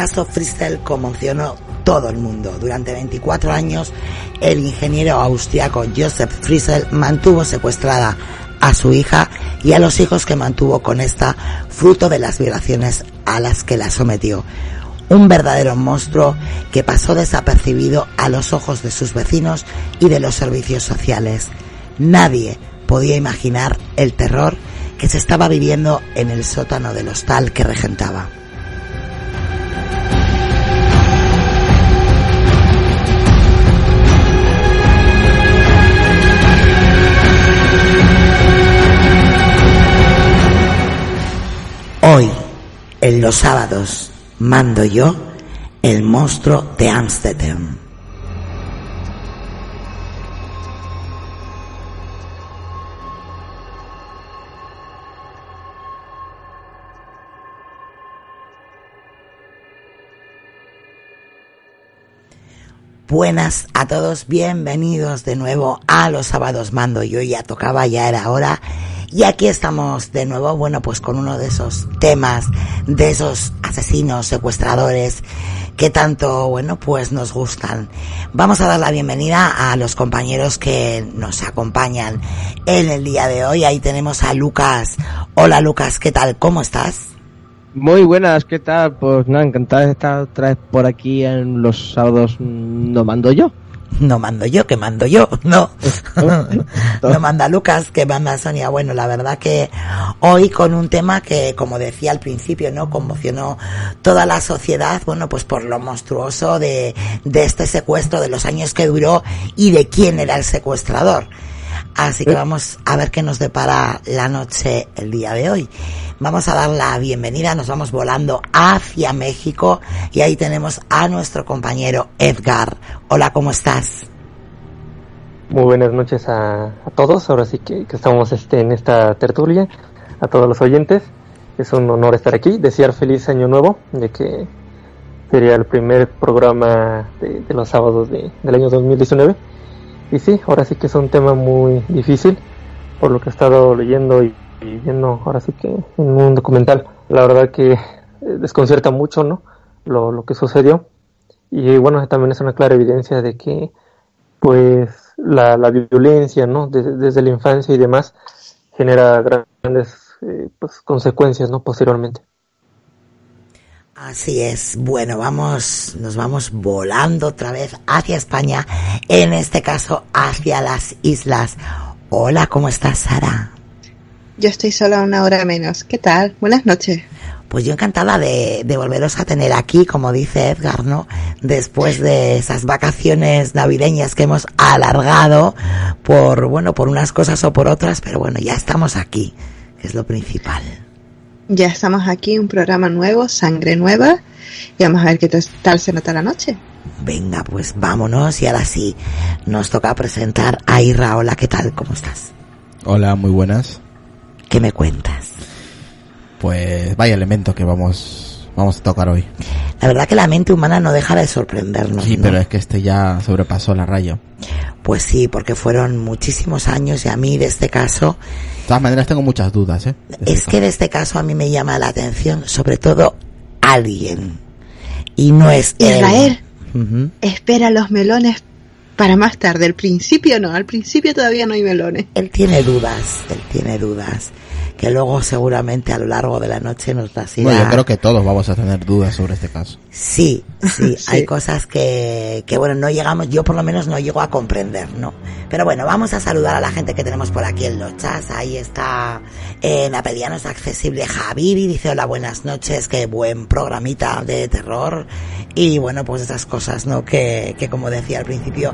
caso Fristel conmocionó todo el mundo. Durante 24 años, el ingeniero austriaco Joseph Fristel mantuvo secuestrada a su hija y a los hijos que mantuvo con esta, fruto de las violaciones a las que la sometió. Un verdadero monstruo que pasó desapercibido a los ojos de sus vecinos y de los servicios sociales. Nadie podía imaginar el terror que se estaba viviendo en el sótano del hostal que regentaba. Hoy, en los sábados, mando yo el monstruo de Amsterdam. Buenas a todos, bienvenidos de nuevo a los sábados mando. Yo ya tocaba, ya era hora. Y aquí estamos de nuevo, bueno, pues con uno de esos temas, de esos asesinos, secuestradores, que tanto, bueno, pues nos gustan. Vamos a dar la bienvenida a los compañeros que nos acompañan en el día de hoy. Ahí tenemos a Lucas. Hola Lucas, ¿qué tal? ¿Cómo estás? Muy buenas, ¿qué tal? Pues nada, encantado de estar otra vez por aquí en los sábados No Mando Yo. No mando yo, que mando yo, no. no manda Lucas, que manda Sonia. Bueno, la verdad que hoy con un tema que, como decía al principio, ¿no? Conmocionó toda la sociedad, bueno, pues por lo monstruoso de, de este secuestro, de los años que duró y de quién era el secuestrador. Así que vamos a ver qué nos depara la noche el día de hoy. Vamos a dar la bienvenida, nos vamos volando hacia México y ahí tenemos a nuestro compañero Edgar. Hola, ¿cómo estás? Muy buenas noches a, todos, ahora sí que, estamos este, en esta tertulia, a todos los oyentes. Es un honor estar aquí, desear feliz año nuevo, de que sería el primer programa de, los sábados del año 2019 y sí, ahora sí que es un tema muy difícil, por lo que he estado leyendo y, viendo ahora sí que en un documental, la verdad que eh, desconcierta mucho, ¿no? Lo, que sucedió. Y bueno, también es una clara evidencia de que, pues, la, la violencia, ¿no? desde la infancia y demás, genera grandes eh, pues, consecuencias, ¿no? Posteriormente. Así es. Bueno, vamos, nos vamos volando otra vez hacia España, en este caso hacia las islas. Hola, ¿cómo estás, Sara? Yo estoy sola una hora menos. ¿Qué tal? Buenas noches. Pues yo encantada de, de, volveros a tener aquí, como dice Edgar, ¿no? Después de esas vacaciones navideñas que hemos alargado por, bueno, por unas cosas o por otras, pero bueno, ya estamos aquí, que es lo principal. Ya estamos aquí, un programa nuevo, sangre nueva, y vamos a ver qué tal se nota la noche. Venga, pues vámonos y ahora sí, nos toca presentar a Irra. Hola, ¿qué tal? ¿Cómo estás? Hola, muy buenas. ¿Qué me cuentas? Pues vaya elemento que vamos, vamos a tocar hoy. La verdad que la mente humana no deja de sorprendernos. Sí, pero es que este ya sobrepasó la raya. Pues sí, porque fueron muchísimos años y a mí de este caso todas maneras tengo muchas dudas, ¿eh? es que de este caso a mí me llama la atención, sobre todo alguien. Y no es Israel. Espera los melones para más tarde. Al principio no, al principio todavía no hay melones. Él tiene dudas, él tiene dudas que luego seguramente a lo largo de la noche nos las irá... Bueno, yo creo que todos vamos a tener dudas sobre este caso. Sí, sí, hay cosas que, que bueno, no llegamos, yo por lo menos no llego a comprender, ¿no? Pero bueno, vamos a saludar a la gente que tenemos por aquí en los chats. Ahí está en Apedianos Accesible Javier y dice hola, buenas noches, qué buen programita de terror. Y bueno, pues esas cosas, ¿no? Que, que como decía al principio,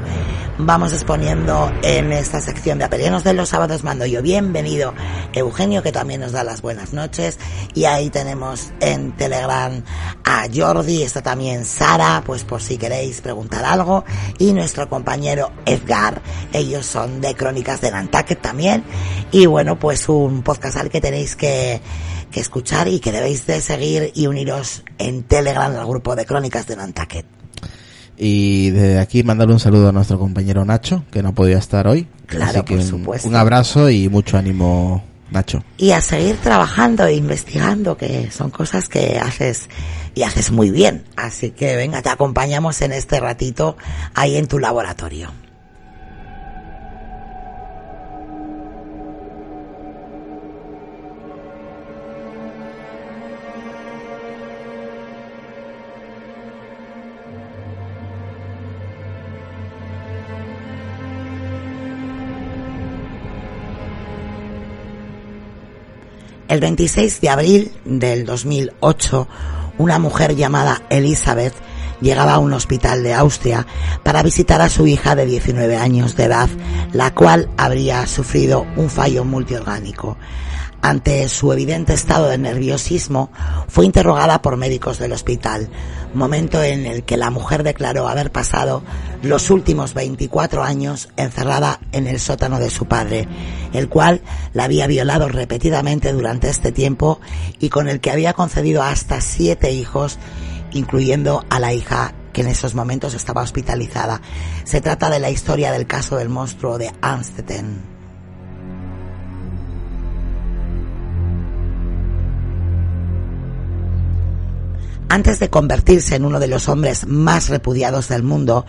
vamos exponiendo en esta sección de Apedianos de los sábados. Mando yo bienvenido, Eugenio, que también nos da las buenas noches. Y ahí tenemos en Telegram a Jordi, está también Sara, pues por si queréis preguntar algo. Y nuestro compañero Edgar, ellos son de Crónicas de Nantucket también. Y bueno, pues un podcast al que tenéis que, que escuchar y que debéis de seguir y uniros en Telegram al grupo de Crónicas de Nantucket. Y desde aquí mandarle un saludo a nuestro compañero Nacho, que no podía estar hoy. Claro, por un, supuesto. Un abrazo y mucho ánimo Nacho. Y a seguir trabajando e investigando, que son cosas que haces y haces muy bien. Así que venga, te acompañamos en este ratito ahí en tu laboratorio. El 26 de abril del 2008, una mujer llamada Elizabeth llegaba a un hospital de Austria para visitar a su hija de 19 años de edad, la cual habría sufrido un fallo multiorgánico. Ante su evidente estado de nerviosismo, fue interrogada por médicos del hospital, momento en el que la mujer declaró haber pasado los últimos 24 años encerrada en el sótano de su padre, el cual la había violado repetidamente durante este tiempo y con el que había concedido hasta siete hijos, incluyendo a la hija que en esos momentos estaba hospitalizada. Se trata de la historia del caso del monstruo de Amstetten. Antes de convertirse en uno de los hombres más repudiados del mundo,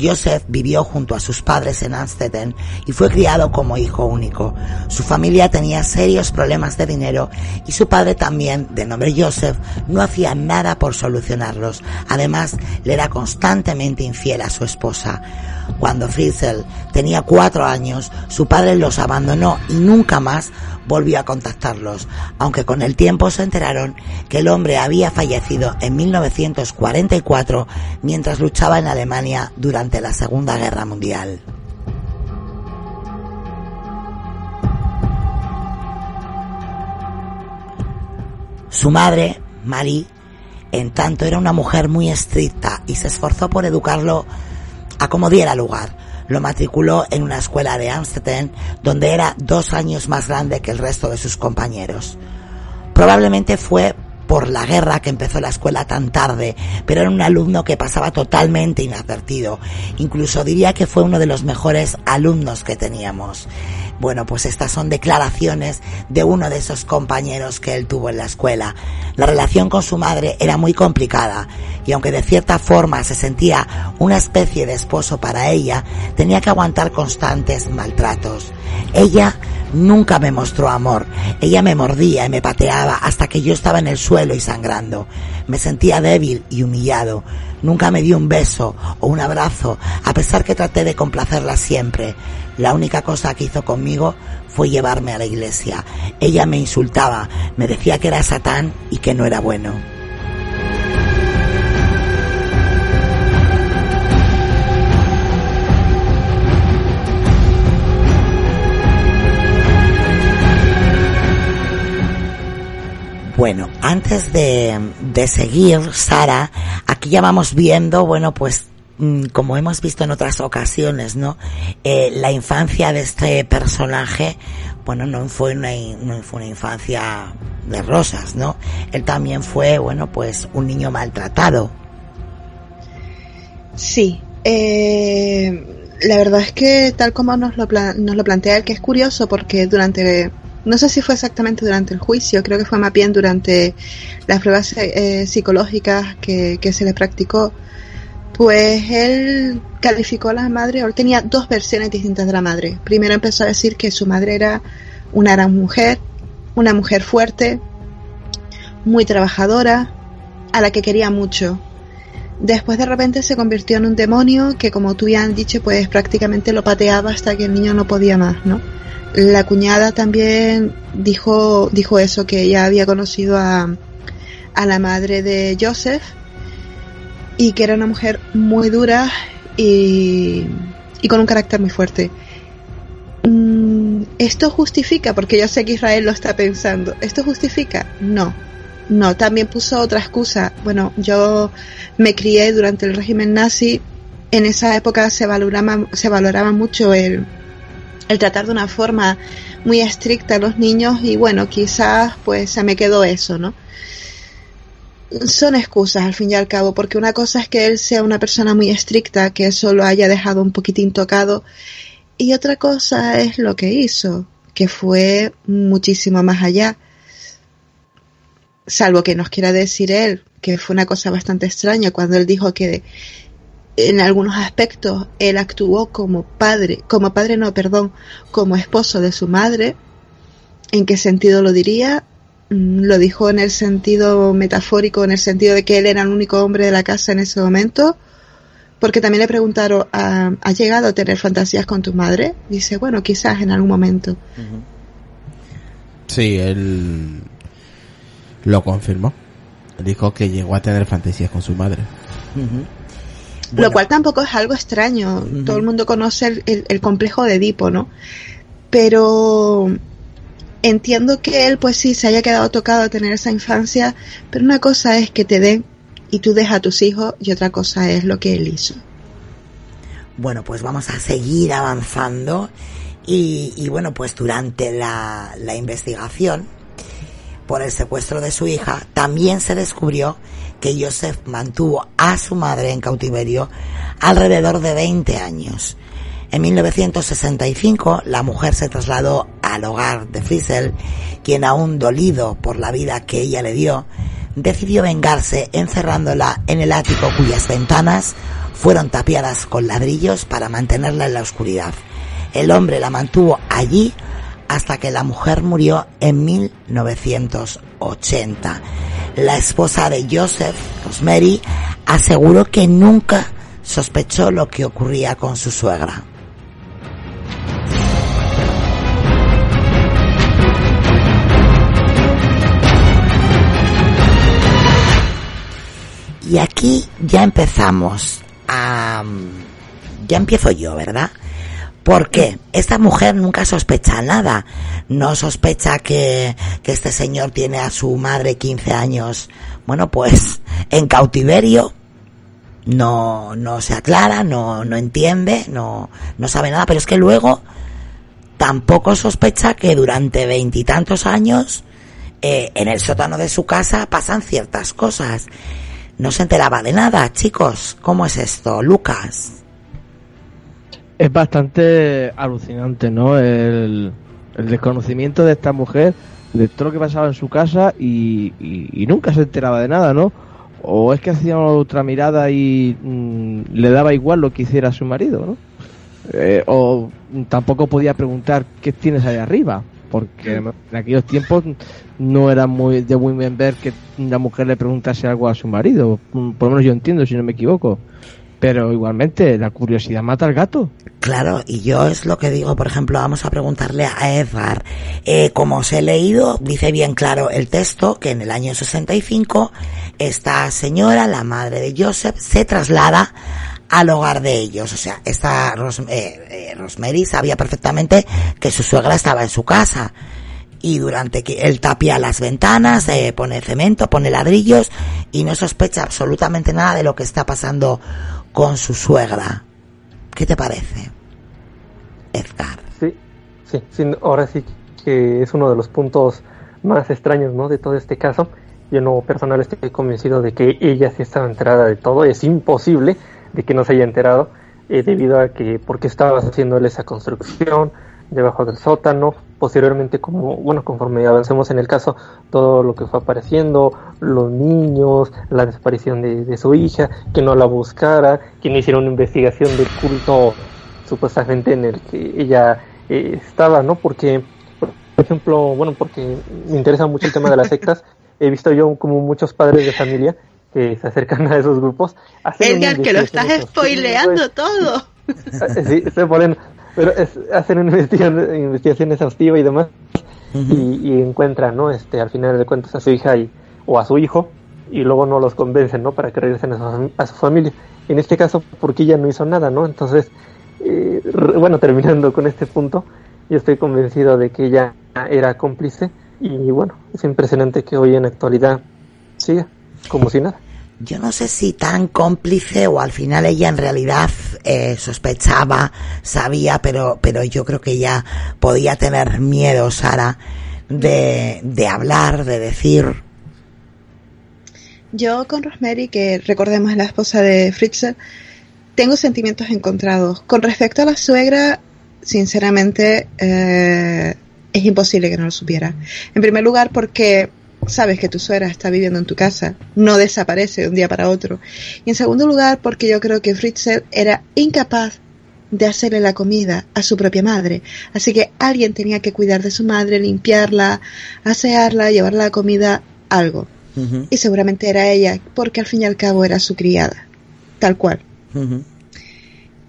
Joseph vivió junto a sus padres en Amsterdam y fue criado como hijo único. Su familia tenía serios problemas de dinero y su padre también, de nombre Joseph, no hacía nada por solucionarlos. Además, le era constantemente infiel a su esposa. Cuando Fritzl tenía cuatro años, su padre los abandonó y nunca más volvió a contactarlos, aunque con el tiempo se enteraron que el hombre había fallecido en 1944 mientras luchaba en Alemania durante la Segunda Guerra Mundial. Su madre, Marie, en tanto era una mujer muy estricta y se esforzó por educarlo a como lugar lo matriculó en una escuela de Amsterdam donde era dos años más grande que el resto de sus compañeros. Probablemente fue por la guerra que empezó la escuela tan tarde, pero era un alumno que pasaba totalmente inadvertido. Incluso diría que fue uno de los mejores alumnos que teníamos. Bueno, pues estas son declaraciones de uno de esos compañeros que él tuvo en la escuela. La relación con su madre era muy complicada y aunque de cierta forma se sentía una especie de esposo para ella, tenía que aguantar constantes maltratos. Ella nunca me mostró amor. Ella me mordía y me pateaba hasta que yo estaba en el suelo y sangrando. Me sentía débil y humillado. Nunca me dio un beso o un abrazo, a pesar que traté de complacerla siempre. La única cosa que hizo conmigo fue llevarme a la iglesia. Ella me insultaba, me decía que era Satán y que no era bueno. Bueno, antes de, de, seguir, Sara, aquí ya vamos viendo, bueno, pues como hemos visto en otras ocasiones, ¿no? Eh, la infancia de este personaje, bueno, no fue una, no fue una infancia de rosas, ¿no? Él también fue, bueno, pues un niño maltratado. Sí, eh, la verdad es que tal como nos lo, nos lo plantea él, que es curioso porque durante, no sé si fue exactamente durante el juicio, creo que fue más bien durante las pruebas eh, psicológicas que, que se le practicó, pues él calificó a la madre, él tenía dos versiones distintas de la madre. Primero empezó a decir que su madre era una gran mujer, una mujer fuerte, muy trabajadora, a la que quería mucho. Después de repente se convirtió en un demonio que, como tú ya has dicho, pues prácticamente lo pateaba hasta que el niño no podía más, ¿no? La cuñada también dijo, dijo eso, que ella había conocido a, a la madre de Joseph y que era una mujer muy dura y, con un carácter muy fuerte. Mm, ¿Esto justifica? Porque yo sé que Israel lo está pensando. ¿Esto justifica? No. No, también puso otra excusa. Bueno, yo me crié durante el régimen nazi. En esa época se valoraba, se valoraba mucho el, el tratar de una forma muy estricta a los niños y bueno, quizás pues se me quedó eso, ¿no? Son excusas al fin y al cabo, porque una cosa es que él sea una persona muy estricta, que eso lo haya dejado un poquitín tocado, y otra cosa es lo que hizo, que fue muchísimo más allá. Salvo que nos quiera decir él que fue una cosa bastante extraña cuando él dijo que en algunos aspectos él actuó como padre, como padre no, perdón, como esposo de su madre. ¿En qué sentido lo diría? Mm, lo dijo en el sentido metafórico, en el sentido de que él era el único hombre de la casa en ese momento. Porque también le preguntaron, ¿ha, llegado a tener fantasías con tu madre? Dice, bueno, quizás en algún momento. Sí, él lo confirmó. Dijo que llegó a tener fantasías con su madre. Lo cual tampoco es algo extraño. Todo el mundo conoce el, complejo de Edipo, ¿no? Pero entiendo que él, pues sí, se haya quedado tocado a tener esa infancia, pero una cosa es que te den y tú dejas a tus hijos y otra cosa es lo que él hizo. Bueno, pues vamos a seguir avanzando y, bueno, pues durante la, la investigación por el secuestro de su hija, también se descubrió que Joseph mantuvo a su madre en cautiverio alrededor de 20 años. En 1965 la mujer se trasladó al hogar de Friesel, quien aún dolido por la vida que ella le dio, decidió vengarse encerrándola en el ático cuyas ventanas fueron tapiadas con ladrillos para mantenerla en la oscuridad. El hombre la mantuvo allí hasta que la mujer murió en 1980. La esposa de Joseph, Rosemary, aseguró que nunca sospechó lo que ocurría con su suegra. Y aquí ya empezamos a... Ya empiezo yo, ¿verdad? Porque esta mujer nunca sospecha nada. No sospecha que, que este señor tiene a su madre 15 años, bueno, pues en cautiverio. No, no se aclara, no, no entiende, no, no sabe nada, pero es que luego tampoco sospecha que durante veintitantos años eh, en el sótano de su casa pasan ciertas cosas. No se enteraba de nada, chicos. ¿Cómo es esto, Lucas? es bastante alucinante, ¿no? El, desconocimiento de esta mujer de todo lo que pasaba en su casa y, nunca se enteraba de nada, ¿no? O es que hacía otra mirada y mm, le daba igual lo que hiciera su marido, ¿no? Eh, o tampoco podía preguntar qué tienes ahí arriba, porque en aquellos tiempos no era muy de muy bien ver que una mujer le preguntase algo a su marido, por lo menos yo entiendo si no me equivoco. Pero igualmente, la curiosidad mata al gato. Claro, y yo es lo que digo, por ejemplo, vamos a preguntarle a Edgar. Eh, como os he leído, dice bien claro el texto que en el año 65 esta señora, la madre de Joseph, se traslada al hogar de ellos. O sea, esta eh, eh, Rosemary sabía perfectamente que su suegra estaba en su casa. Y durante que él tapia las ventanas, eh, pone cemento, pone ladrillos y no sospecha absolutamente nada de lo que está pasando con su suegra. ¿Qué te parece, Edgar? Sí, sí, sí, ahora sí que es uno de los puntos más extraños ¿no? de todo este caso. Yo no personal estoy convencido de que ella sí estaba enterada de todo. Es imposible de que no se haya enterado eh, debido a que porque estaba haciendo él esa construcción, debajo del sótano. Posteriormente, como bueno, conforme avancemos en el caso, todo lo que fue apareciendo, los niños, la desaparición de, su hija, que no la buscara, que no hiciera una investigación del culto supuestamente en el que ella eh, estaba, ¿no? Porque, por ejemplo, bueno, porque me interesa mucho el tema de las sectas, he visto yo como muchos padres de familia que se acercan a esos grupos. Edgar, que lo estás spoileando todo. Sí, estoy poniendo, pero es, hacen una investigación, investigación exhaustiva y demás y, encuentran, ¿no? Este, al final de cuentas a su hija y, o a su hijo y luego no los convencen, ¿no? Para que regresen a su, familia. En este caso, porque ella no hizo nada, ¿no? Entonces, eh, bueno, terminando con este punto, yo estoy convencido de que ella era cómplice y bueno, es impresionante que hoy en la actualidad siga como si nada yo no sé si tan cómplice o al final ella en realidad eh, sospechaba, sabía, pero, pero yo creo que ella podía tener miedo, Sara, de, de hablar, de decir. Yo con Rosemary, que recordemos es la esposa de Fritzer, tengo sentimientos encontrados. Con respecto a la suegra, sinceramente, eh, es imposible que no lo supiera. En primer lugar, porque sabes que tu suegra está viviendo en tu casa, no desaparece de un día para otro. Y en segundo lugar, porque yo creo que Fritzl era incapaz de hacerle la comida a su propia madre. Así que alguien tenía que cuidar de su madre, limpiarla, asearla, llevarla la comida, algo. Y seguramente era ella, porque al fin y al cabo era su criada, tal cual.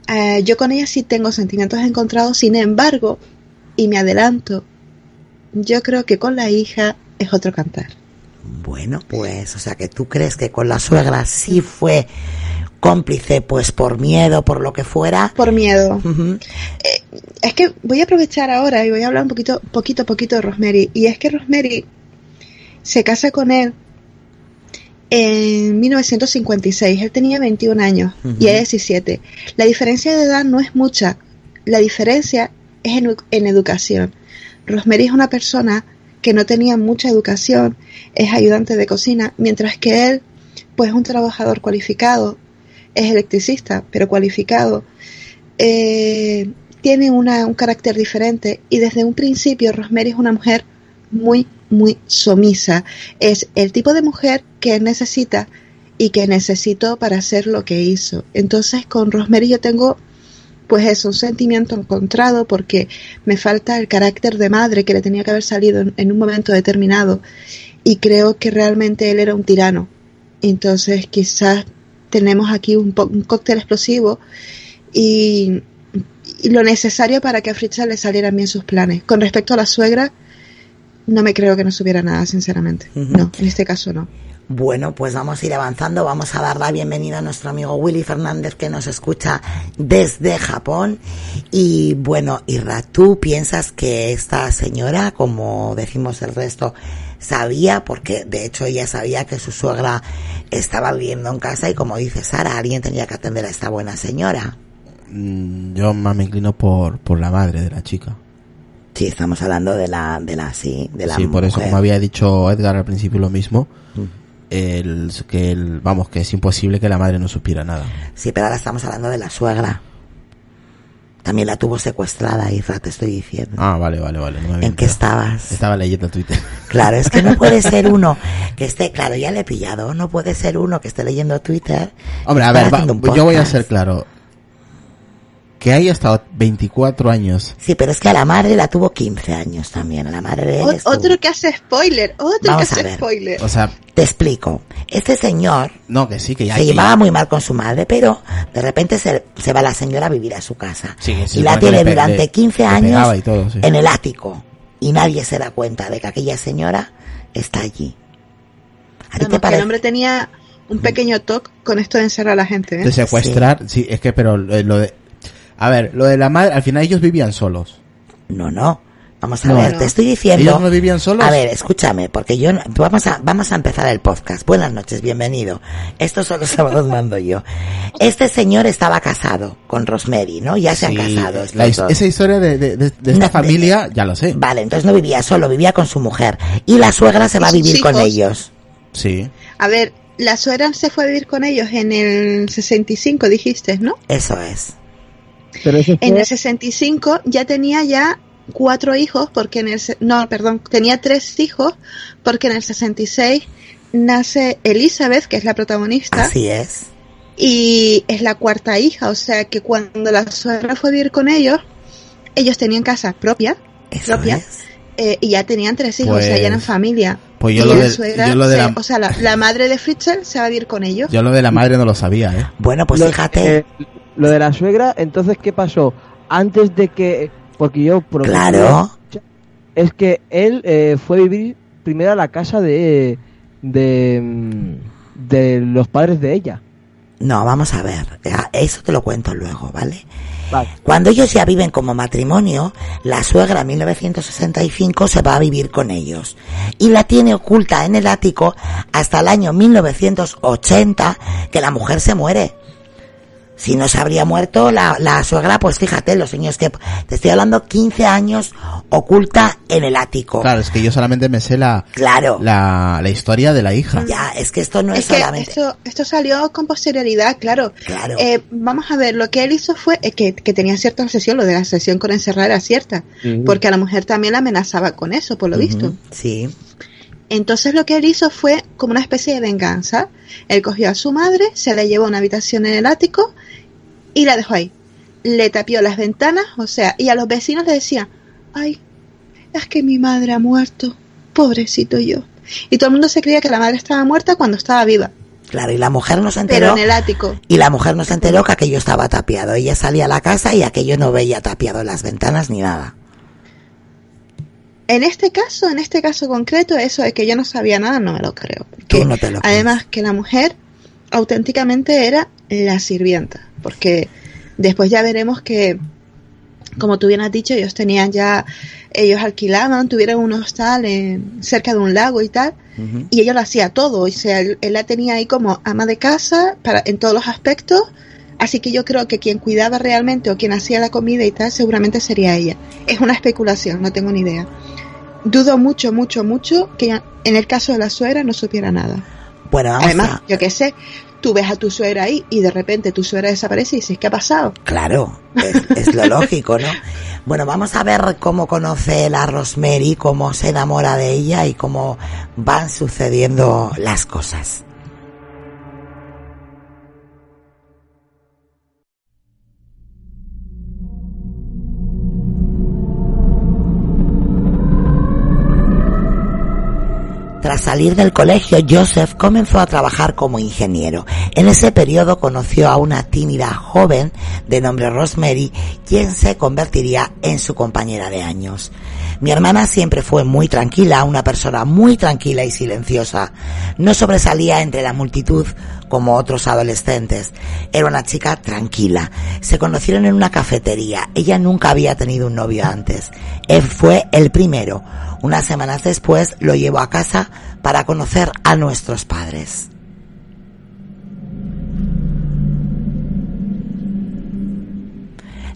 Eh, yo con ella sí tengo sentimientos encontrados, sin embargo, y me adelanto, yo creo que con la hija es otro cantar. Bueno, pues, o sea que tú crees que con la suegra sí fue cómplice, pues por miedo, por lo que fuera. Por miedo. Eh, es que voy a aprovechar ahora y voy a hablar un poquito, poquito, poquito de Rosemary. Y es que Rosemary se casa con él en 1956. Él tenía 21 años y ella 17. La diferencia de edad no es mucha. La diferencia es en, en educación. Rosemary es una persona que no tenía mucha educación, es ayudante de cocina, mientras que él, pues es un trabajador cualificado, es electricista, pero cualificado, eh, tiene una, un carácter diferente y desde un principio Rosemary es una mujer muy, muy sumisa. Es el tipo de mujer que necesita y que necesitó para hacer lo que hizo. Entonces con Rosemary yo tengo pues es un sentimiento encontrado porque me falta el carácter de madre que le tenía que haber salido en, un momento determinado y creo que realmente él era un tirano. Entonces quizás tenemos aquí un, cóctel explosivo y, lo necesario para que a Fritza le salieran bien sus planes. Con respecto a la suegra, no me creo que no supiera nada, sinceramente. No, en este caso no. Bueno, pues vamos a ir avanzando. Vamos a dar la bienvenida a nuestro amigo Willy Fernández que nos escucha desde Japón. Y bueno, Irra, ¿tú piensas que esta señora, como decimos el resto, sabía, porque de hecho ella sabía que su suegra estaba viviendo en casa y como dice Sara, alguien tenía que atender a esta buena señora? Mm, yo más me inclino por, por la madre de la chica. Sí, estamos hablando de la, de la, sí, de la Sí, por eso, como había dicho Edgar al principio lo mismo, mm el, que el, vamos, que es imposible que la madre no supiera nada. Sí, pero ahora estamos hablando de la suegra. También la tuvo secuestrada, Isra, te estoy diciendo. Ah, vale, vale, vale. ¿En qué estabas? Estaba leyendo Twitter. Claro, es que no puede ser uno que esté, claro, ya le he pillado, no puede ser uno que esté leyendo Twitter. Hombre, a ver, yo voy a ser claro que haya estado 24 años. Sí, pero es que a la madre la tuvo 15 años también. A la madre de él Otro que hace spoiler, otro que hace spoiler. O sea, te explico. Este señor no, que sí, que ya, se llevaba muy mal con su madre, pero de repente se, se va la señora a vivir a su casa. Sí, y la tiene durante 15 años en el ático. Y nadie se da cuenta de que aquella señora está allí. ¿A el hombre tenía un pequeño toque con esto de encerrar a la gente. ¿eh? De secuestrar, sí. es que, pero lo de, a ver, lo de la madre, al final ellos vivían solos. No, no. Vamos a ver, te estoy diciendo. ¿Ellos no vivían solos? A ver, escúchame, porque yo vamos a vamos a empezar el podcast. Buenas noches, bienvenido. Esto solo sábados mando yo. Este señor estaba casado con Rosemary, ¿no? Ya se han casado. esa historia de, de, esta familia, ya lo sé. Vale, entonces no vivía solo, vivía con su mujer y la suegra se va a vivir con ellos. Sí. A ver, la suegra se fue a vivir con ellos en el 65, dijiste, ¿no? Eso es. En el 65 ya tenía ya cuatro hijos, porque en el... No, perdón, tenía tres hijos, porque en el 66 nace Elizabeth, que es la protagonista. Así es. Y es la cuarta hija, o sea que cuando la suegra fue a vivir con ellos, ellos tenían casa propia, propia eh, y ya tenían tres hijos, o sea, ya eran pues, familia. Pues yo, lo de, la... O sea, la, madre de Fritzl se va a vivir con ellos. Yo lo de la madre no lo sabía, ¿eh? Bueno, pues fíjate... Eh, lo de la suegra, entonces, ¿qué pasó? Antes de que... Porque yo... Claro. Es que él eh, fue a vivir primero a la casa de, de... de los padres de ella. No, vamos a ver. Eso te lo cuento luego, ¿vale? Vale. Cuando ellos ya viven como matrimonio, la suegra en 1965 se va a vivir con ellos y la tiene oculta en el ático hasta el año 1980 que la mujer se muere. Si no se habría muerto la, la suegra, pues fíjate, los niños que... Te estoy hablando 15 años oculta en el ático. Claro, es que yo solamente me sé la, Claro. la, la historia de la hija. Ya, es que esto no es, Es que solamente... esto, esto salió con posterioridad, claro. Claro. Eh, vamos a ver, lo que él hizo fue eh, que, que tenía cierta obsesión, lo de la obsesión con encerrar era cierta, porque a la mujer también la amenazaba con eso, por lo visto. Sí. Entonces lo que él hizo fue como una especie de venganza. Él cogió a su madre, se la llevó a una habitación en el ático y la dejó ahí. Le tapió las ventanas, o sea, y a los vecinos le decía, ay, es que mi madre ha muerto, pobrecito yo. Y todo el mundo se creía que la madre estaba muerta cuando estaba viva, Claro, y la mujer no se pero enteró... en el ático. Y la mujer no se enteró que aquello estaba tapiado. Ella salía a la casa y aquello no veía tapiado las ventanas ni nada. En este caso, en este caso concreto, eso de que yo no sabía nada, no me lo creo. porque no lo además que la mujer auténticamente era la sirvienta, porque después ya veremos que, como tú bien has dicho, ellos tenían ya, ellos alquilaban, tuvieron un hostal en- cerca de un lago y tal, y ella lo hacía todo, o sea, él, él la tenía ahí como ama de casa para, en todos los aspectos, así que yo creo que quien cuidaba realmente o quien hacía la comida y tal, seguramente sería ella. Es una especulación, no tengo ni idea. Dudo mucho, mucho, mucho que en el caso de la suegra no supiera nada. Bueno, vamos Además, a... yo qué sé, tú ves a tu suegra ahí y de repente tu suegra desaparece y dices, ¿qué ha pasado? Claro, es, es lo lógico, ¿no? Bueno, vamos a ver cómo conoce la Rosemary, cómo se enamora de ella y cómo van sucediendo las cosas. Tras salir del colegio, Joseph comenzó a trabajar como ingeniero. En ese periodo conoció a una tímida joven de nombre Rosemary, quien se convertiría en su compañera de años. Mi hermana siempre fue muy tranquila, una persona muy tranquila y silenciosa. No sobresalía entre la multitud como otros adolescentes. Era una chica tranquila. Se conocieron en una cafetería. Ella nunca había tenido un novio antes. Él fue el primero. Unas semanas después lo llevó a casa para conocer a nuestros padres.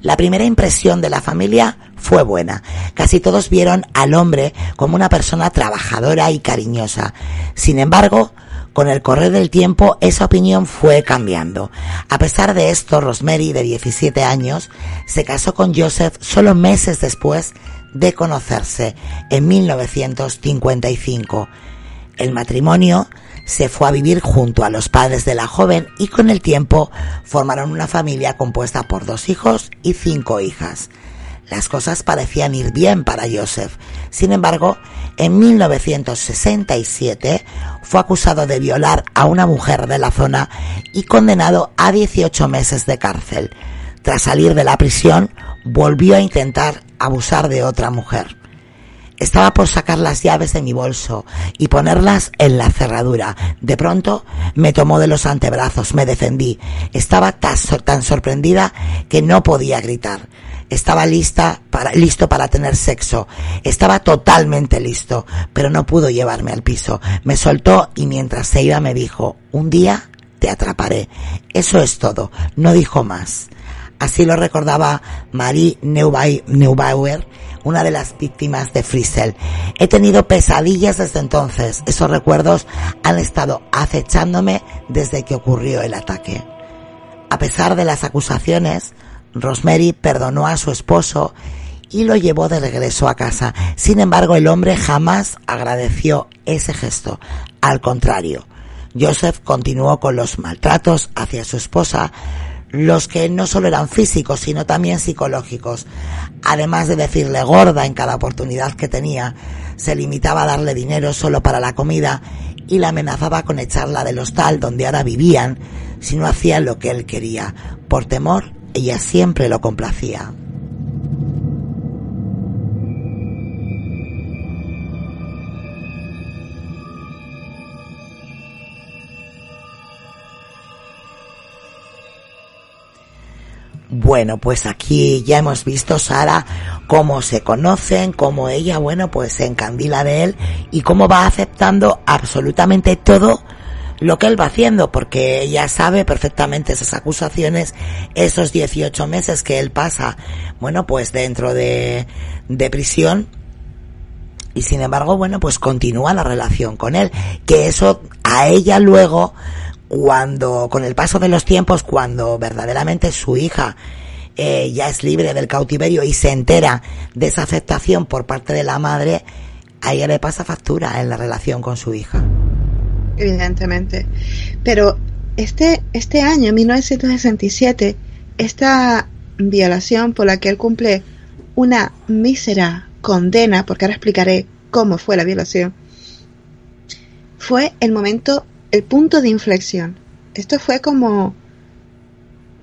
La primera impresión de la familia fue buena. Casi todos vieron al hombre como una persona trabajadora y cariñosa. Sin embargo, con el correr del tiempo esa opinión fue cambiando. A pesar de esto, Rosemary, de 17 años, se casó con Joseph solo meses después de conocerse, en 1955. El matrimonio se fue a vivir junto a los padres de la joven y con el tiempo formaron una familia compuesta por dos hijos y cinco hijas. Las cosas parecían ir bien para Joseph. Sin embargo, en 1967 fue acusado de violar a una mujer de la zona y condenado a 18 meses de cárcel. Tras salir de la prisión, volvió a intentar abusar de otra mujer. Estaba por sacar las llaves de mi bolso y ponerlas en la cerradura. De pronto me tomó de los antebrazos, me defendí. Estaba tan, tan sorprendida que no podía gritar. Estaba lista para, listo para tener sexo. Estaba totalmente listo, pero no pudo llevarme al piso. Me soltó y mientras se iba me dijo, un día te atraparé. Eso es todo. No dijo más. Así lo recordaba Marie Neubau- Neubauer, una de las víctimas de Frisell. He tenido pesadillas desde entonces. Esos recuerdos han estado acechándome desde que ocurrió el ataque. A pesar de las acusaciones, Rosemary perdonó a su esposo y lo llevó de regreso a casa. Sin embargo, el hombre jamás agradeció ese gesto. Al contrario, Joseph continuó con los maltratos hacia su esposa, los que no solo eran físicos, sino también psicológicos. Además de decirle gorda en cada oportunidad que tenía, se limitaba a darle dinero solo para la comida y la amenazaba con echarla del hostal donde ahora vivían si no hacía lo que él quería. Por temor, ella siempre lo complacía. Bueno, pues aquí ya hemos visto Sara cómo se conocen, cómo ella, bueno, pues se encandila de él y cómo va aceptando absolutamente todo lo que él va haciendo, porque ella sabe perfectamente esas acusaciones, esos 18 meses que él pasa, bueno, pues dentro de, de prisión, y sin embargo, bueno, pues continúa la relación con él, que eso a ella luego, cuando, con el paso de los tiempos, cuando verdaderamente su hija eh, ya es libre del cautiverio y se entera de esa aceptación por parte de la madre, a ella le pasa factura en la relación con su hija. Evidentemente. Pero este, este año, 1967, esta violación por la que él cumple una mísera condena, porque ahora explicaré cómo fue la violación, fue el momento, el punto de inflexión. Esto fue como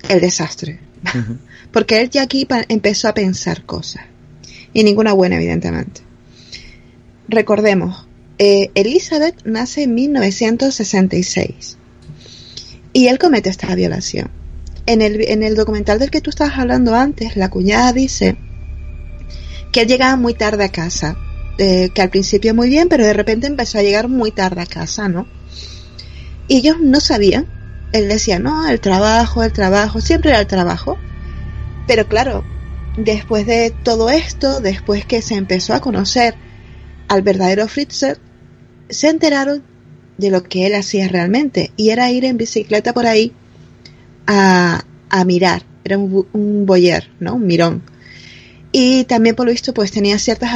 el desastre. Porque él ya aquí empezó a pensar cosas. Y ninguna buena, evidentemente. Recordemos, eh, Elizabeth nace en 1966. Y él comete esta violación. En el, en el documental del que tú estabas hablando antes, la cuñada dice que él llegaba muy tarde a casa. Eh, que al principio muy bien, pero de repente empezó a llegar muy tarde a casa, ¿no? Ellos no sabían. Él decía, no, el trabajo, el trabajo, siempre era el trabajo. Pero claro, después de todo esto, después que se empezó a conocer al verdadero Fritzer, se enteraron de lo que él hacía realmente y era ir en bicicleta por ahí a, a mirar, era un, un boyer, ¿no? Un mirón. Y también por lo visto pues tenía ciertos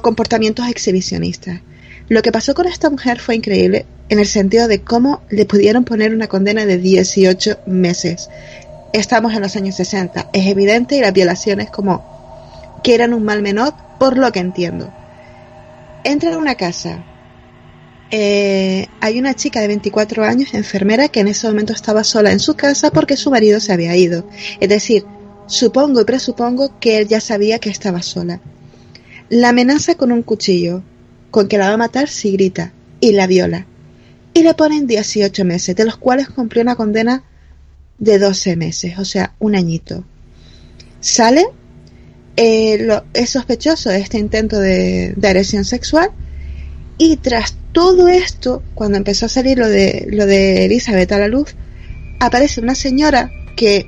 comportamientos exhibicionistas. Lo que pasó con esta mujer fue increíble en el sentido de cómo le pudieron poner una condena de 18 meses estamos en los años 60. Es evidente y las violaciones como que eran un mal menor, por lo que entiendo. Entra en una casa. Eh, hay una chica de 24 años, enfermera, que en ese momento estaba sola en su casa porque su marido se había ido. Es decir, supongo y presupongo que él ya sabía que estaba sola. La amenaza con un cuchillo, con que la va a matar si grita, y la viola. Y le ponen 18 meses, de los cuales cumplió una condena de 12 meses, o sea, un añito. Sale, eh, es sospechoso de este intento de, agresión sexual y tras todo esto, cuando empezó a salir lo de, lo de Elizabeth a la luz, aparece una señora que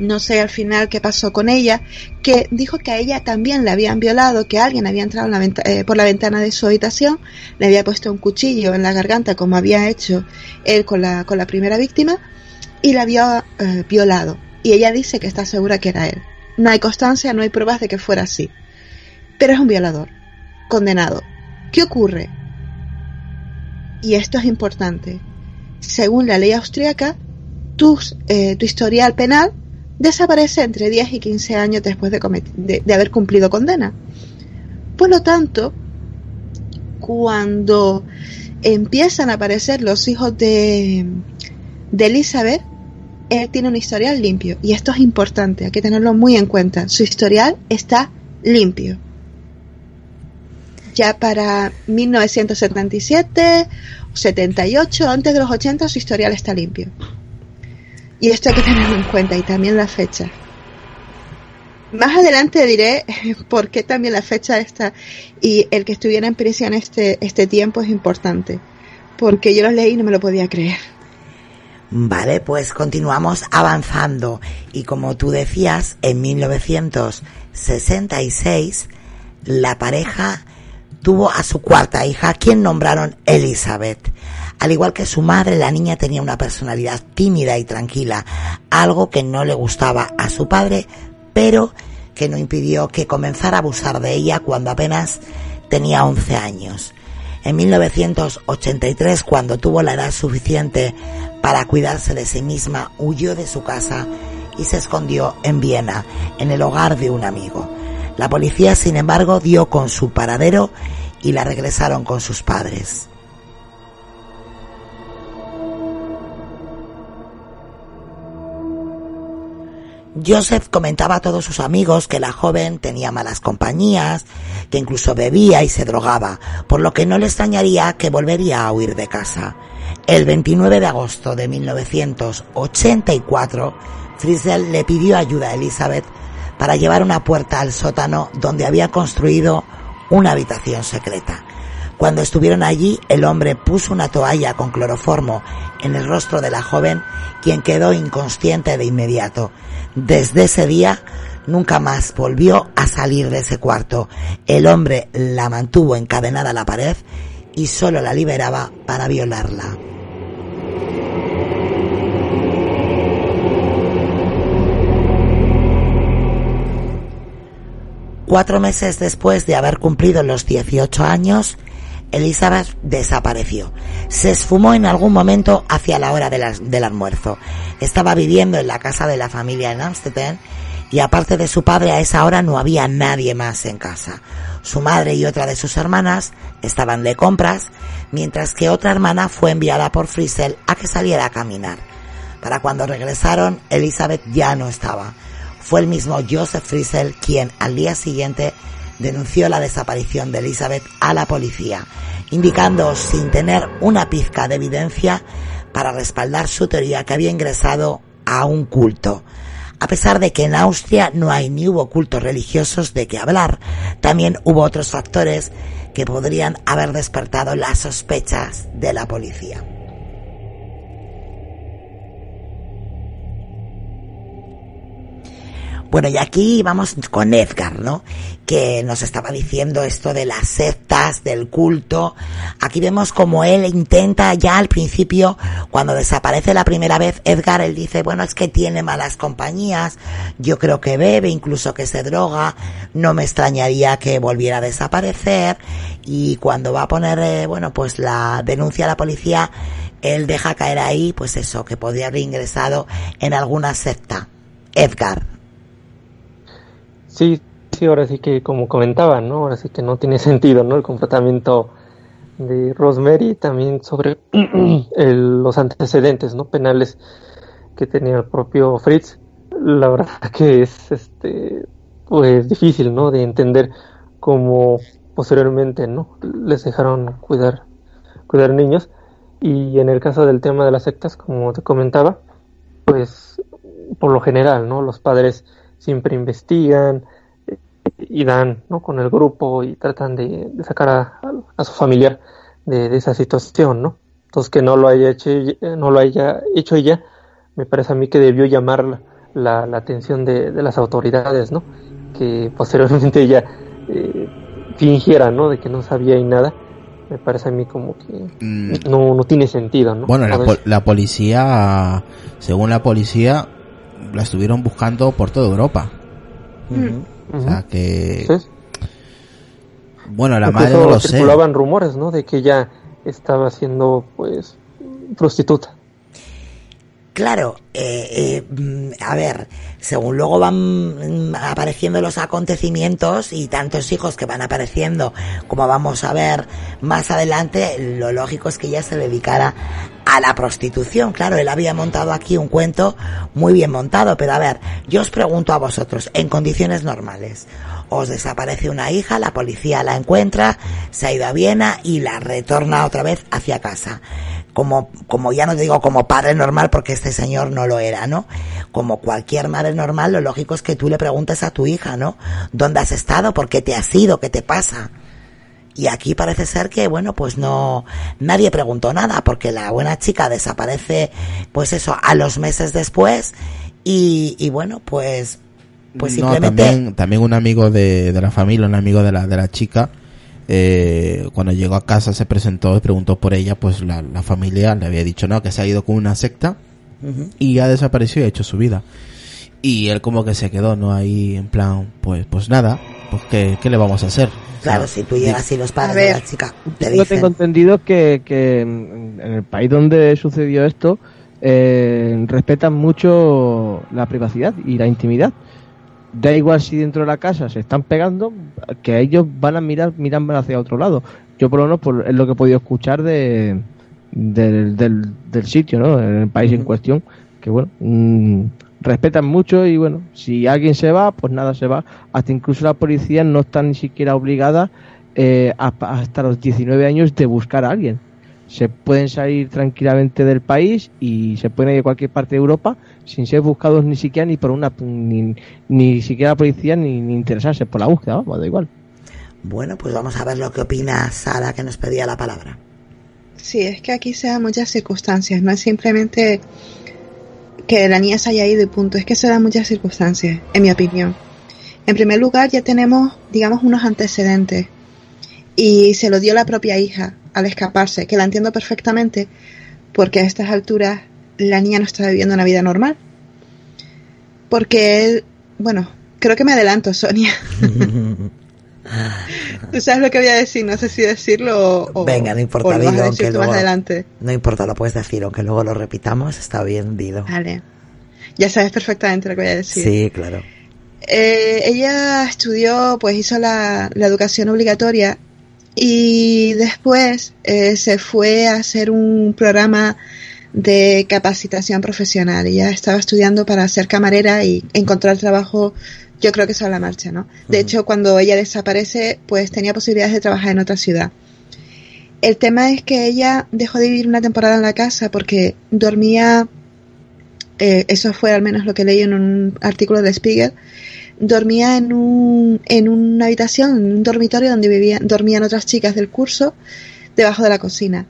no sé al final qué pasó con ella, que dijo que a ella también la habían violado, que alguien había entrado eh, por la ventana de su habitación, le había puesto un cuchillo en la garganta como había hecho él con la, con la primera víctima y la había eh, violado. Y ella dice que está segura que era él. No hay constancia, no hay pruebas de que fuera así. Pero es un violador, condenado. ¿Qué ocurre? Y esto es importante. Según la ley austríaca, tu, eh, tu historial penal desaparece entre 10 y 15 años después de, de, haber cumplido condena. Por lo tanto, cuando empiezan a aparecer los hijos de, de Elizabeth, él tiene un historial limpio y esto es importante, hay que tenerlo muy en cuenta. Su historial está limpio. Ya para 1977, 78, antes de los 80, su historial está limpio. Y esto hay que tenerlo en cuenta y también la fecha. Más adelante diré por qué también la fecha esta y el que estuviera en prisión este, este tiempo es importante. Porque yo lo leí y no me lo podía creer. Vale, pues continuamos avanzando y como tú decías, en 1966 la pareja tuvo a su cuarta hija, quien nombraron Elizabeth. Al igual que su madre, la niña tenía una personalidad tímida y tranquila, algo que no le gustaba a su padre, pero que no impidió que comenzara a abusar de ella cuando apenas tenía 11 años. En 1983, cuando tuvo la edad suficiente para cuidarse de sí misma, huyó de su casa y se escondió en Viena, en el hogar de un amigo. La policía, sin embargo, dio con su paradero y la regresaron con sus padres. Joseph comentaba a todos sus amigos que la joven tenía malas compañías, que incluso bebía y se drogaba, por lo que no le extrañaría que volvería a huir de casa. El 29 de agosto de 1984, Friesel le pidió ayuda a Elizabeth para llevar una puerta al sótano donde había construido una habitación secreta. Cuando estuvieron allí, el hombre puso una toalla con cloroformo en el rostro de la joven, quien quedó inconsciente de inmediato. Desde ese día, nunca más volvió a salir de ese cuarto. El hombre la mantuvo encadenada a la pared y solo la liberaba para violarla. Cuatro meses después de haber cumplido los 18 años, Elizabeth desapareció. Se esfumó en algún momento hacia la hora del almuerzo. Estaba viviendo en la casa de la familia en Amsterdam y aparte de su padre a esa hora no había nadie más en casa. Su madre y otra de sus hermanas estaban de compras, mientras que otra hermana fue enviada por Friesel a que saliera a caminar. Para cuando regresaron, Elizabeth ya no estaba fue el mismo Joseph Friesel quien al día siguiente denunció la desaparición de Elizabeth a la policía, indicando sin tener una pizca de evidencia para respaldar su teoría que había ingresado a un culto. A pesar de que en Austria no hay ni hubo cultos religiosos de qué hablar, también hubo otros factores que podrían haber despertado las sospechas de la policía. Bueno, y aquí vamos con Edgar, ¿no? Que nos estaba diciendo esto de las sectas, del culto. Aquí vemos como él intenta ya al principio, cuando desaparece la primera vez, Edgar, él dice, bueno, es que tiene malas compañías, yo creo que bebe, incluso que se droga, no me extrañaría que volviera a desaparecer. Y cuando va a poner, eh, bueno, pues la denuncia a la policía, él deja caer ahí, pues eso, que podría haber ingresado en alguna secta. Edgar. Sí, sí, ahora sí que como comentaban, ¿no? Ahora sí que no tiene sentido, ¿no? El comportamiento de Rosemary también sobre los antecedentes, ¿no? Penales que tenía el propio Fritz. La verdad que es, este, pues difícil, ¿no? De entender cómo posteriormente, ¿no? Les dejaron cuidar, cuidar niños. Y en el caso del tema de las sectas, como te comentaba, pues por lo general, ¿no? Los padres siempre investigan y dan ¿no? con el grupo y tratan de, sacar a, su familiar de, esa situación, ¿no? Entonces que no lo haya hecho, no lo haya hecho ella, me parece a mí que debió llamar la, la atención de, las autoridades, ¿no? Que posteriormente ella eh, fingiera, ¿no? De que no sabía y nada. Me parece a mí como que mm. no, no tiene sentido, ¿no? Bueno, la, la policía, según la policía, la estuvieron buscando por toda Europa. O sea que... Bueno, la madre no lo circulaban rumores, ¿no? De que ella estaba siendo, pues, prostituta. Claro, eh, eh, mm, a ver, según luego van apareciendo los acontecimientos y tantos hijos que van apareciendo, como vamos a ver más adelante, lo lógico es que ella se dedicara a la prostitución. Claro, él había montado aquí un cuento muy bien montado, pero a ver, yo os pregunto a vosotros, en condiciones normales, os desaparece una hija, la policía la encuentra, se ha ido a Viena y la retorna otra vez hacia casa como, como ya no digo como padre normal porque este señor no lo era, ¿no? Como cualquier madre normal, lo lógico es que tú le preguntes a tu hija, ¿no? ¿Dónde has estado? ¿Por qué te has ido? ¿Qué te pasa? Y aquí parece ser que, bueno, pues no, nadie preguntó nada porque la buena chica desaparece, pues eso, a los meses después y, y bueno, pues, pues simplemente... también, también un amigo de, de la familia, un amigo de la, de la chica, eh, cuando llegó a casa se presentó y preguntó por ella, pues la, familia le había dicho no, que se ha ido con una secta y ha desaparecido y ha hecho su vida. Y él como que se quedó, ¿no? Ahí en plan, pues, pues nada, pues ¿qué, le vamos a hacer? Claro, si tú llegas y los padres de la chica te Yo tengo entendido que, que en el país donde sucedió esto eh, respetan mucho la privacidad y la intimidad da igual si dentro de la casa se están pegando, que ellos van a mirar, miran hacia otro lado. Yo por lo menos por, es lo que he podido escuchar de, del, del, sitio, ¿no? En el país en cuestión, que bueno, mm, respetan mucho y bueno, si alguien se va, pues nada se va. Hasta incluso la policía no está ni siquiera obligada eh, hasta los 19 años de buscar a alguien se pueden salir tranquilamente del país y se pueden ir a cualquier parte de Europa sin ser buscados ni siquiera ni por una ni, ni siquiera la policía ni, interesarse por la búsqueda, vamos, da igual. Bueno, pues vamos a ver lo que opina Sara que nos pedía la palabra. Sí, es que aquí se dan muchas circunstancias, no es simplemente que la niña se haya ido y punto, es que se dan muchas circunstancias, en mi opinión. En primer lugar, ya tenemos, digamos, unos antecedentes y se lo dio la propia hija al escaparse, que la entiendo perfectamente, porque a estas alturas la niña no está viviendo una vida normal. Porque él, bueno, creo que me adelanto, Sonia. Tú sabes lo que voy a decir, no sé si decirlo o. Venga, no importa, o lo vas a decir tú más luego- adelante. No importa, lo puedes decir, aunque luego lo repitamos, está bien dicho. Vale. Ya sabes perfectamente lo que voy a decir. Sí, claro. Eh, ella estudió, pues hizo la, la educación obligatoria y después eh, se fue a hacer un programa de capacitación profesional. Ella estaba estudiando para ser camarera y encontrar trabajo, yo creo que sobre la marcha, ¿no? De hecho, cuando ella desaparece, pues tenía posibilidades de trabajar en otra ciudad. El tema es que ella dejó de vivir una temporada en la casa porque dormía, eh, eso fue al menos lo que leí en un artículo de Spiegel, dormía en, un, en una habitación, en un dormitorio donde vivían, dormían otras chicas del curso, debajo de la cocina.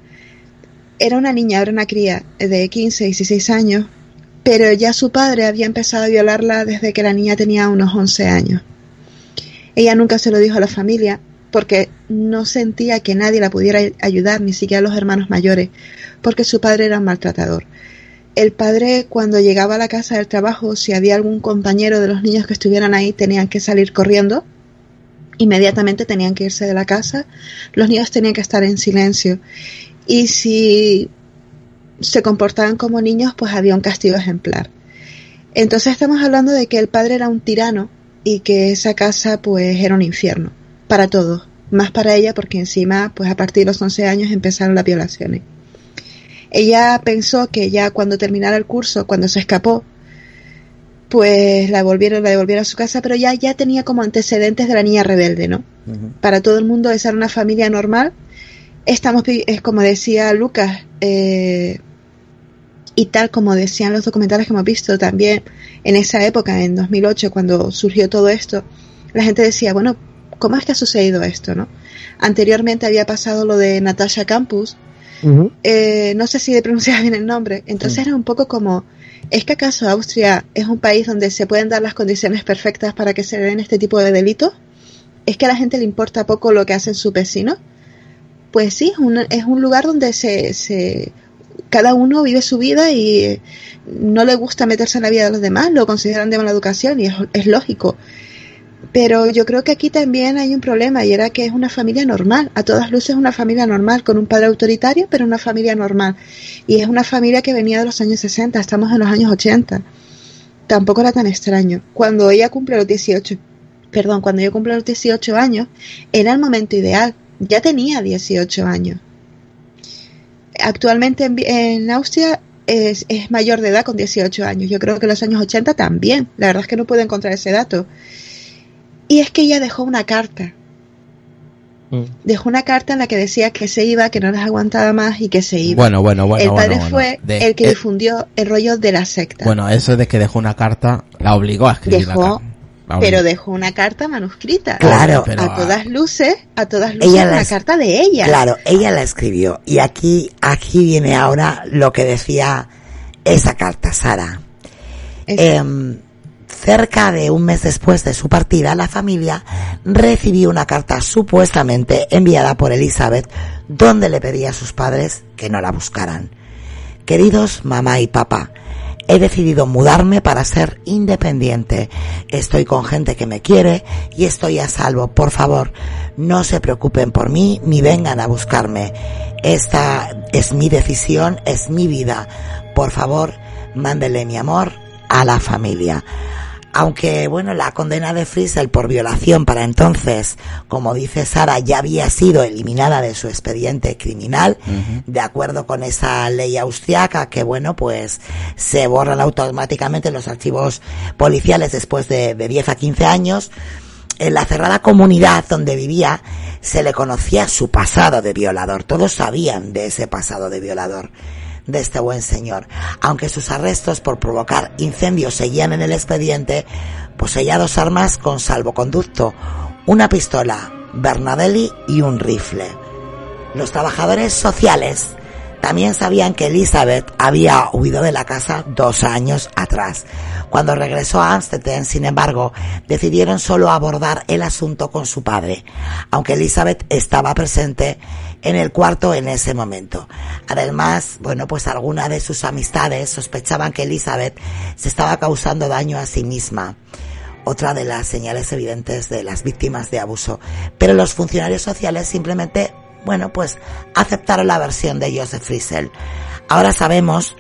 Era una niña, era una cría de 15, 16 años, pero ya su padre había empezado a violarla desde que la niña tenía unos 11 años. Ella nunca se lo dijo a la familia porque no sentía que nadie la pudiera ayudar, ni siquiera los hermanos mayores, porque su padre era un maltratador. El padre, cuando llegaba a la casa del trabajo, si había algún compañero de los niños que estuvieran ahí, tenían que salir corriendo. Inmediatamente tenían que irse de la casa. Los niños tenían que estar en silencio. Y si se comportaban como niños, pues había un castigo ejemplar. Entonces estamos hablando de que el padre era un tirano y que esa casa pues era un infierno para todos, más para ella porque encima pues a partir de los 11 años empezaron las violaciones. Ella pensó que ya cuando terminara el curso, cuando se escapó, pues la volvieron, la devolvieron a su casa, pero ya, ya tenía como antecedentes de la niña rebelde, ¿no? Para todo el mundo esa era una familia normal. Estamos, como decía Lucas, eh, y tal como decían los documentales que hemos visto también en esa época, en 2008, cuando surgió todo esto, la gente decía, bueno, ¿cómo es que ha sucedido esto, no? Anteriormente había pasado lo de Natasha Campus, eh, no sé si de pronunciar bien el nombre, entonces era un poco como, ¿es que acaso Austria es un país donde se pueden dar las condiciones perfectas para que se den este tipo de delitos? ¿Es que a la gente le importa poco lo que hacen sus vecinos? Pues sí, es un, lugar donde se, se, cada uno vive su vida y eh, no le gusta meterse en la vida de los demás, lo consideran de mala educación y es, es lógico. Pero yo creo que aquí también hay un problema y era que es una familia normal, a todas luces una familia normal, con un padre autoritario, pero una familia normal. Y es una familia que venía de los años 60, estamos en los años 80. Tampoco era tan extraño. Cuando ella cumple los 18, perdón, cuando yo cumple los 18 años, era el momento ideal. Ya tenía 18 años. Actualmente en, Austria es, es mayor de edad con 18 años. Yo creo que en los años 80 también. La verdad es que no puedo encontrar ese dato. Y es que ella dejó una carta. Mm. Dejó una carta en la que decía que se iba, que no las aguantaba más y que se iba. Bueno, bueno, bueno. el padre bueno, bueno. fue De- el que eh, difundió el rollo de la secta. Bueno, eso de que dejó una carta, la obligó a escribir Dejó- la carta. La pero dejó una carta manuscrita. Claro. Pero, a todas luces, a todas luces, Ella una las- carta de ella. Claro, ella la escribió. Y aquí, aquí viene ahora lo que decía esa carta, Sara. Em, cerca de un mes después de su partida, la familia recibió una carta supuestamente enviada por Elizabeth donde le pedía a sus padres que no la buscaran. Queridos mamá y papá, he decidido mudarme para ser independiente. Estoy con gente que me quiere y estoy a salvo. Por favor, no se preocupen por mí ni vengan a buscarme. Esta es mi decisión, es mi vida. Por favor, mándele mi amor a la familia. Aunque, bueno, la condena de Friesel por violación para entonces, como dice Sara, ya había sido eliminada de su expediente criminal, de acuerdo con esa ley austriaca que, bueno, pues se borran automáticamente los archivos policiales después de, de 10 a 15 años. En la cerrada comunidad donde vivía se le conocía su pasado de violador. Todos sabían de ese pasado de violador de este buen señor. Aunque sus arrestos por provocar incendios seguían en el expediente, poseía dos armas con salvoconducto, una pistola, Bernadelli y un rifle. Los trabajadores sociales también sabían que Elizabeth había huido de la casa dos años atrás. Cuando regresó a Amsterdam, sin embargo, decidieron solo abordar el asunto con su padre, aunque Elizabeth estaba presente en el cuarto en ese momento. Además, bueno, pues algunas de sus amistades sospechaban que Elizabeth se estaba causando daño a sí misma otra de las señales evidentes de las víctimas de abuso. Pero los funcionarios sociales simplemente bueno, pues aceptaron la versión de Joseph Friesel. Ahora sabemos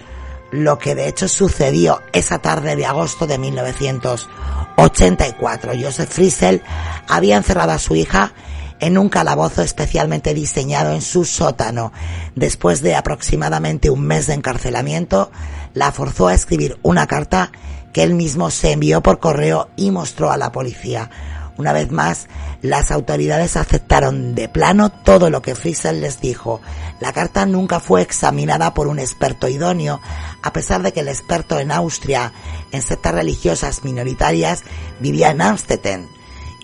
lo que de hecho sucedió esa tarde de agosto de 1984. Joseph Friesel había encerrado a su hija en un calabozo especialmente diseñado en su sótano. Después de aproximadamente un mes de encarcelamiento, la forzó a escribir una carta que él mismo se envió por correo y mostró a la policía. Una vez más, las autoridades aceptaron de plano todo lo que Friesel les dijo. La carta nunca fue examinada por un experto idóneo, a pesar de que el experto en Austria, en sectas religiosas minoritarias, vivía en Amstetten.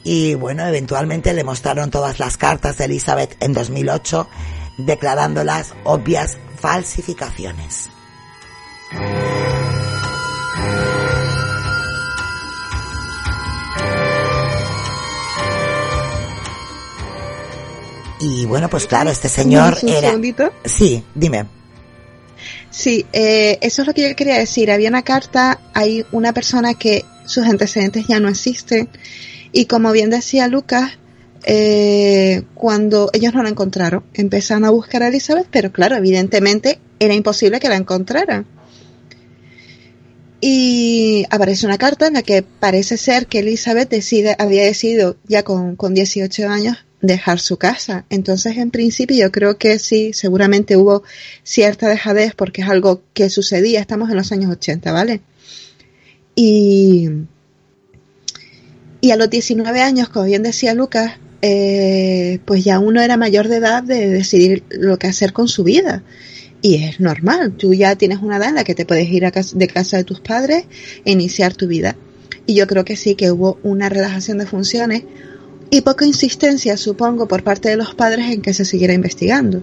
Y bueno, eventualmente le mostraron todas las cartas de Elizabeth en 2008, declarándolas obvias falsificaciones. Y bueno, pues claro, este señor ¿Un era... segundito? Sí, dime. Sí, eh, eso es lo que yo quería decir. Había una carta, hay una persona que sus antecedentes ya no existen. Y como bien decía Lucas, eh, cuando ellos no la encontraron, empezaron a buscar a Elizabeth, pero claro, evidentemente era imposible que la encontraran. Y aparece una carta en la que parece ser que Elizabeth decide, había decidido ya con, con 18 años dejar su casa. Entonces, en principio, yo creo que sí, seguramente hubo cierta dejadez porque es algo que sucedía. Estamos en los años 80, ¿vale? Y, y a los 19 años, como bien decía Lucas, eh, pues ya uno era mayor de edad de decidir lo que hacer con su vida. Y es normal, tú ya tienes una edad en la que te puedes ir a casa, de casa de tus padres e iniciar tu vida. Y yo creo que sí, que hubo una relajación de funciones y poca insistencia, supongo, por parte de los padres en que se siguiera investigando.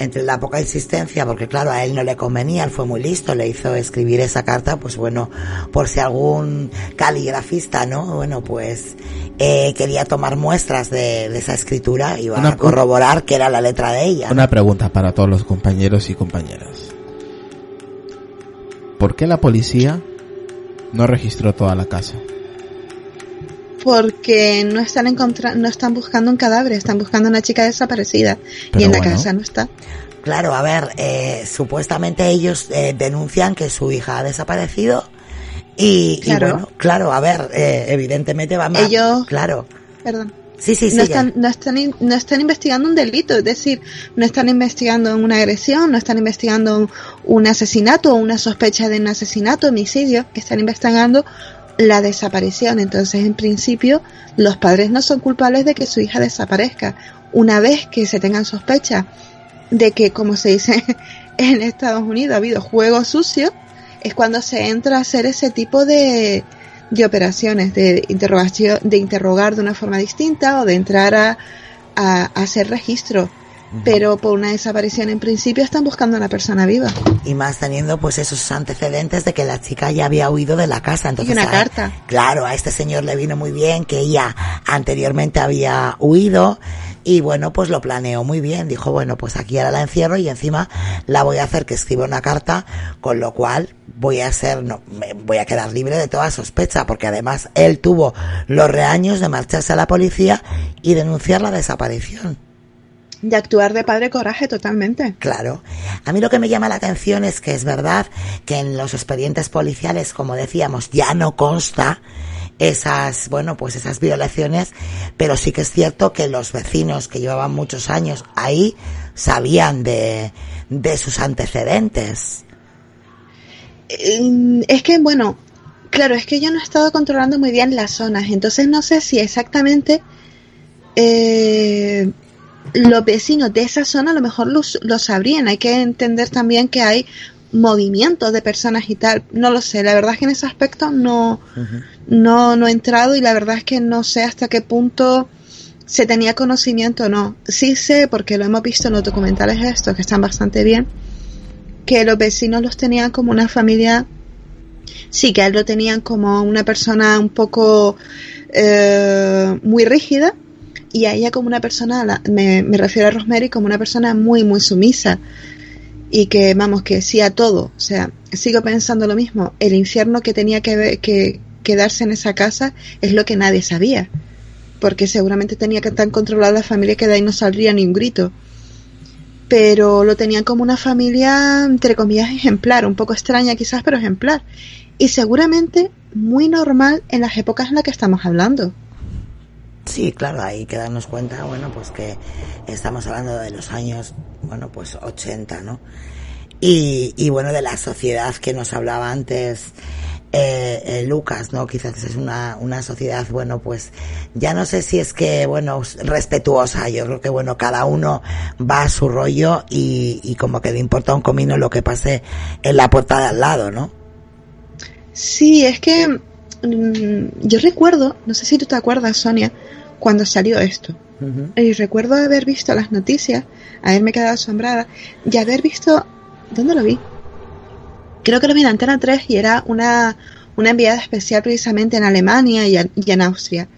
Entre la poca insistencia, porque claro, a él no le convenía, él fue muy listo, le hizo escribir esa carta, pues bueno, por si algún caligrafista, ¿no? Bueno, pues eh, quería tomar muestras de, de esa escritura y a corroborar que era la letra de ella. Una pregunta para todos los compañeros y compañeras. ¿Por qué la policía no registró toda la casa? Porque no están encontra no están buscando un cadáver, están buscando una chica desaparecida. Pero y en la casa no está. Claro, a ver, eh, supuestamente ellos eh, denuncian que su hija ha desaparecido y, bueno, claro, a ver, eh, evidentemente van a... Ellos- Claro. Perdón. Sí, sí, no sigue. están, no están, in- no están investigando un delito, es decir, no están investigando una agresión, no están investigando un, un asesinato o una sospecha de un asesinato, homicidio, están investigando la desaparición. Entonces, en principio, los padres no son culpables de que su hija desaparezca. Una vez que se tengan sospecha de que, como se dice en Estados Unidos, ha habido juego sucio, es cuando se entra a hacer ese tipo de, de operaciones, de interrogación, de interrogar de una forma distinta o de entrar a, a hacer registro. Pero por una desaparición en principio están buscando a una persona viva. Y más teniendo pues esos antecedentes de que la chica ya había huido de la casa. Entonces, Y una carta. Claro, a este señor le vino muy bien que ella anteriormente había huido y bueno, pues lo planeó muy bien. Dijo, bueno, pues aquí ahora la encierro y encima la voy a hacer que escriba una carta, con lo cual voy a ser, no, me- voy a quedar libre de toda sospecha, porque además él tuvo los reaños de marcharse a la policía y denunciar la desaparición. De actuar de padre coraje totalmente. Claro. A mí lo que me llama la atención es que es verdad que en los expedientes policiales, como decíamos, ya no consta esas, bueno, pues esas violaciones, pero sí que es cierto que los vecinos que llevaban muchos años ahí sabían de, de sus antecedentes. Eh, Es que, bueno, claro, es que yo no he estado controlando muy bien las zonas, entonces no sé si exactamente eh, los vecinos de esa zona a lo mejor lo, lo sabrían. Hay que entender también que hay movimientos de personas y tal. No lo sé, la verdad es que en ese aspecto no, no, no he entrado y la verdad es que no sé hasta qué punto se tenía conocimiento o no. Sí sé, porque lo hemos visto en los documentales estos, que están bastante bien, que los vecinos los tenían como una familia, sí, que a él lo tenían como una persona un poco eh, muy rígida, y a ella como una persona, me, me refiero a Rosemary como una persona muy, muy sumisa y que, vamos, que sí a todo. O sea, sigo pensando lo mismo. El infierno que tenía que, que quedarse en esa casa es lo que nadie sabía. Porque seguramente tenía que estar controlada la familia que de ahí no saldría ni un grito. Pero lo tenían como una familia, entre comillas, ejemplar. Un poco extraña quizás, pero ejemplar. Y seguramente muy normal en las épocas en las que estamos hablando. Sí, claro, hay que darnos cuenta, bueno, pues que estamos hablando de los años, bueno, pues 80, ¿no? Y, y bueno, de la sociedad que nos hablaba antes eh, eh, Lucas, ¿no? Quizás es una, una sociedad, bueno, pues ya no sé si es que, bueno, respetuosa, yo creo que, bueno, cada uno va a su rollo y, y como que le importa un comino lo que pase en la puerta de al lado, ¿no? Sí, es que mm, yo recuerdo, no sé si tú te acuerdas, Sonia, cuando salió esto. Y recuerdo haber visto las noticias, haberme quedado asombrada y haber visto, ¿dónde lo vi? Creo que lo vi en Antena 3 y era una, una enviada especial precisamente en Alemania y, en Austria.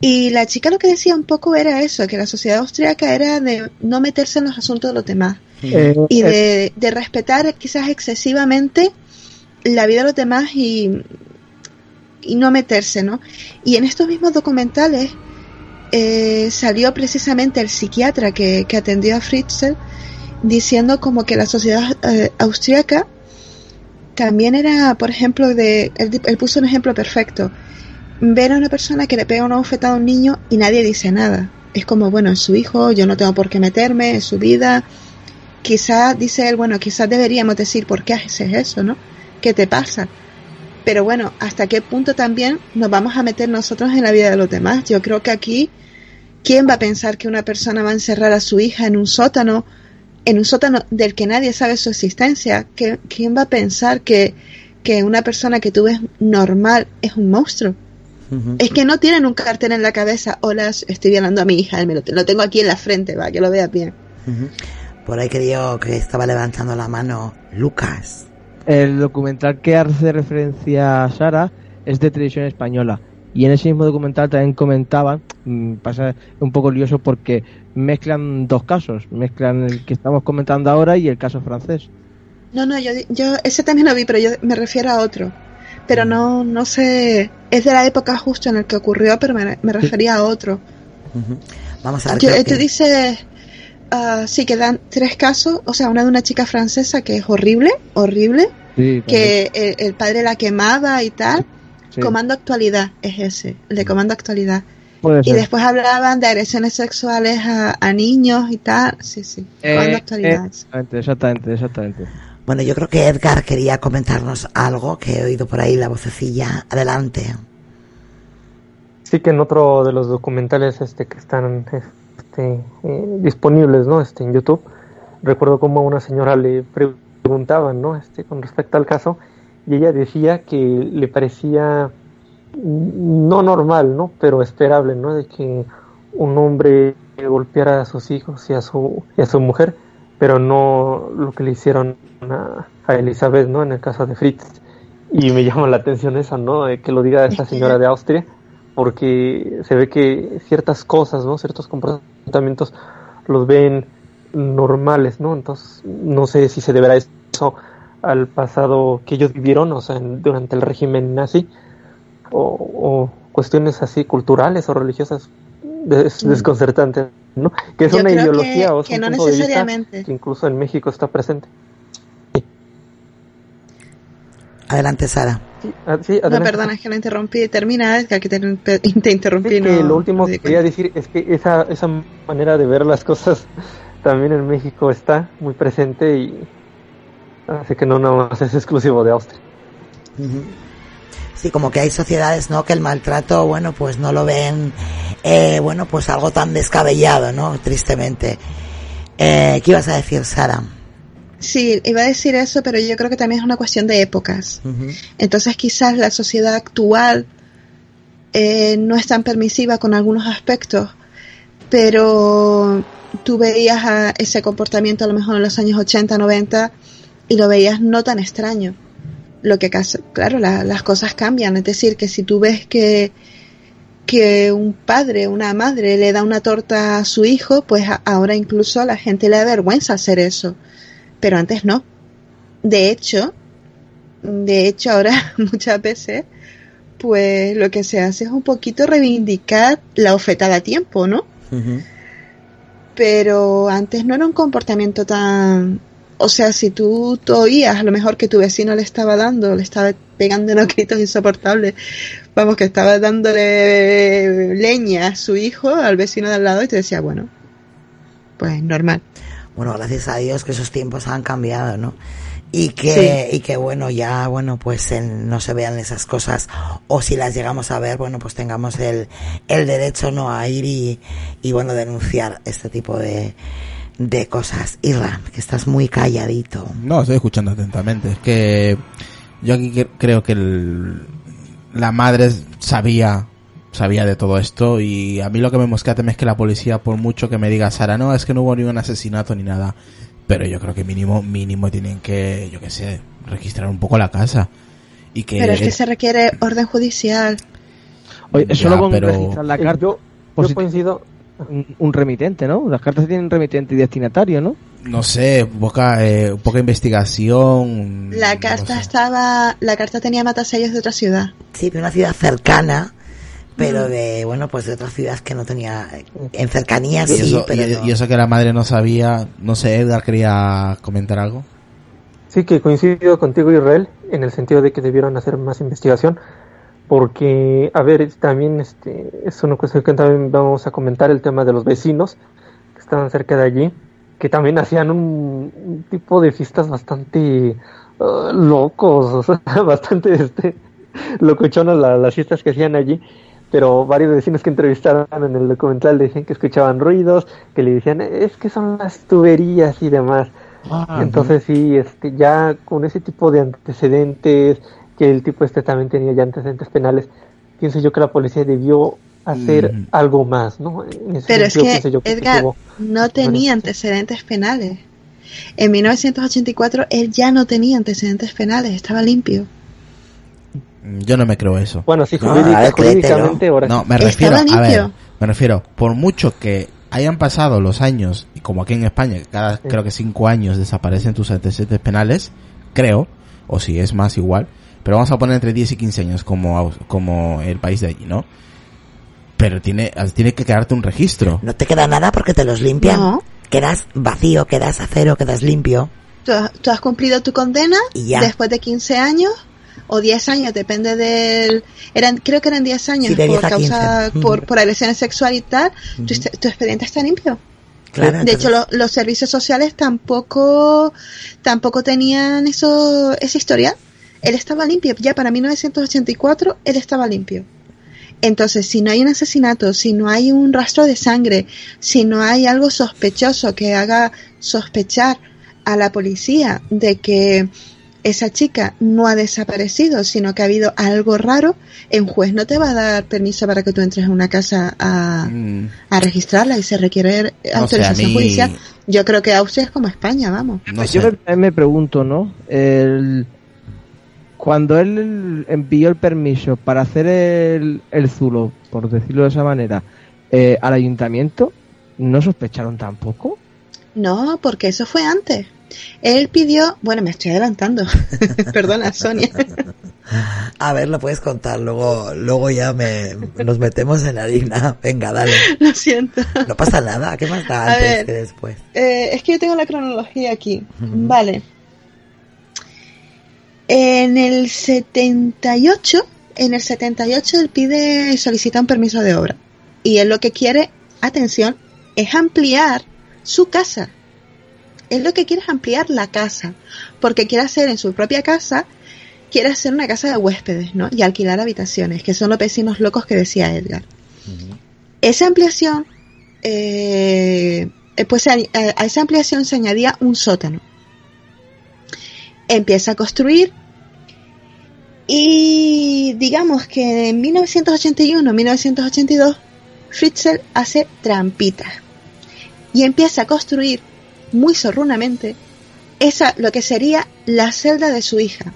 Y la chica lo que decía un poco era eso, que la sociedad austríaca era de no meterse en los asuntos de los demás eh, y de, de, respetar quizás excesivamente la vida de los demás y, y no meterse, ¿no? Y en estos mismos documentales eh, salió precisamente el psiquiatra que, que, atendió a Fritzl diciendo como que la sociedad eh, austríaca también era, por ejemplo, de, él, puso un ejemplo perfecto. Ver a una persona que le pega una bofetada a un niño y nadie dice nada. Es como, bueno, es su hijo, yo no tengo por qué meterme, es su vida. Quizás, dice él, bueno, quizás deberíamos decir, ¿por qué haces eso, no? ¿Qué te pasa? Pero bueno, ¿hasta qué punto también nos vamos a meter nosotros en la vida de los demás? Yo creo que aquí, ¿quién va a pensar que una persona va a encerrar a su hija en un sótano, en un sótano del que nadie sabe su existencia? ¿Quién va a pensar que, que una persona que tú ves normal es un monstruo? Es que no tienen un cartel en la cabeza, hola, estoy violando a mi hija, me lo, tengo aquí en la frente, va, que lo veas bien. Por ahí que que estaba levantando la mano Lucas. El documental que hace referencia a Sara es de televisión española. Y en ese mismo documental también comentaban, mm, pasa un poco lioso porque mezclan dos casos, mezclan el que estamos comentando ahora y el caso francés. No, no, yo, yo ese también lo vi, pero yo me refiero a otro. Pero no, no sé, es de la época justo en el que ocurrió, pero me, refería a otro. Vamos a ver. Yo, tú dices uh, sí quedan tres casos, o sea, una de una chica francesa que es horrible, horrible, que el, padre la quemaba y tal. Comando actualidad es ese, el de comando actualidad. y después hablaban de agresiones sexuales a, niños y tal. Sí, sí. Eh, comando actualidad. Exactamente, exactamente, exactamente. Bueno, yo creo que Edgar quería comentarnos algo que he oído por ahí la vocecilla. Adelante. Sí, que en otro de los documentales este que están este, eh, disponibles ¿no? este, en YouTube. Recuerdo como a una señora le preguntaban ¿no? este, con respecto al caso y ella decía que le parecía no normal, ¿no? pero esperable, ¿no? de que un hombre golpeara a sus hijos y a su, y a su mujer, pero no lo que le hicieron a, a Elizabeth, ¿no? En el caso de Fritz. Y me llama la atención eso, ¿no? De que lo diga esta señora de Austria, porque se ve que ciertas cosas, ¿no? Ciertos comportamientos los ven normales, ¿no? Entonces, no sé si se deberá eso al pasado que ellos vivieron, o sea, durante el régimen nazi, o, cuestiones así culturales o religiosas desconcertantes, ¿no? Que es una ideología o es un punto de vista que incluso en México está presente. Adelante, Sara. Ah, no, perdona, es que la interrumpí. Termina, que te, te interrumpí. lo último que quería decir es que esa, esa manera de ver las cosas también en México está muy presente y así que no nada más es exclusivo de Austria. Sí, como que hay sociedades, ¿no? Que el maltrato, bueno, pues no lo ven, eh, bueno, pues algo tan descabellado, ¿no? Tristemente. Eh, ¿Qué ibas a decir, Sara? Sí, iba a decir eso, pero yo creo que también es una cuestión de épocas. Entonces quizás la sociedad actual eh, no es tan permisiva con algunos aspectos, pero tú veías a ese comportamiento a lo mejor en los años 80, 90 y lo veías no tan extraño. Lo que, claro, las cosas cambian. Es decir, que si tú ves que, que un padre, una madre le da una torta a su hijo, pues ahora incluso a la gente le da vergüenza hacer eso. Pero antes no. De hecho, de hecho ahora muchas veces, pues lo que se hace es un poquito reivindicar la oferta a tiempo, ¿no? Pero antes no era un comportamiento tan o sea, si tú, tú oías a lo mejor que tu vecino le estaba dando, le estaba pegando unos gritos insoportables, vamos, que estaba dándole leña a su hijo, al vecino de al lado, y te decía, bueno, pues normal. Bueno, gracias a Dios que esos tiempos han cambiado, ¿no? y que y que bueno ya bueno pues no se vean esas cosas o si las llegamos a ver bueno pues tengamos el el derecho no a ir y, y bueno denunciar este tipo de de cosas. Irra, que estás muy calladito. No, estoy escuchando atentamente. Es que yo aquí creo que la madre sabía sabía de todo esto y a mí lo que me mosquea es que la policía, por mucho que me diga Sara, no, es que no hubo ni un asesinato ni nada, pero yo creo que mínimo, mínimo tienen que, yo qué sé, registrar un poco la casa. Y que pero es que se requiere orden judicial. Oye, solo con registrar la carta. Yo, yo coincido, un, remitente, ¿no? Las cartas tienen remitente y destinatario, ¿no? No sé, poca, eh, poca investigación. La carta estaba, la carta tenía matasellos de otra ciudad. Sí, de una ciudad cercana, pero mm. de, bueno, pues de otra ciudad que no tenía, en cercanía sí, eso, pero y, eso que la madre no sabía, no sé, Edgar quería comentar algo. Sí, que coincido contigo, Israel, en el sentido de que debieron hacer más investigación porque, a ver, también este, es una cuestión que también vamos a comentar, el tema de los vecinos que estaban cerca de allí, que también hacían un, tipo de fiestas bastante uh, locos, bastante este, locochonas las fiestas que hacían allí, pero varios vecinos que entrevistaron en el documental decían que escuchaban ruidos, que le decían, es que son las tuberías y demás. Ah, Entonces sí, este, ya con ese tipo de antecedentes, que el tipo este también tenía ya antecedentes penales, pienso yo que la policía debió hacer algo más, ¿no? Pero es que, Edgar no tenía antecedentes penales. En 1984 él ya no tenía antecedentes penales, estaba limpio. Yo no me creo eso. Bueno, sí, jurídicamente ahora No, me refiero, a ver, me refiero, por mucho que hayan pasado los años, y como aquí en España, cada creo que cinco años desaparecen tus antecedentes penales, creo, o si es más igual, pero vamos a poner entre 10 y 15 años como, como el país de allí, ¿no? Pero tiene, tiene que quedarte un registro. No te queda nada porque te los limpian. Quedas vacío, quedas a cero, quedas limpio. Tú, has cumplido tu condena después de 15 años o 10 años, depende del... Eran, creo que eran 10 años por causa, por, por agresiones sexuales y tal. tu, expediente está limpio. Claro, de hecho, los servicios sociales tampoco, tampoco tenían eso, esa historia él estaba limpio. Ya para 1984 él estaba limpio. Entonces, si no hay un asesinato, si no hay un rastro de sangre, si no hay algo sospechoso que haga sospechar a la policía de que esa chica no ha desaparecido, sino que ha habido algo raro, el juez no te va a dar permiso para que tú entres a una casa a, mm. registrarla y se requiere autorización judicial. Yo creo que Austria es como España, vamos. Yo me, me, pregunto, ¿no? El, cuando él envió el permiso para hacer el, el zulo, por decirlo de esa manera, eh, al ayuntamiento, ¿no sospecharon tampoco? No, porque eso fue antes. Él pidió, bueno, me estoy adelantando. Perdona, Sonia. A ver, lo puedes contar, luego, luego ya me, nos metemos en la harina. Venga, dale. Lo siento. No pasa nada, ¿qué más da antes que después? Eh, es que yo tengo la cronología aquí. Vale. En el 78, en el 78 él pide, solicita un permiso de obra. Y él lo que quiere, atención, es ampliar su casa. Él lo que quiere es ampliar la casa. Porque quiere hacer en su propia casa, quiere hacer una casa de huéspedes, ¿no? Y alquilar habitaciones, que son los vecinos locos que decía Edgar. Esa ampliación, eh, pues a esa ampliación se añadía un sótano empieza a construir y digamos que en 1981-1982 Fritzl hace trampitas y empieza a construir muy zorrunamente esa lo que sería la celda de su hija.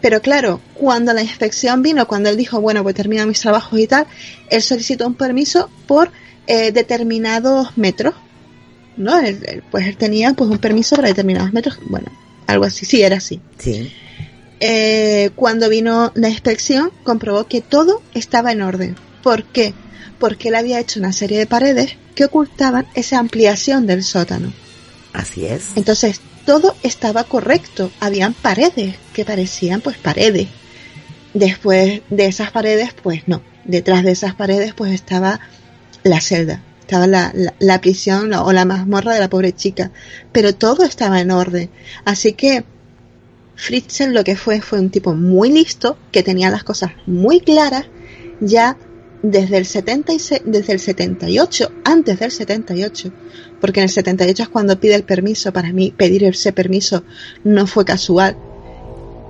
Pero claro, cuando la inspección vino, cuando él dijo, bueno, pues termino mis trabajos y tal, él solicitó un permiso por eh, determinados metros. ¿No? pues él tenía pues un permiso para determinados metros. Bueno, algo así, sí, era así. Sí. Eh, cuando vino la inspección, comprobó que todo estaba en orden. ¿Por qué? Porque él había hecho una serie de paredes que ocultaban esa ampliación del sótano. Así es. Entonces, todo estaba correcto. Habían paredes que parecían pues paredes. Después de esas paredes, pues no. Detrás de esas paredes, pues estaba la celda. Estaba la, la, prisión o la mazmorra de la pobre chica. Pero todo estaba en orden. Así que Fritzen lo que fue fue un tipo muy listo, que tenía las cosas muy claras, ya desde el, 76, desde el 78, antes del 78, porque en el 78 es cuando pide el permiso, para mí pedir ese permiso no fue casual,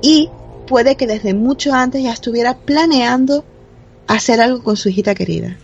y puede que desde mucho antes ya estuviera planeando hacer algo con su hijita querida.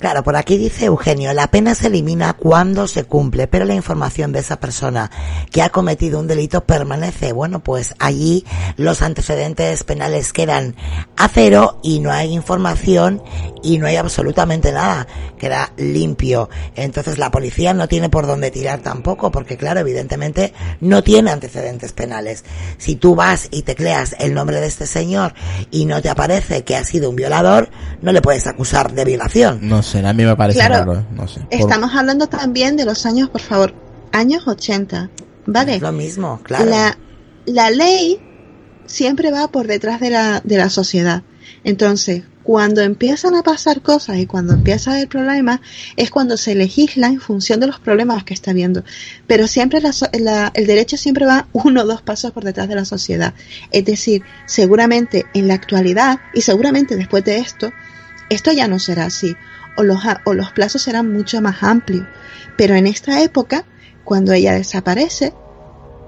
Claro, por aquí dice Eugenio, la pena se elimina cuando se cumple, pero la información de esa persona que ha cometido un delito permanece. Bueno, pues allí los antecedentes penales quedan a cero y no hay información y no hay absolutamente nada. Queda limpio. Entonces la policía no tiene por dónde tirar tampoco, porque claro, evidentemente no tiene antecedentes penales. Si tú vas y tecleas el nombre de este señor y no te aparece que ha sido un violador, no le puedes acusar de violación. No a mí me parece claro, ¿eh? no sé. Estamos hablando también de los años, por favor, años 80, ¿vale? lo mismo, claro. La, la ley siempre va por detrás de la, de la sociedad. Entonces, cuando empiezan a pasar cosas y cuando empieza a haber problemas, es cuando se legisla en función de los problemas que está viendo. Pero siempre la, el derecho siempre va uno o dos pasos por detrás de la sociedad. Es decir, seguramente en la actualidad y seguramente después de esto, esto ya no será así o los, o los plazos serán mucho más amplios. Pero en esta época, cuando ella desaparece,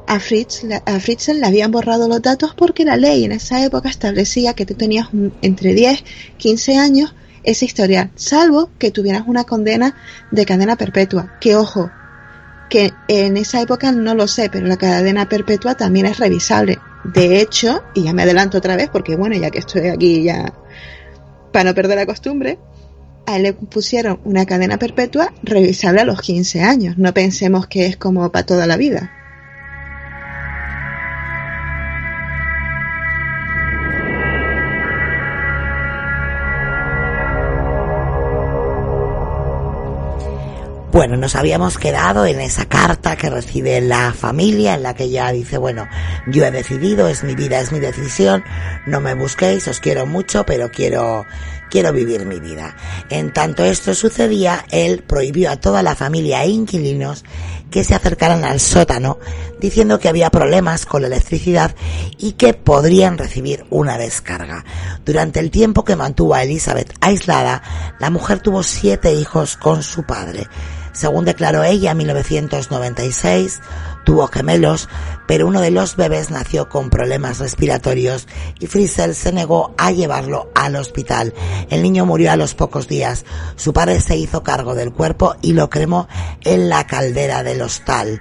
a Fritz, a Fritzen le habían borrado los datos porque la ley en esa época establecía que tú tenías entre 10, 15 años ese historial, salvo que tuvieras una condena de cadena perpetua. Que ojo, que en esa época no lo sé, pero la cadena perpetua también es revisable. De hecho, y ya me adelanto otra vez porque bueno, ya que estoy aquí ya para no perder la costumbre, a él le pusieron una cadena perpetua revisable a los 15 años. No pensemos que es como para toda la vida. Bueno, nos habíamos quedado en esa carta que recibe la familia en la que ella dice, bueno, yo he decidido, es mi vida, es mi decisión, no me busquéis, os quiero mucho, pero quiero, quiero vivir mi vida. En tanto esto sucedía, él prohibió a toda la familia e inquilinos que se acercaran al sótano, diciendo que había problemas con la electricidad y que podrían recibir una descarga. Durante el tiempo que mantuvo a Elizabeth aislada, la mujer tuvo siete hijos con su padre. Según declaró ella en 1996, tuvo gemelos, pero uno de los bebés nació con problemas respiratorios y Friesel se negó a llevarlo al hospital. El niño murió a los pocos días. Su padre se hizo cargo del cuerpo y lo cremó en la caldera del hostal.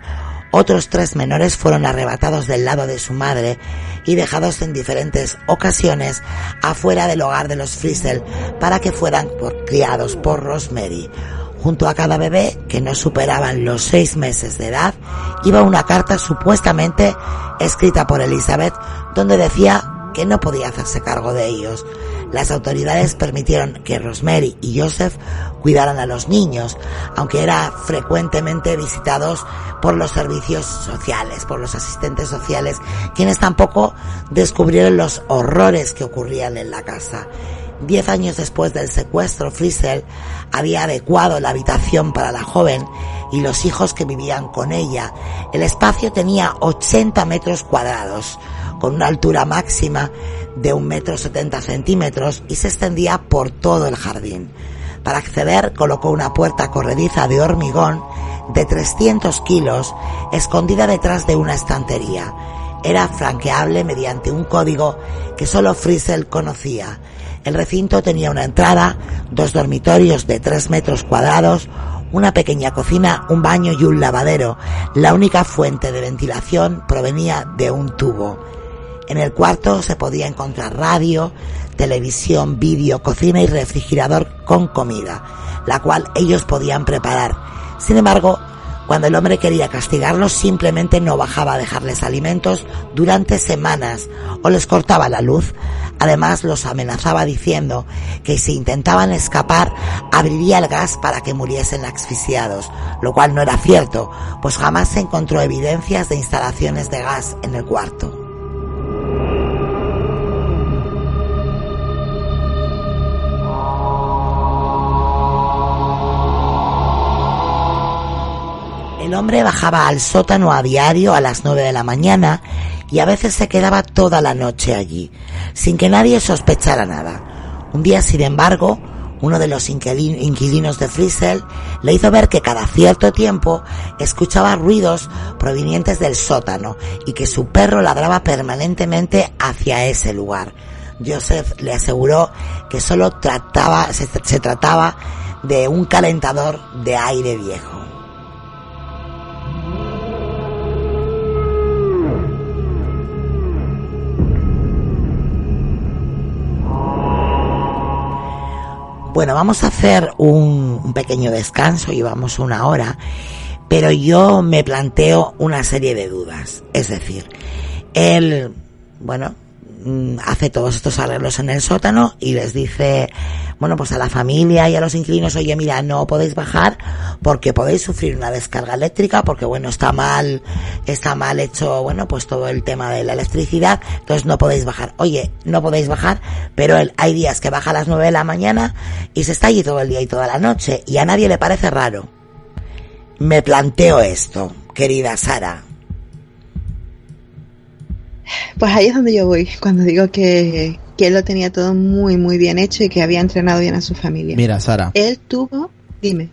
Otros tres menores fueron arrebatados del lado de su madre y dejados en diferentes ocasiones afuera del hogar de los Friesel para que fueran criados por Rosemary. Junto a cada bebé que no superaban los seis meses de edad iba una carta supuestamente escrita por Elizabeth donde decía que no podía hacerse cargo de ellos. Las autoridades permitieron que Rosemary y Joseph cuidaran a los niños, aunque era frecuentemente visitados por los servicios sociales, por los asistentes sociales, quienes tampoco descubrieron los horrores que ocurrían en la casa. Diez años después del secuestro, Friesel había adecuado la habitación para la joven y los hijos que vivían con ella. El espacio tenía 80 metros cuadrados, con una altura máxima de un metro setenta centímetros y se extendía por todo el jardín. Para acceder colocó una puerta corrediza de hormigón de 300 kilos escondida detrás de una estantería. era franqueable mediante un código que solo Friesel conocía. El recinto tenía una entrada, dos dormitorios de tres metros cuadrados, una pequeña cocina, un baño y un lavadero. La única fuente de ventilación provenía de un tubo. En el cuarto se podía encontrar radio, televisión, vídeo, cocina y refrigerador con comida, la cual ellos podían preparar. Sin embargo, cuando el hombre quería castigarlos, simplemente no bajaba a dejarles alimentos durante semanas o les cortaba la luz. Además, los amenazaba diciendo que si intentaban escapar, abriría el gas para que muriesen asfixiados, lo cual no era cierto, pues jamás se encontró evidencias de instalaciones de gas en el cuarto. Hombre bajaba al sótano a diario a las nueve de la mañana y a veces se quedaba toda la noche allí, sin que nadie sospechara nada. Un día, sin embargo, uno de los inquilinos de Friesel le hizo ver que cada cierto tiempo escuchaba ruidos provenientes del sótano y que su perro ladraba permanentemente hacia ese lugar. Joseph le aseguró que solo trataba, se, se trataba de un calentador de aire viejo. Bueno, vamos a hacer un, pequeño descanso, llevamos una hora, pero yo me planteo una serie de dudas. Es decir, él, bueno, hace todos estos arreglos en el sótano y les dice, bueno, pues a la familia y a los inquilinos, oye, mira, no podéis bajar porque podéis sufrir una descarga eléctrica, porque bueno, está mal, está mal hecho, bueno, pues todo el tema de la electricidad, entonces no podéis bajar. Oye, no podéis bajar, pero él, hay días que baja a las nueve de la mañana y se está allí todo el día y toda la noche y a nadie le parece raro. Me planteo esto, querida Sara. Pues ahí es donde yo voy, cuando digo que, que él lo tenía todo muy, muy bien hecho y que había entrenado bien a su familia. Mira, Sara. Él tuvo, dime.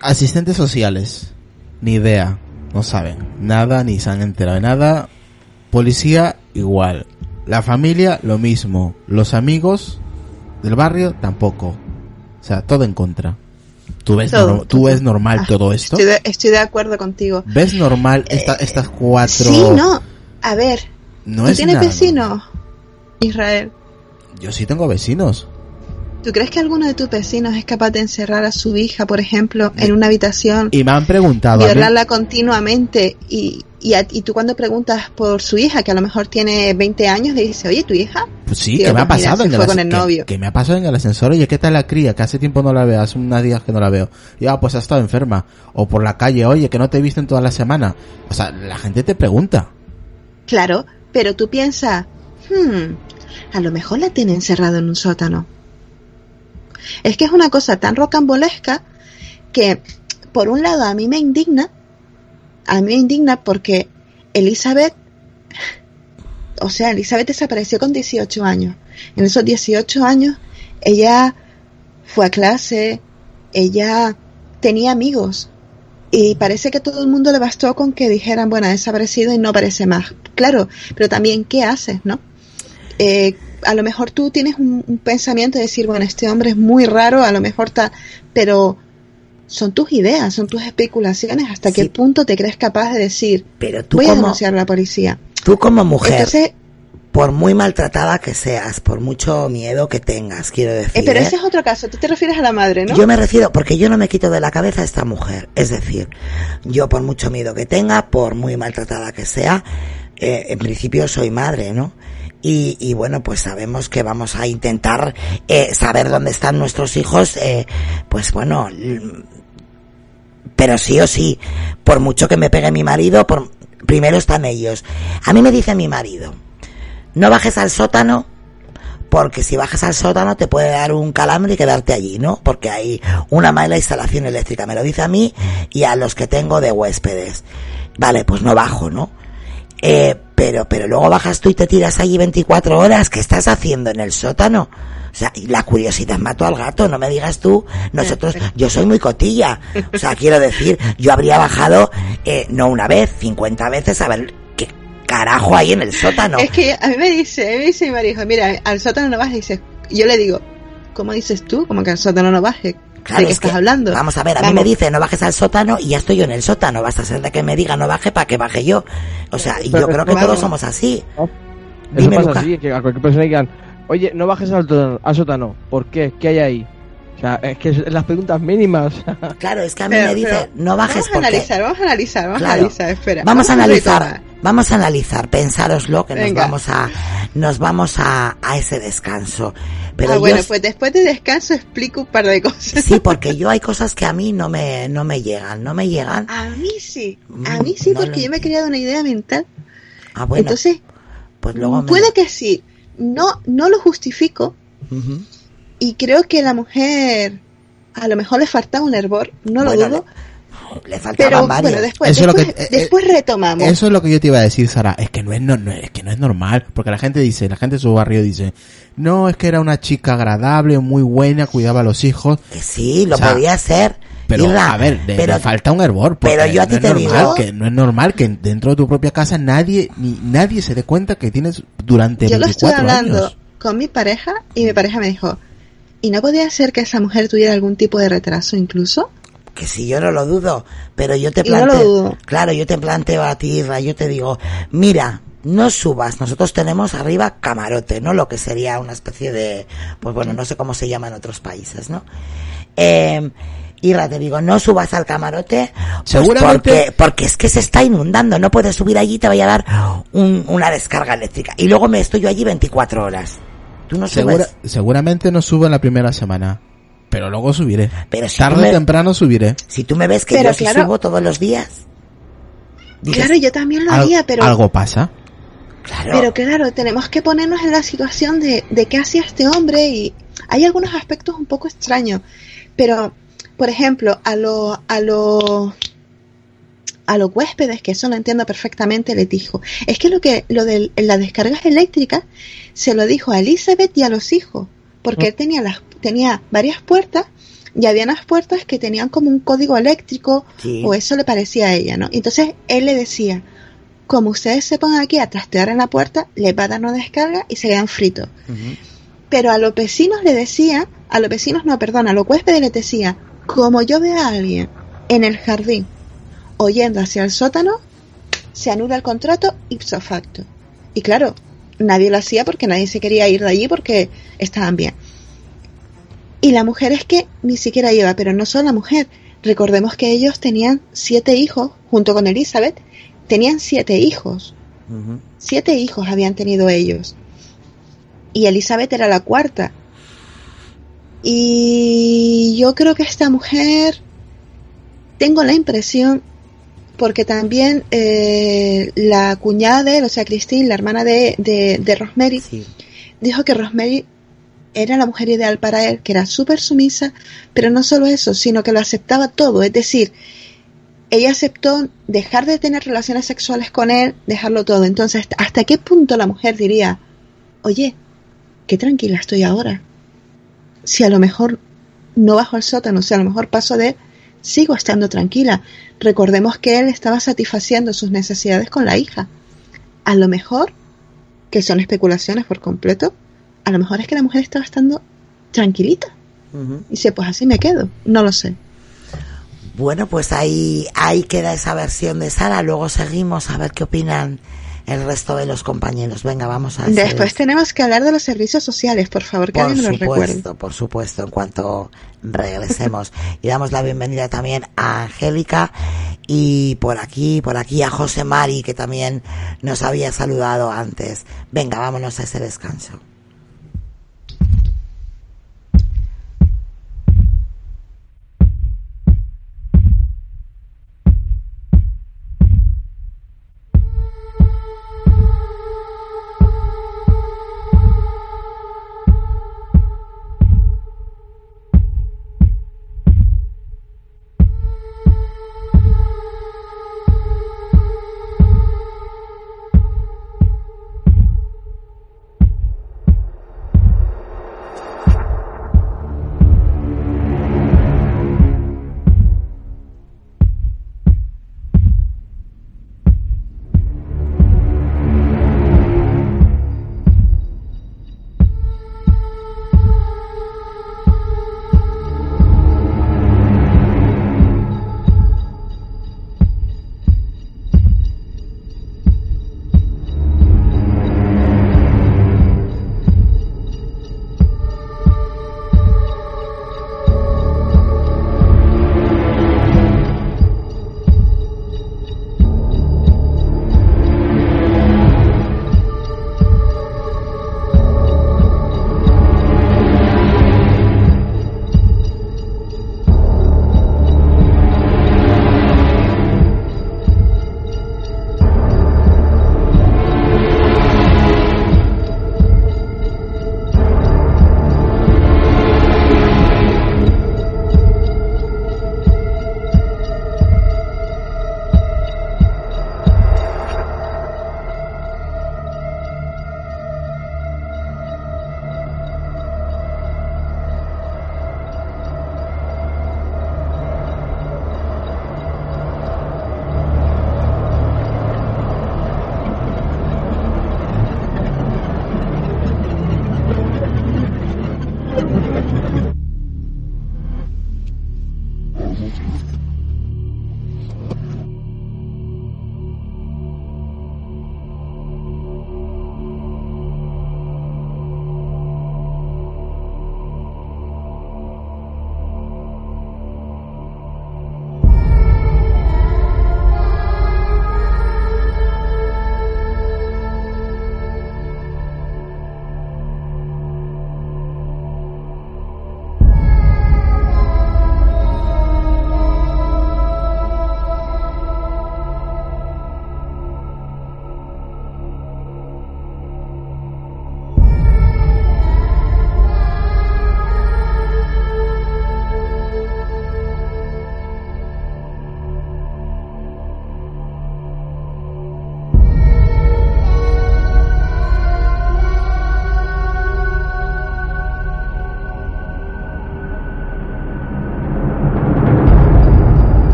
Asistentes sociales, ni idea, no saben nada, ni se han enterado de nada. Policía, igual. La familia, lo mismo. Los amigos del barrio, tampoco. O sea, todo en contra. ¿Tú ves, ¿tú ves normal ah, todo esto? Estoy de, acuerdo contigo. ¿Ves normal esta, eh, estas cuatro... Sí, no, a ver, no ¿tú tienes vecinos, Israel? Yo sí tengo vecinos. ¿Tú crees que alguno de tus vecinos es capaz de encerrar a su hija, por ejemplo, en una habitación? Y me han preguntado. Violarla continuamente y, y, y, tú cuando preguntas por su hija, que a lo mejor tiene 20 años, le dices, oye, ¿tu hija? Pues sí, que me ha pues pasado en el, con el novio. Que, me ha pasado en el ascensor, oye, ¿qué tal la cría? Que hace tiempo no la veo, hace unos días que no la veo. Y ah, pues ha estado enferma. O por la calle, oye, que no te he visto en toda la semana. O sea, la gente te pregunta. Claro, pero tú piensas, hmm, a lo mejor la tiene encerrado en un sótano. Es que es una cosa tan rocambolesca que, por un lado, a mí me indigna, a mí me indigna porque Elizabeth, o sea, Elizabeth desapareció con 18 años. En esos 18 años, ella fue a clase, ella tenía amigos, y parece que todo el mundo le bastó con que dijeran, bueno, ha desaparecido y no aparece más. Claro, pero también, ¿qué haces, no? Eh, a lo mejor tú tienes un, pensamiento de decir, bueno, este hombre es muy raro, a lo mejor está, pero son tus ideas, son tus especulaciones, hasta qué punto te crees capaz de decir, pero tú voy a denunciar a la policía. Tú como mujer, por muy maltratada que seas, por mucho miedo que tengas, quiero decir. Eh, pero ese es otro caso, tú te refieres a la madre, ¿no? Yo me refiero, porque yo no me quito de la cabeza a esta mujer. Es decir, yo por mucho miedo que tenga, por muy maltratada que sea, eh, en principio soy madre, ¿no? Y, y, bueno, pues sabemos que vamos a intentar eh, saber dónde están nuestros hijos, eh, pues bueno, pero sí o sí, por mucho que me pegue mi marido, por, primero están ellos. A mí me dice mi marido, no bajes al sótano porque si bajas al sótano te puede dar un calambre y quedarte allí, ¿no? Porque hay una mala instalación eléctrica, me lo dice a mí y a los que tengo de huéspedes. Vale, pues no bajo, ¿no? Eh, pero, pero luego bajas tú y te tiras allí 24 horas, ¿qué estás haciendo en el sótano? O sea, la curiosidad mató al gato, no me digas tú, nosotros, yo soy muy cotilla. O sea, quiero decir, yo habría bajado, eh, no una vez, 50 veces a ver carajo hay en el sótano? Es que a mí me dice, a mí me dice mi marido, mira, al sótano no bajes, dice, yo le digo, ¿cómo dices tú? Como que al sótano no baje. Claro, ¿De qué es estás que, hablando? Vamos a ver, a mí Vamos. me dice no bajes al sótano y ya estoy yo en el sótano. Basta ser de que me diga no baje para que baje yo. O sea, y yo creo que Vamos. todos somos así. Eso Dime, pasa Luca. así, que a cualquier persona digan, oye, no bajes al, to- al sótano. ¿Por qué? ¿Qué hay ahí? O sea, es que es las preguntas mínimas. Claro, es que a mí Pero- me dice pero no bajes Vamos a porque... analizar, vamos a analizar, vamos Claro. a analizar, espera. Vamos a analizar. Vamos a analizar, pensároslo que nos vamos a, nos vamos a, a ese descanso. Pero ah, yo, bueno, pues después de descanso explico un par de cosas. sí, porque yo hay cosas que a mí no me, no me llegan, no me llegan. A mí sí, a Mm, mí sí, no porque lo- yo me he creado una idea mental. Ah, bueno, Entonces, pues luego me... puede que sí. No, no lo justifico y creo que la mujer a lo mejor le faltaba un hervor, no lo dudo. Le faltaban Pero varios. bueno, después, Eso es lo después, que- eh, después retomamos. Eso es lo que yo te iba a decir, Sara. Es que no es, no, no- es que no es normal. Porque la gente dice, la gente de su barrio dice, no, es que era una chica agradable, muy buena, cuidaba a los hijos. Que sí, lo O sea, podía ser. Pero, a ver, le, pero le falta un hervor. porque pero yo a ti no es te normal digo- Que, no es normal que dentro de tu propia casa nadie, ni nadie se dé cuenta que tienes durante Yo lo estoy 24 hablando años. con mi pareja y mi pareja me dijo, ¿y no podía ser que esa mujer tuviera algún tipo de retraso incluso? Que si yo no lo dudo, pero yo te no planteo, claro, yo te planteo a ti, Irra, yo te digo, mira, no subas, nosotros tenemos arriba camarote, ¿no? Lo que sería una especie de, pues bueno, no sé cómo se llama en otros países, ¿no? Eh, Irra, te digo, no subas al camarote, pues Seguramente- porque, porque es que se está inundando, no puedes subir allí, te vaya a dar un- una descarga eléctrica. Y luego me estoy yo allí 24 horas. Tú no Segura- seguramente no subo en la primera semana. Pero luego subiré. Pero si Tarde tú o me- temprano subiré. Si tú me ves que Pero yo sí subo todos los días. dices, claro, yo también lo haría, pero... Algo pasa. claro. Pero claro, tenemos que ponernos en la situación de, de qué hacía este hombre y hay algunos aspectos un poco extraños. Pero, por ejemplo, a los a lo, a los huéspedes, que eso lo entiendo perfectamente, les dijo, es que lo que lo de las descargas eléctricas se lo dijo a Elizabeth y a los hijos, porque él tenía las tenía varias puertas y había unas puertas que tenían como un código eléctrico Sí. o eso le parecía a ella, ¿no? Entonces él le decía, como ustedes se pongan aquí a trastear en la puerta, les va a dar una descarga y se quedan fritos. Pero a los vecinos le decía, a los vecinos no, perdón, a los huéspedes les decía, como yo vea a alguien en el jardín oyendo hacia el sótano, se anula el contrato ipso facto. Y claro, nadie lo hacía porque nadie se quería ir de allí porque estaban bien. Y la mujer es que ni siquiera iba, pero no solo la mujer. Recordemos que ellos tenían siete hijos, junto con Elizabeth, tenían siete hijos. Siete hijos habían tenido ellos. Y Elizabeth era la cuarta. Y yo creo que esta mujer, tengo la impresión, porque también eh, la cuñada de él, o sea, Christine, la hermana de, de, de Rosemary, Sí. dijo que Rosemary era la mujer ideal para él, que era súper sumisa, pero no solo eso, sino que lo aceptaba todo. Es decir, ella aceptó dejar de tener relaciones sexuales con él, dejarlo todo. Entonces, ¿hasta qué punto la mujer diría, oye, qué tranquila estoy ahora? Si a lo mejor no bajo al sótano, si a lo mejor paso de sigo estando tranquila. Recordemos que él estaba satisfaciendo sus necesidades con la hija. A lo mejor, que son especulaciones por completo, a lo mejor es que la mujer estaba estando tranquilita. Y dice, pues así me quedo. No lo sé. Bueno, pues ahí, ahí queda esa versión de Sara. Luego seguimos a ver qué opinan el resto de los compañeros. Venga, vamos a hacer Después tenemos que hablar de los servicios sociales, por favor, que Por alguien me lo recuerde. supuesto, por supuesto, en cuanto regresemos. y damos la bienvenida también a Angélica y por aquí, por aquí a José Mari, que también nos había saludado antes. Venga, vámonos a ese descanso.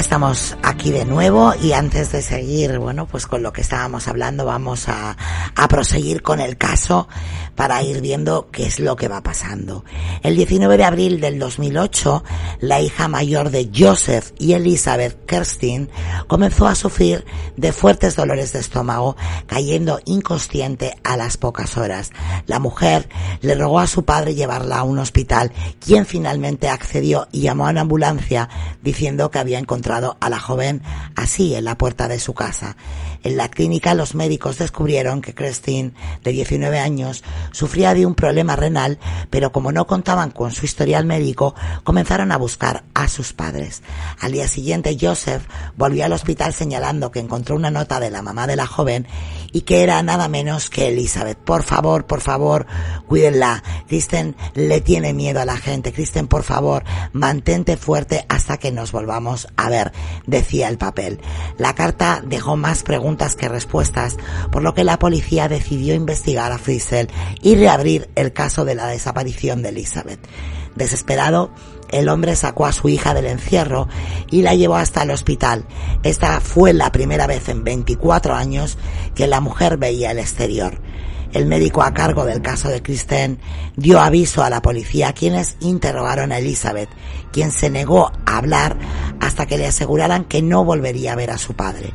Estamos aquí de nuevo y antes de seguir, bueno, pues con lo que estábamos hablando, vamos a, a proseguir con el caso para ir viendo qué es lo que va pasando. El 19 de abril del 2008, la hija mayor de Joseph y Elizabeth Kerstin comenzó a sufrir de fuertes dolores de estómago, cayendo inconsciente a las pocas horas. La mujer le rogó a su padre llevarla a un hospital, quien finalmente accedió y llamó a una ambulancia diciendo que había encontrado a la joven así en la puerta de su casa. En la clínica los médicos descubrieron que Christine, de 19 años, sufría de un problema renal, pero como no contaban con su historial médico, comenzaron a buscar a sus padres. Al día siguiente, Joseph volvió al hospital señalando que encontró una nota de la mamá de la joven y que era nada menos que Elizabeth. Por favor, por favor, cuídenla. Kristen le tiene miedo a la gente. Kristen, por favor, mantente fuerte hasta que nos volvamos a ver, decía el papel. La carta dejó más preguntas que respuestas, por lo que la policía decidió investigar a Friesel y reabrir el caso de la desaparición de Elizabeth. Desesperado, el hombre sacó a su hija del encierro y la llevó hasta el hospital. Esta fue la primera vez en 24 años que la mujer veía el exterior. El médico a cargo del caso de Kristen dio aviso a la policía, quienes interrogaron a Elizabeth, quien se negó a hablar hasta que le aseguraran que no volvería a ver a su padre.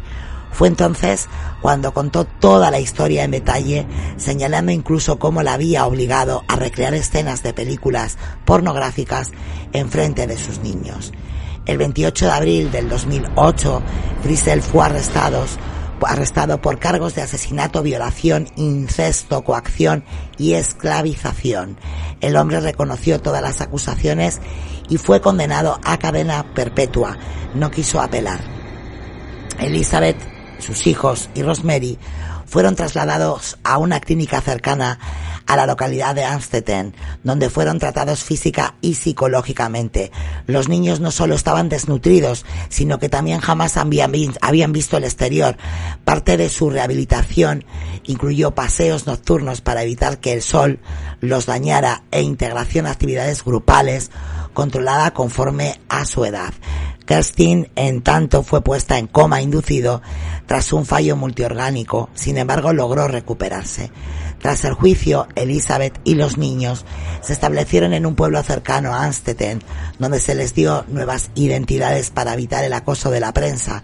Fue entonces cuando contó toda la historia en detalle, señalando incluso cómo la había obligado a recrear escenas de películas pornográficas en frente de sus niños. El 28 de abril del 2008, Grisel fue arrestado, arrestado por cargos de asesinato, violación, incesto, coacción y esclavización. El hombre reconoció todas las acusaciones y fue condenado a cadena perpetua. No quiso apelar. Elizabeth sus hijos y Rosemary fueron trasladados a una clínica cercana a la localidad de Amstetten, donde fueron tratados física y psicológicamente. Los niños no solo estaban desnutridos, sino que también jamás habían, visto el exterior. Parte de su rehabilitación incluyó paseos nocturnos para evitar que el sol los dañara e integración a actividades grupales controlada conforme a su edad. Kerstin, en tanto, fue puesta en coma inducido tras un fallo multiorgánico, sin embargo logró recuperarse. Tras el juicio, Elizabeth y los niños se establecieron en un pueblo cercano a Amstetten, donde se les dio nuevas identidades para evitar el acoso de la prensa.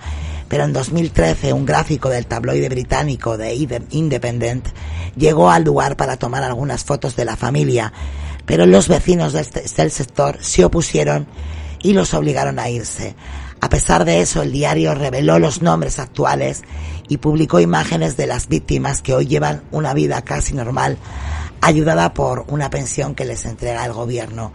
Pero en 2013, un gráfico del tabloide británico de Independent llegó al lugar para tomar algunas fotos de la familia, pero los vecinos del, del sector se opusieron y los obligaron a irse. A pesar de eso, el diario reveló los nombres actuales y publicó imágenes de las víctimas que hoy llevan una vida casi normal, ayudada por una pensión que les entrega el gobierno.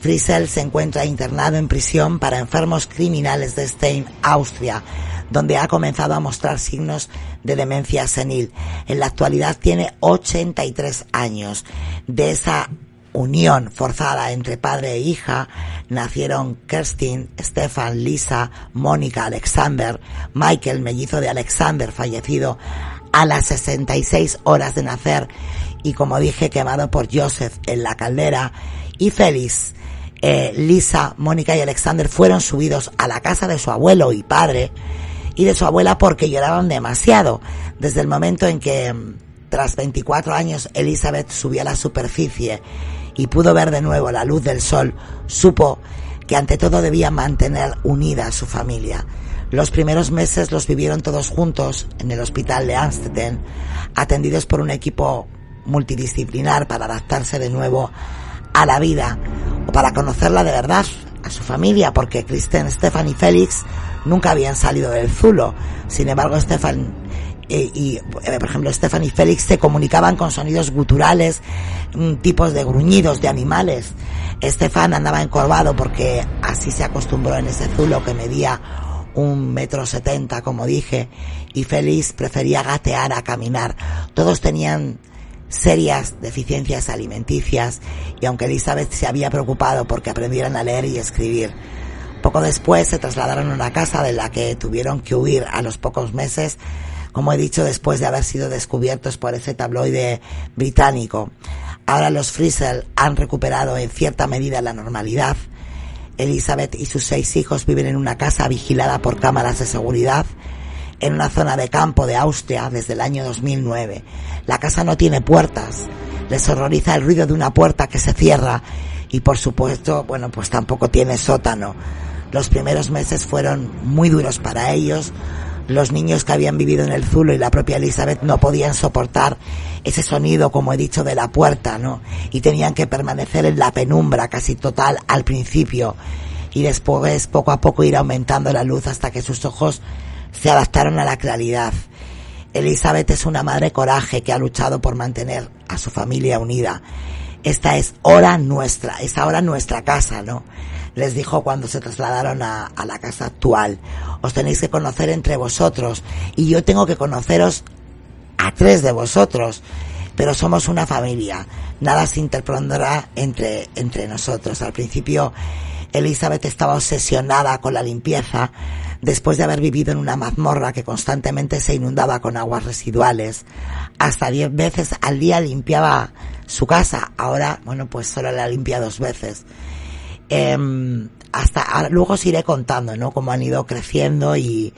Friesel se encuentra internado en prisión para enfermos criminales de Stein, Austria, donde ha comenzado a mostrar signos de demencia senil. En la actualidad tiene 83 años. De esa unión forzada entre padre e hija, nacieron Kerstin, Stefan, Lisa, Mónica, Alexander, Michael, mellizo de Alexander, fallecido a las 66 horas de nacer y como dije quemado por Joseph en la caldera, y Félix, eh, Lisa, Mónica y Alexander fueron subidos a la casa de su abuelo y padre y de su abuela porque lloraban demasiado. Desde el momento en que tras 24 años Elizabeth subió a la superficie y pudo ver de nuevo la luz del sol, supo que ante todo debía mantener unida a su familia. Los primeros meses los vivieron todos juntos en el hospital de Amsterdam, atendidos por un equipo multidisciplinar para adaptarse de nuevo a la vida o para conocerla de verdad, a su familia, porque Kristen, Stefan y Félix nunca habían salido del Zulo. Sin embargo, Stefan eh, y, eh, por ejemplo, Stefan y Félix se comunicaban con sonidos guturales, mm, tipos de gruñidos de animales. Estefan andaba encorvado porque así se acostumbró en ese zulo que medía un metro setenta, como dije, y Félix prefería gatear a caminar. Todos tenían serias deficiencias alimenticias y aunque Elizabeth se había preocupado porque aprendieran a leer y escribir, poco después se trasladaron a una casa de la que tuvieron que huir a los pocos meses como he dicho, después de haber sido descubiertos por ese tabloide británico. Ahora los Friesel han recuperado en cierta medida la normalidad Elizabeth y sus seis hijos viven en una casa vigilada por cámaras de seguridad en una zona de campo de Austria desde el año 2009. La casa no tiene puertas. Les horroriza el ruido de una puerta que se cierra y por supuesto, bueno, pues tampoco tiene sótano. Los primeros meses fueron muy duros para ellos. Los niños que habían vivido en el Zulo y la propia Elizabeth no podían soportar ese sonido, como he dicho, de la puerta, ¿no? Y tenían que permanecer en la penumbra casi total al principio y después poco a poco ir aumentando la luz hasta que sus ojos se adaptaron a la claridad. Elizabeth es una madre coraje que ha luchado por mantener a su familia unida. Esta es hora nuestra, es ahora nuestra casa, ¿no? Les dijo cuando se trasladaron a, la casa actual. Os tenéis que conocer entre vosotros y yo tengo que conoceros a tres de vosotros, pero somos una familia. Nada se interpondrá entre, entre nosotros. Al principio, Elizabeth estaba obsesionada con la limpieza, después de haber vivido en una mazmorra que constantemente se inundaba con aguas residuales. Hasta diez veces al día limpiaba su casa. Ahora, bueno, pues solo la limpia dos veces. Eh, hasta luego os iré contando, ¿no? Cómo han ido creciendo y,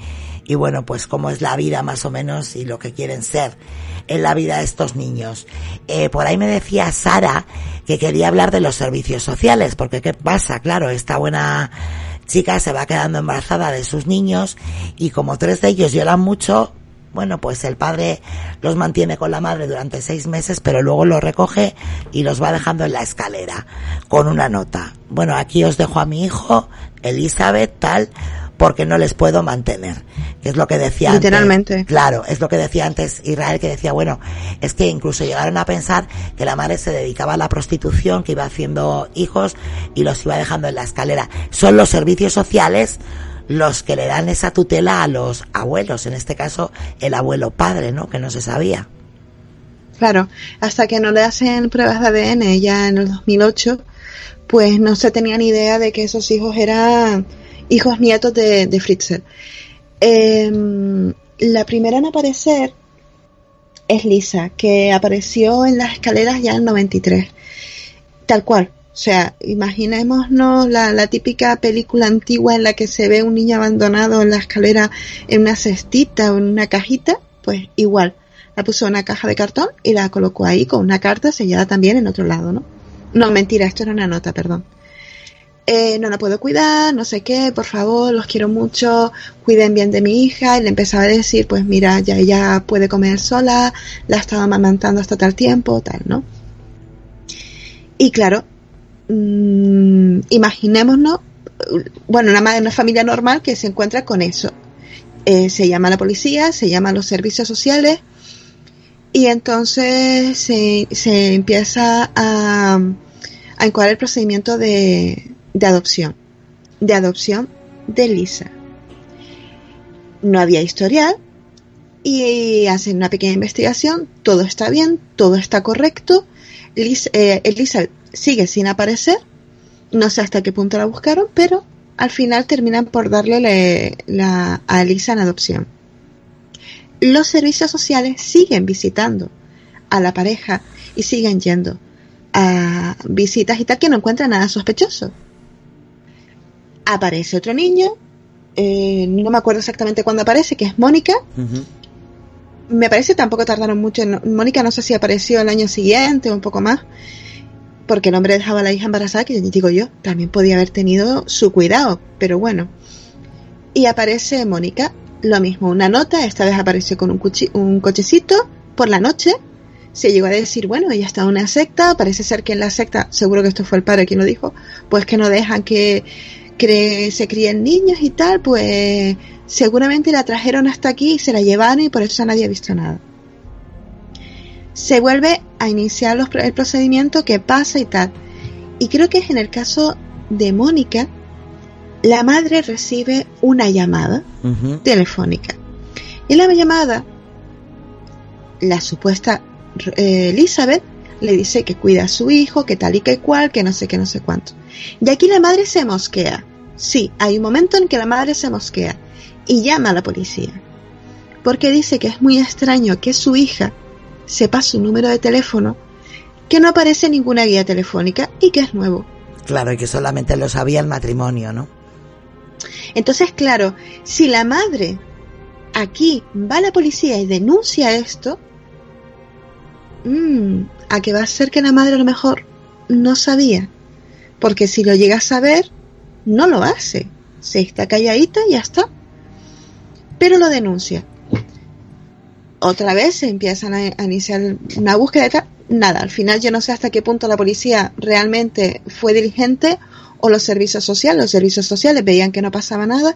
y bueno, pues cómo es la vida más o menos y lo que quieren ser en la vida de estos niños. Eh, por ahí me decía Sara que quería hablar de los servicios sociales, porque ¿qué pasa? Claro, esta buena chica se va quedando embarazada de sus niños y como tres de ellos lloran mucho, bueno, pues el padre los mantiene con la madre durante seis meses, pero luego los recoge y los va dejando en la escalera con una nota. Bueno, aquí os dejo a mi hijo, Elizabeth, tal, porque no les puedo mantener. Que es lo que decía Literalmente. Claro, es lo que decía antes Israel, que decía, bueno, es que incluso llegaron a pensar que la madre se dedicaba a la prostitución, que iba haciendo hijos y los iba dejando en la escalera. Son los servicios sociales los que le dan esa tutela a los abuelos, en este caso el abuelo padre, ¿no? Que no se sabía. Claro, hasta que no le hacen pruebas de ADN ya en el 2008, pues no se tenía ni idea de que esos hijos eran hijos nietos de, de Fritzel. Eh, la primera en aparecer es Lisa, que apareció en las escaleras ya en el 93. Tal cual. O sea, imaginémonos la, típica película antigua en la que se ve un niño abandonado en la escalera en una cestita o en una cajita, pues igual. La puso en una caja de cartón y la colocó ahí con una carta sellada también en otro lado, ¿no? No, mentira, esto era una nota, perdón eh, no la puedo cuidar, no sé qué, por favor, los quiero mucho, cuiden bien de mi hija. Y le empezaba a decir, pues mira, ya ella puede comer sola, la estaba amamantando hasta tal tiempo, tal, ¿no? Y claro, mmm, imaginémonos, bueno, una, una familia normal que se encuentra con eso. Eh, se llama a la policía, se llama a los servicios sociales y entonces se, se empieza a, a encuadrar el procedimiento de, de adopción, de adopción de Lisa. No había historial y hacen una pequeña investigación, todo está bien, todo está correcto, Lisa, eh, Elisa sigue sin aparecer, no sé hasta qué punto la buscaron, pero al final terminan por darle la, la, a Elisa en adopción. Los servicios sociales siguen visitando a la pareja y siguen yendo a visitas y tal que no encuentran nada sospechoso aparece otro niño, eh, no me acuerdo exactamente cuándo aparece, que es Mónica. Uh -huh. Me parece tampoco tardaron mucho. En, Mónica no sé si apareció el año siguiente o un poco más, porque el hombre dejaba a la hija embarazada, que digo yo, también podía haber tenido su cuidado, pero bueno. Y aparece Mónica, lo mismo, una nota, esta vez apareció con un, cochecito por la noche. Se llegó a decir, bueno, ella está en una secta, parece ser que en la secta, seguro que esto fue el padre quien lo dijo, pues que no dejan que que se crían niños y tal, pues seguramente la trajeron hasta aquí y se la llevaron y por eso nadie ha visto nada. Se vuelve a iniciar los, el procedimiento que pasa y tal. Y creo que es en el caso de Mónica, la madre recibe una llamada uh -huh. telefónica. Y en la llamada, la supuesta eh, Elizabeth le dice que cuida a su hijo, que tal y que cual, que no sé qué, no sé cuánto. Y aquí la madre se mosquea. Sí, hay un momento en que la madre se mosquea y llama a la policía. Porque dice que es muy extraño que su hija sepa su número de teléfono, que no aparece en ninguna guía telefónica y que es nuevo. Claro, y que solamente lo sabía el matrimonio, ¿no? Entonces, claro, si la madre aquí va a la policía y denuncia esto, mmm, a que va a ser que la madre a lo mejor no sabía. Porque si lo llega a saber, no lo hace. Se está calladita y ya está. Pero lo denuncia. Otra vez se empiezan a, iniciar una búsqueda. Nada, al final yo no sé hasta qué punto la policía realmente fue diligente o los servicios sociales. Los servicios sociales veían que no pasaba nada.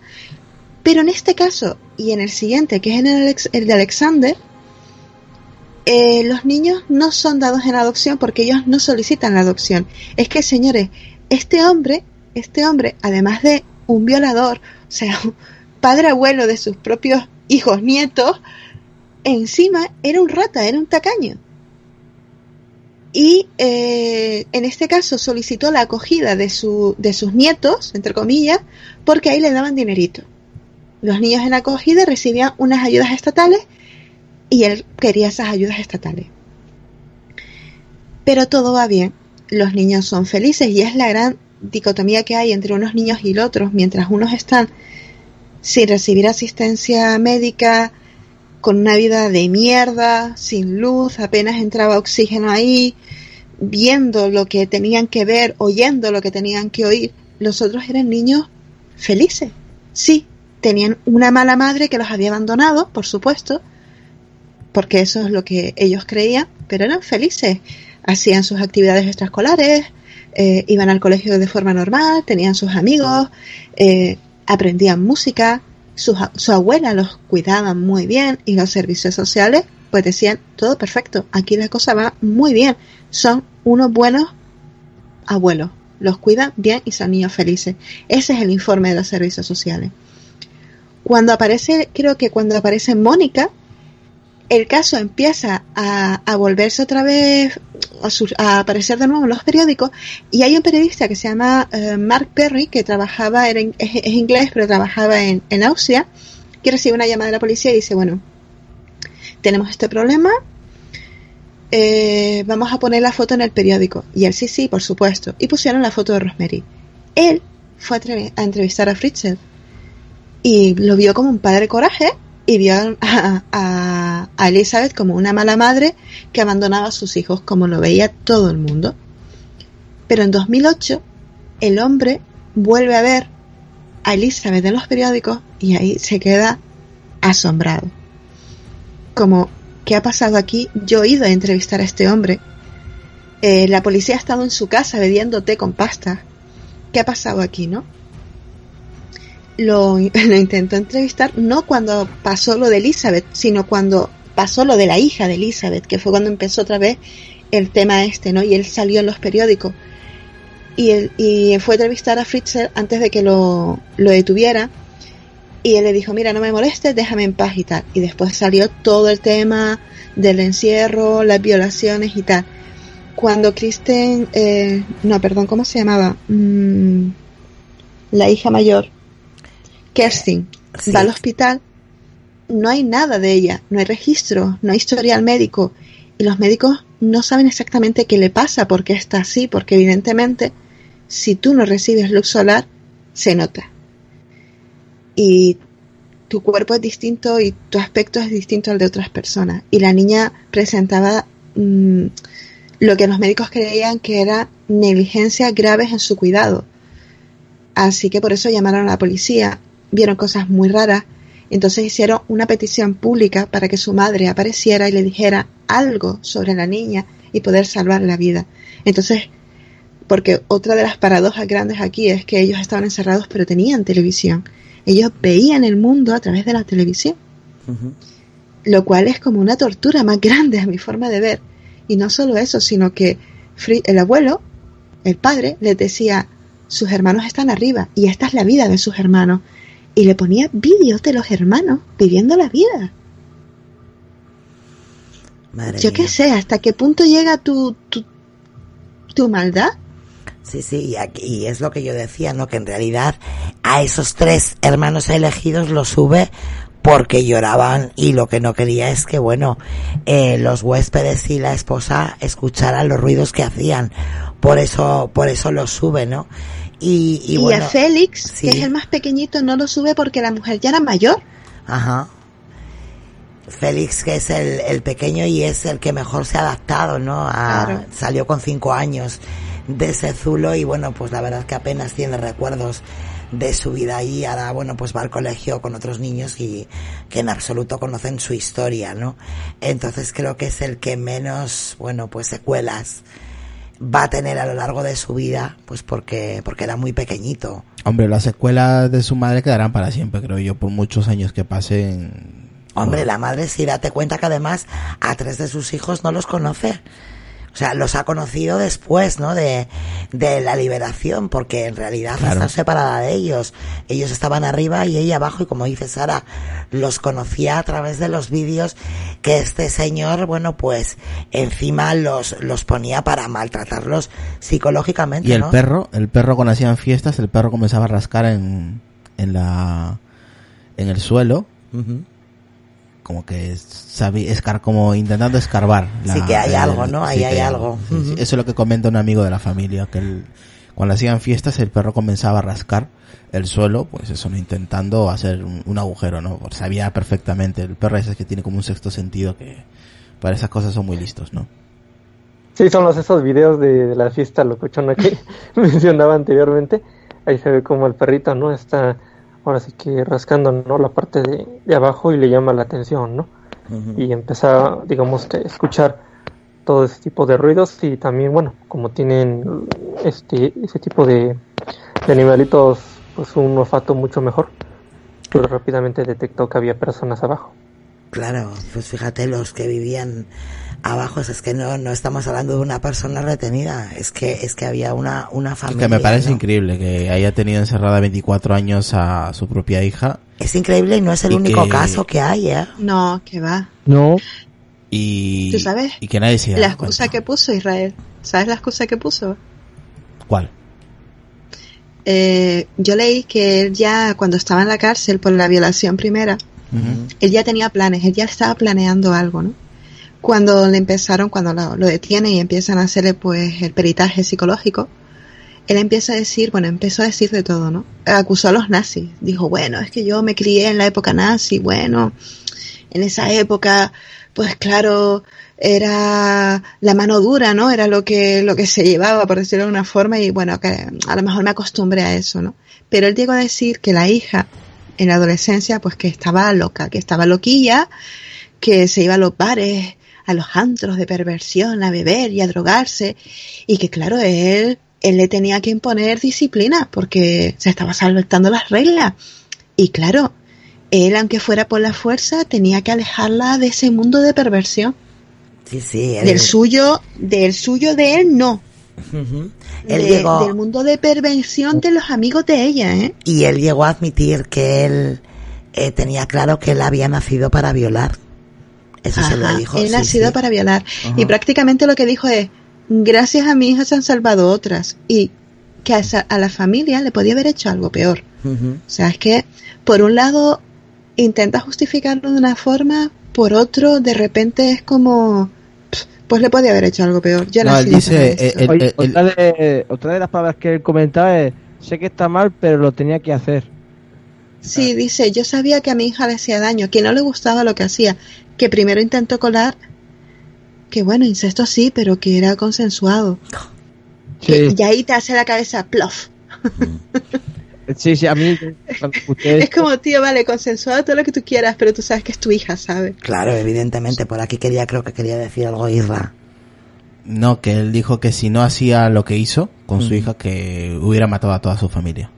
Pero en este caso y en el siguiente, que es en el, el de Alexander, eh, los niños no son dados en adopción porque ellos no solicitan la adopción. Es que, señores, este hombre, este hombre, además de un violador, o sea, padre abuelo de sus propios hijos nietos, encima era un rata, era un tacaño. Y eh, en este caso solicitó la acogida de, su, de sus nietos, entre comillas, porque ahí le daban dinerito. Los niños en acogida recibían unas ayudas estatales y él quería esas ayudas estatales. Pero todo va bien, los niños son felices y es la gran dicotomía que hay entre unos niños y otros, mientras unos están sin recibir asistencia médica, con una vida de mierda, sin luz, apenas entraba oxígeno ahí, viendo lo que tenían que ver, oyendo lo que tenían que oír, los otros eran niños felices. Sí, tenían una mala madre que los había abandonado, por supuesto, porque eso es lo que ellos creían, pero eran felices. Hacían sus actividades extraescolares, eh, iban al colegio de forma normal, tenían sus amigos, eh, aprendían música, su, su abuela los cuidaba muy bien y los servicios sociales pues decían todo perfecto, aquí la cosa va muy bien, son unos buenos abuelos, los cuidan bien y son niños felices. Ese es el informe de los servicios sociales. Cuando aparece, creo que cuando aparece Mónica, el caso empieza a, volverse otra vez, a, aparecer de nuevo en los periódicos, y hay un periodista que se llama eh, Mark Perry, que trabajaba, era, es, inglés, pero trabajaba en, Austria, que recibe una llamada de la policía y dice, bueno, tenemos este problema, eh, vamos a poner la foto en el periódico. Y él, sí, sí, por supuesto. Y pusieron la foto de Rosemary. Él fue a, entrevistar a Fritzl y lo vio como un padre coraje y vio a, Elizabeth como una mala madre que abandonaba a sus hijos como lo veía todo el mundo. Pero en 2008 el hombre vuelve a ver a Elizabeth en los periódicos y ahí se queda asombrado. Como, ¿qué ha pasado aquí? Yo he ido a entrevistar a este hombre. Eh, la policía ha estado en su casa bebiendo té con pasta. ¿Qué ha pasado aquí, no? lo, intentó entrevistar no cuando pasó lo de Elizabeth, sino cuando pasó lo de la hija de Elizabeth, que fue cuando empezó otra vez el tema este, ¿no? Y él salió en los periódicos. Y, él, y fue a entrevistar a Fritzer antes de que lo, lo detuviera. Y él le dijo, mira, no me molestes, déjame en paz y tal. Y después salió todo el tema del encierro, las violaciones y tal. Cuando Kristen, eh, no, perdón, ¿cómo se llamaba? Mm, la hija mayor, Kerstin va al hospital, no hay nada de ella, no hay registro, no hay historial médico y los médicos no saben exactamente qué le pasa, por qué está así, porque evidentemente si tú no recibes luz solar, se nota. Y tu cuerpo es distinto y tu aspecto es distinto al de otras personas. Y la niña presentaba mm, lo que los médicos creían que era negligencias graves en su cuidado. Así que por eso llamaron a la policía vieron cosas muy raras, entonces hicieron una petición pública para que su madre apareciera y le dijera algo sobre la niña y poder salvar la vida. Entonces, porque otra de las paradojas grandes aquí es que ellos estaban encerrados pero tenían televisión. Ellos veían el mundo a través de la televisión. Lo cual es como una tortura más grande a mi forma de ver. Y no solo eso, sino que el abuelo, el padre, les decía, sus hermanos están arriba y esta es la vida de sus hermanos y le ponía vídeos de los hermanos viviendo la vida. Yo qué sé, ¿hasta qué punto llega tu, tu, tu maldad? Sí, sí, y, aquí, y es lo que yo decía, ¿no? Que en realidad a esos tres hermanos elegidos los sube porque lloraban y lo que no quería es que, bueno, eh, los huéspedes y la esposa escucharan los ruidos que hacían. Por eso, por eso lo sube, ¿no? Y, y, y a Félix, que es el más pequeñito, no lo sube porque la mujer ya era mayor. Ajá. Félix, que es el, el, pequeño y es el que mejor se ha adaptado, ¿no? A, Salió con cinco años de ese Zulo y bueno, pues la verdad que apenas tiene recuerdos de su vida ahí. Ahora, bueno, pues va al colegio con otros niños y que en absoluto conocen su historia, ¿no? Entonces creo que es el que menos, bueno, pues secuelas va a tener a lo largo de su vida, pues porque, porque era muy pequeñito. Hombre, las secuelas de su madre quedarán para siempre, creo yo, por muchos años que pasen Hombre, la madre sí, date cuenta que además a tres de sus hijos no los conoce. O sea, los ha conocido después, ¿no? De, de la liberación, porque en realidad está separada de ellos. Ellos estaban arriba y ella abajo, y como dice Sara, los conocía a través de los vídeos que este señor, bueno, pues encima los, los ponía para maltratarlos psicológicamente. Y el perro, el perro cuando hacían fiestas, el perro comenzaba a rascar en, en la, en el suelo como que sabe, escar, como intentando escarbar. sí que hay algo, ¿no? Ahí hay algo. Eso es lo que comenta un amigo de la familia, que el, cuando hacían fiestas el perro comenzaba a rascar el suelo, pues eso, ¿no? intentando hacer un, agujero, ¿no? sabía perfectamente, el perro ese que tiene como un sexto sentido que para esas cosas son muy listos, ¿no? Sí, son los esos videos de, la fiesta locochona que mencionaba anteriormente. Ahí se ve como el perrito, ¿no? Está ahora sí que rascando ¿no? la parte de, abajo y le llama la atención, ¿no? Y empieza, digamos que escuchar todo ese tipo de ruidos y también, bueno, como tienen este ese tipo de, de animalitos, pues un olfato mucho mejor, pues rápidamente detectó que había personas abajo. Claro, pues fíjate los que vivían abajo, es que no, no estamos hablando de una persona retenida, es que, es que había una, una familia. que me parece increíble que haya tenido encerrada 24 años a su propia hija. Es increíble y no es el único caso que hay, ¿eh? No, que va. No. Y, ¿Tú sabes? Y que nadie se La excusa que puso Israel. ¿Sabes la excusa que puso? ¿Cuál? Eh, yo leí que él ya, cuando estaba en la cárcel por la violación primera, él ya tenía planes, él ya estaba planeando algo, ¿no? Cuando le empezaron, cuando lo, detienen y empiezan a hacerle pues el peritaje psicológico, él empieza a decir, bueno, empezó a decir de todo, ¿no? Acusó a los nazis. Dijo, bueno, es que yo me crié en la época nazi, bueno, en esa época, pues claro, era la mano dura, ¿no? Era lo que, lo que se llevaba, por decirlo de una forma, y bueno, que a lo mejor me acostumbré a eso, ¿no? Pero él llegó a decir que la hija, en la adolescencia, pues que estaba loca, que estaba loquilla, que se iba a los bares, a los antros de perversión, a beber y a drogarse, y que claro, él, él le tenía que imponer disciplina porque se estaba saltando las reglas. Y claro, él, aunque fuera por la fuerza, tenía que alejarla de ese mundo de perversión. Sí, sí. Del suyo, del suyo de él no. él llegó... Del mundo de perversión de los amigos de ella, ¿eh? Y él llegó a admitir que él eh, tenía claro que él había nacido para violar. Eso se lo dijo. Él ha sido para violar. Y prácticamente lo que dijo es, gracias a mi hija se han salvado otras. Y que a, la familia le podía haber hecho algo peor. O sea, es que, por un lado, intenta justificarlo de una forma, por otro, de repente es como, pues le podía haber hecho algo peor. Yo no, dice, eh, otra, de, otra de las palabras que él comentaba es, sé que está mal, pero lo tenía que hacer. Sí, dice, yo sabía que a mi hija le hacía daño, que no le gustaba lo que hacía, que primero intentó colar, que bueno, incesto sí, pero que era consensuado. Y ahí te hace la cabeza plof. Sí, sí, a mí. Es como, tío, vale, consensuado todo lo que tú quieras, pero tú sabes que es tu hija, ¿sabes? Claro, evidentemente. Por aquí quería, creo que quería decir algo Isra. No, que él dijo que si no hacía lo que hizo con su hija, que hubiera matado a toda su familia.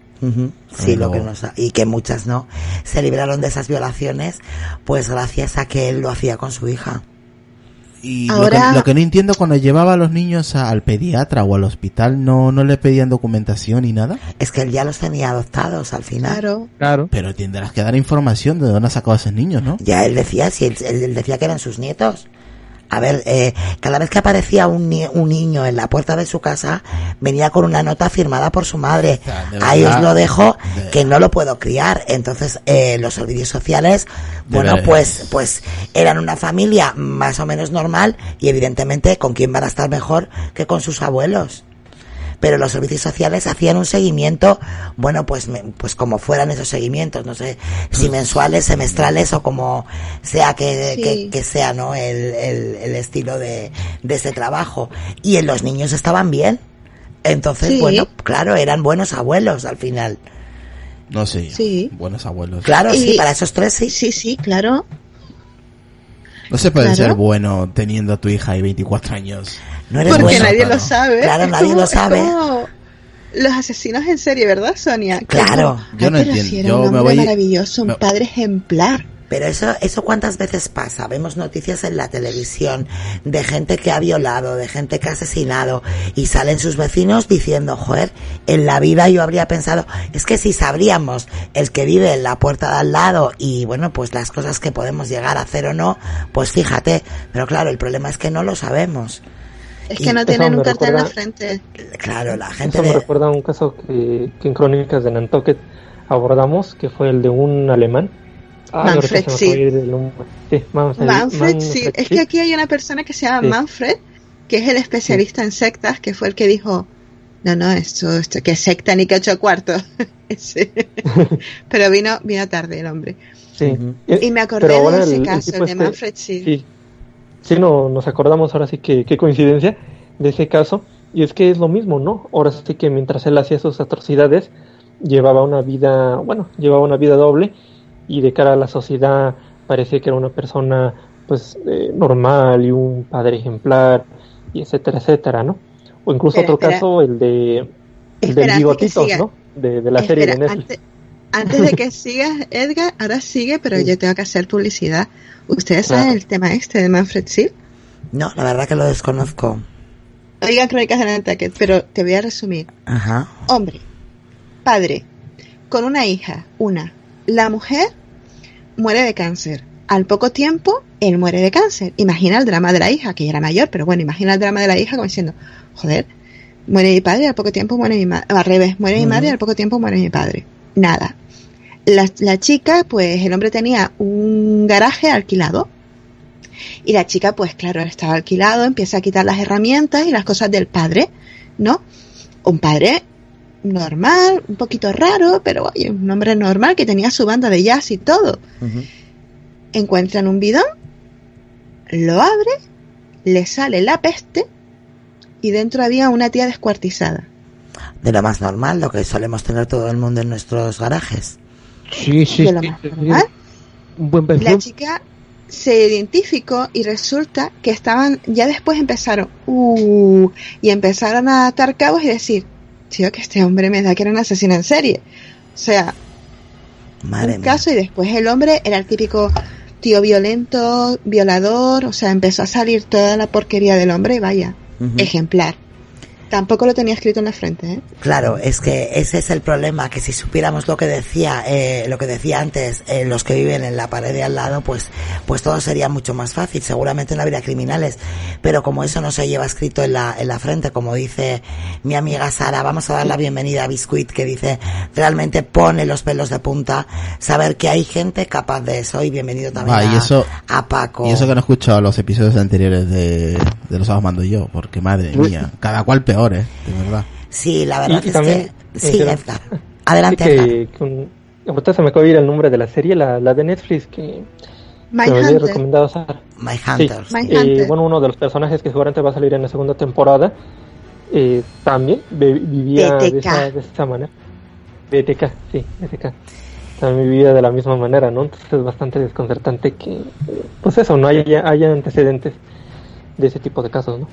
Sí, lo que nos, y que muchas no se libraron de esas violaciones, pues gracias a que él lo hacía con su hija. Y lo, que, no entiendo cuando llevaba a los niños al pediatra o al hospital, no, no le pedían documentación ni nada. Es que él ya los tenía adoptados al final. Claro. Claro. Pero tendrás que dar información de dónde ha sacado a esos niños, ¿no? Ya él decía, si él, él decía que eran sus nietos A ver, eh, cada vez que aparecía un, ni- un niño en la puerta de su casa, venía con una nota firmada por su madre. De Ahí os lo dejo, de- que no lo puedo criar. Entonces, eh, los servicios sociales, bueno, pues, pues eran una familia más o menos normal y evidentemente con quién van a estar mejor que con sus abuelos pero los servicios sociales hacían un seguimiento, bueno, pues, me- pues como fueran esos seguimientos, no sé, si mensuales, semestrales o como sea que, Sí. que, que sea, ¿no? El, el, el estilo de, de ese trabajo. Y en los niños estaban bien. Entonces, Sí. bueno, claro, eran buenos abuelos al final. No sé. Sí. Buenos abuelos. Claro, sí, para esos tres sí. Sí, sí, claro. No se puede Claro. ser bueno teniendo a tu hija y 24 años. No eres Porque bueno. nadie lo sabe. Claro, nadie como- lo sabe. Los asesinos en serie, ¿verdad, Sonia? Claro. como, Yo no "Ay, pero entiendo. si era Yo un me hombre voy- maravilloso, un me- padre ejemplar. Pero eso, eso cuántas veces pasa. Vemos noticias en la televisión de gente que ha violado, de gente que ha asesinado y salen sus vecinos diciendo, joder, en la vida yo habría pensado, es que si sabríamos el que vive en la puerta de al lado y bueno, pues las cosas que podemos llegar a hacer o no, pues fíjate. Pero claro, el problema es que no lo sabemos. Es Y que no tienen un cartel en la frente. Claro, la gente Eso me de... recuerda un caso que, que en Crónicas de Nantucket abordamos, que fue el de un alemán. Ah, Manfred. Sí, Manfred, Manfred, sí. Manfred Es que aquí hay una persona que se llama Sí. Manfred, que es el especialista en sectas, que fue el que dijo, no, no, esto, esto que secta ni que ocho cuartos. Sí. Pero vino, vino tarde el hombre. Sí. Eh, Y me acordé pero de ese el- caso, tipo el de este- Manfred, sí. Sí, sí no, nos acordamos ahora sí que qué coincidencia de ese caso. Y es que es lo mismo, ¿no? Ahora sí que mientras él hacía sus atrocidades, llevaba una vida, bueno, llevaba una vida doble y de cara a la sociedad parecía que era una persona pues eh, normal y un padre ejemplar y etcétera, etcétera, ¿no? O incluso Espera, otro espera. caso, el de el Espera, del siga. ¿no? De, de la serie de Netflix. Antes, antes de que sigas, Edgar, ahora sigue, pero Sí. yo tengo que hacer publicidad. ¿Ustedes Claro. saben el tema este de Manfred Sieg? No, la verdad que lo desconozco. Oigan Crónicas de Nantucket, pero te voy a resumir. Ajá. Hombre, padre, con una hija, una. La mujer muere de cáncer. Al poco tiempo, él muere de cáncer. Imagina el drama de la hija, que ya era mayor, pero bueno, imagina el drama de la hija como diciendo, joder, muere mi padre, al poco tiempo muere mi madre. Al revés, muere mi madre, al poco tiempo muere mi padre. Nada. La, la chica, pues el hombre tenía un garaje alquilado. Y la chica, pues claro, estaba alquilado, empieza a quitar las herramientas y las cosas del padre, ¿no? Un padre normal, un poquito raro, pero oye, un hombre normal que tenía su banda de jazz y todo. Encuentran un bidón, lo abre, le sale la peste y dentro había una tía descuartizada. De lo más normal, lo que solemos tener todo el mundo en nuestros garajes. Sí, sí, de lo sí, más sí, normal. Un buen La chica se identificó y resulta que estaban, ya después empezaron, uh, y empezaron a atar cabos y decir, tío, que este hombre me da que era un asesino en serie. O sea, Madre un mía. caso y después el hombre era el típico tío violento, violador, o sea, empezó a salir toda la porquería del hombre vaya, ejemplar. Tampoco lo tenía escrito en la frente, ¿eh? Claro, es que ese es el problema, que si supiéramos lo que decía, eh, lo que decía antes, eh, los que viven en la pared de al lado, pues, pues todo sería mucho más fácil. Seguramente no habría criminales, pero como eso no se lleva escrito en la, en la frente, como dice mi amiga Sara, vamos a dar la bienvenida a Biscuit, que dice, realmente pone los pelos de punta, saber que hay gente capaz de eso, y bienvenido también y a, eso- a Paco. Y eso que no he escuchado los episodios anteriores de, de Los Sábados Mando Yo, porque madre mía, cada cual peor, eh, de verdad. Sí, la verdad Y es también, que, sí, eh, Edgar. Adelante, Sí, Edgar. ahorita se me acaba de ir el nombre de la serie, la, la de Netflix, que, que me había recomendado Sara. My Sí, Hunters. My- eh, bueno, uno de los personajes que seguramente va a salir en la segunda temporada eh, también vivía de esa, de esa manera. BTK, sí, BTK. También vivía de la misma manera, ¿no? Entonces es bastante desconcertante que, eh, pues eso, no haya, haya antecedentes de ese tipo de casos, ¿no?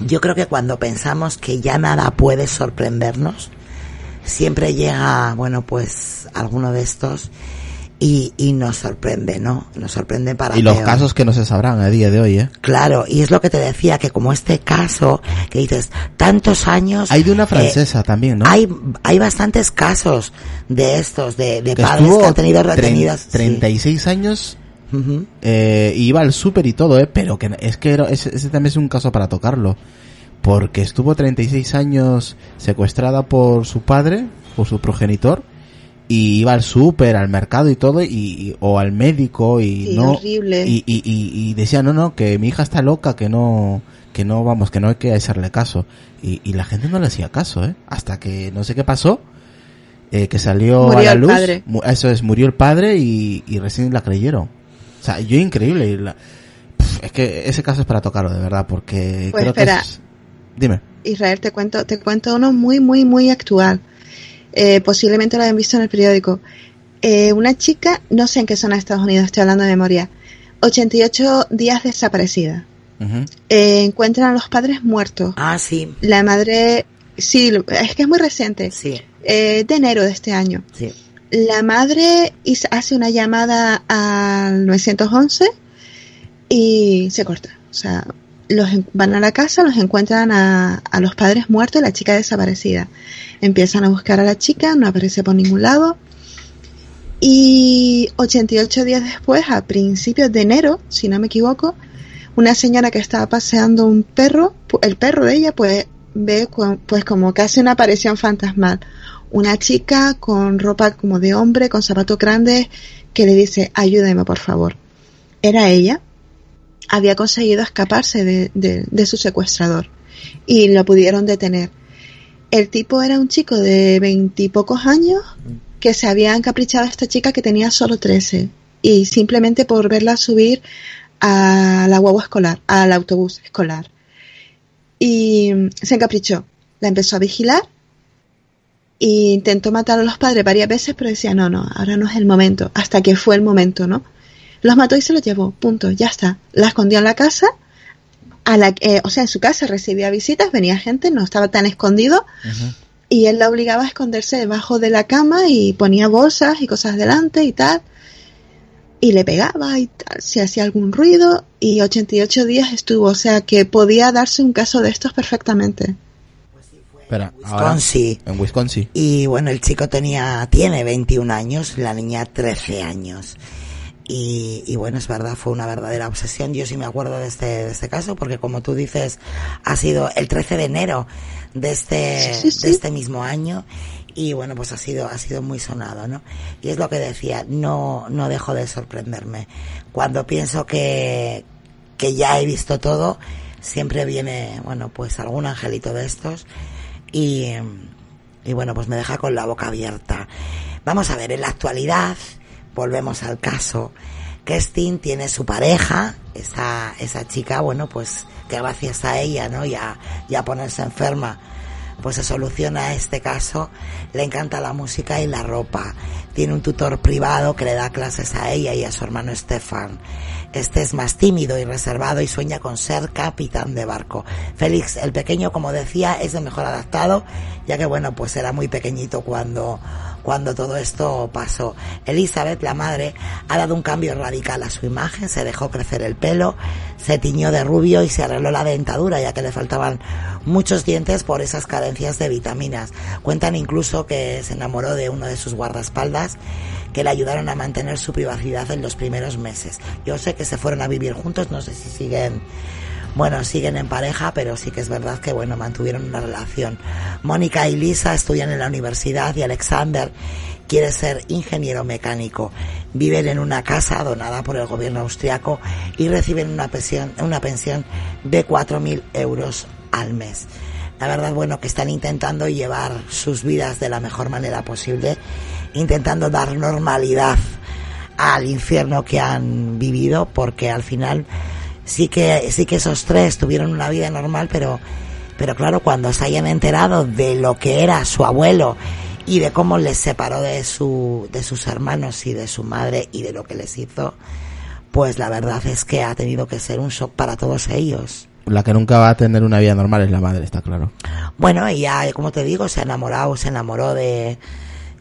Yo creo que cuando pensamos que ya nada puede sorprendernos, siempre llega, bueno, pues alguno de estos y, y nos sorprende, ¿no? Nos sorprende para Y los peor. casos que no se sabrán a día de hoy, eh. Claro, y es lo que te decía, que como este caso, que dices, tantos años... Hay de una eh, francesa también, ¿no? hay, hay bastantes casos de estos, de, de que padres que han tenido retenidas. sí. 36 años eh, iba al súper y todo, ¿eh? Pero que es que ese, también es un caso para tocarlo. Porque estuvo 36 años secuestrada por su padre, por su progenitor, y iba al súper, al mercado y todo, y, o al médico y no. Y, y, y, decía, no, no, que mi hija está loca, que no, que no, vamos, que no hay que hacerle caso. Y, y la gente no le hacía caso, ¿eh? Hasta que no sé qué pasó, eh, que salió a la luz. Eso es, murió el padre y, y recién la creyeron. O sea, yo increíble. es que ese caso es para tocarlo, de verdad, porque pues espera. Dime. Israel, te cuento, te cuento uno muy, muy, muy actual. Eh, posiblemente lo hayan visto en el periódico. Eh, una chica, no sé en qué zona de Estados Unidos, estoy hablando de memoria, 88 días desaparecida. Eh, encuentran a los padres muertos. Ah, sí. La madre, sí, es que es muy reciente. Sí. de enero de este año. Sí la madre hace una llamada al 911 y se corta. O sea, los, van a la casa, los encuentran a, los padres muertos y la chica desaparecida. Empiezan a buscar a la chica, no aparece por ningún lado. Y 88 días después, a principios de enero, si no me equivoco, una señora que estaba paseando un perro, el perro de ella, pues ve pues como hace una aparición fantasmal una chica con ropa como de hombre, con zapatos grandes, que le dice, ayúdeme por favor. Era ella. Había conseguido escaparse de, de, su secuestrador y lo pudieron detener. El tipo era un chico de veintipocos años que se había encaprichado a esta chica que tenía solo trece y simplemente por verla subir a la guagua escolar, al autobús escolar. Y se encaprichó. La empezó a vigilar y intentó matar a los padres varias veces, pero decía, no, no, ahora no es el momento, hasta que fue el momento, ¿no? Los mató y se los llevó, punto, ya está. La escondió en la casa, a la, eh, o sea, en su casa recibía visitas, venía gente, no estaba tan escondido, y él la obligaba a esconderse debajo de la cama y ponía bolsas y cosas delante y tal, y le pegaba y tal, si hacía algún ruido, y 88 días estuvo, o sea que podía darse un caso de estos perfectamente. Wisconsin. en Wisconsin. Y bueno, el chico tenía, tiene 21 años, la niña 13 años. Y, bueno, es verdad, fue una verdadera obsesión. Yo sí me acuerdo de este, de este caso, porque como tú dices, ha sido el 13 de enero de este, de este mismo año. Y bueno, pues ha sido, ha sido muy sonado, ¿no? Y es lo que decía, no, no dejo de sorprenderme. Cuando pienso que, que ya he visto todo, siempre viene, bueno, pues algún angelito de estos y, y bueno, pues me deja con la boca abierta. Vamos a ver, en la actualidad, volvemos al caso, Kestin tiene su pareja, esa, esa chica, bueno, pues que gracias a ella, ¿no? Ya, ya ponerse enferma, pues se soluciona este caso. Le encanta la música y la ropa. Tiene un tutor privado que le da clases a ella y a su hermano Stefan. Este es más tímido y reservado y sueña con ser capitán de barco. Félix, el pequeño, como decía, es el mejor adaptado, ya que bueno, pues era muy pequeñito cuando cuando todo esto pasó. Elizabeth, la madre, ha dado un cambio radical a su imagen, se dejó crecer el pelo, se tiñó de rubio y se arregló la dentadura, ya que le faltaban muchos dientes por esas carencias de vitaminas. Cuentan incluso que se enamoró de uno de sus guardaespaldas que le ayudaron a mantener su privacidad en los primeros meses. Yo sé que se fueron a vivir juntos, no sé si siguen bueno, siguen en pareja, pero sí que es verdad que, bueno, mantuvieron una relación. Mónica y Lisa estudian en la universidad y Alexander quiere ser ingeniero mecánico. Viven en una casa donada por el gobierno austriaco y reciben una pensión, una pensión de 4.000 euros al mes. La verdad, bueno, que están intentando llevar sus vidas de la mejor manera posible, intentando dar normalidad al infierno que han vivido, porque al final sí que, sí que esos tres tuvieron una vida normal, pero, pero claro, cuando se hayan enterado de lo que era su abuelo y de cómo les separó de su, de sus hermanos y de su madre y de lo que les hizo, pues la verdad es que ha tenido que ser un shock para todos ellos. La que nunca va a tener una vida normal es la madre, está claro. Bueno, ella, como te digo, se ha enamorado, se enamoró de,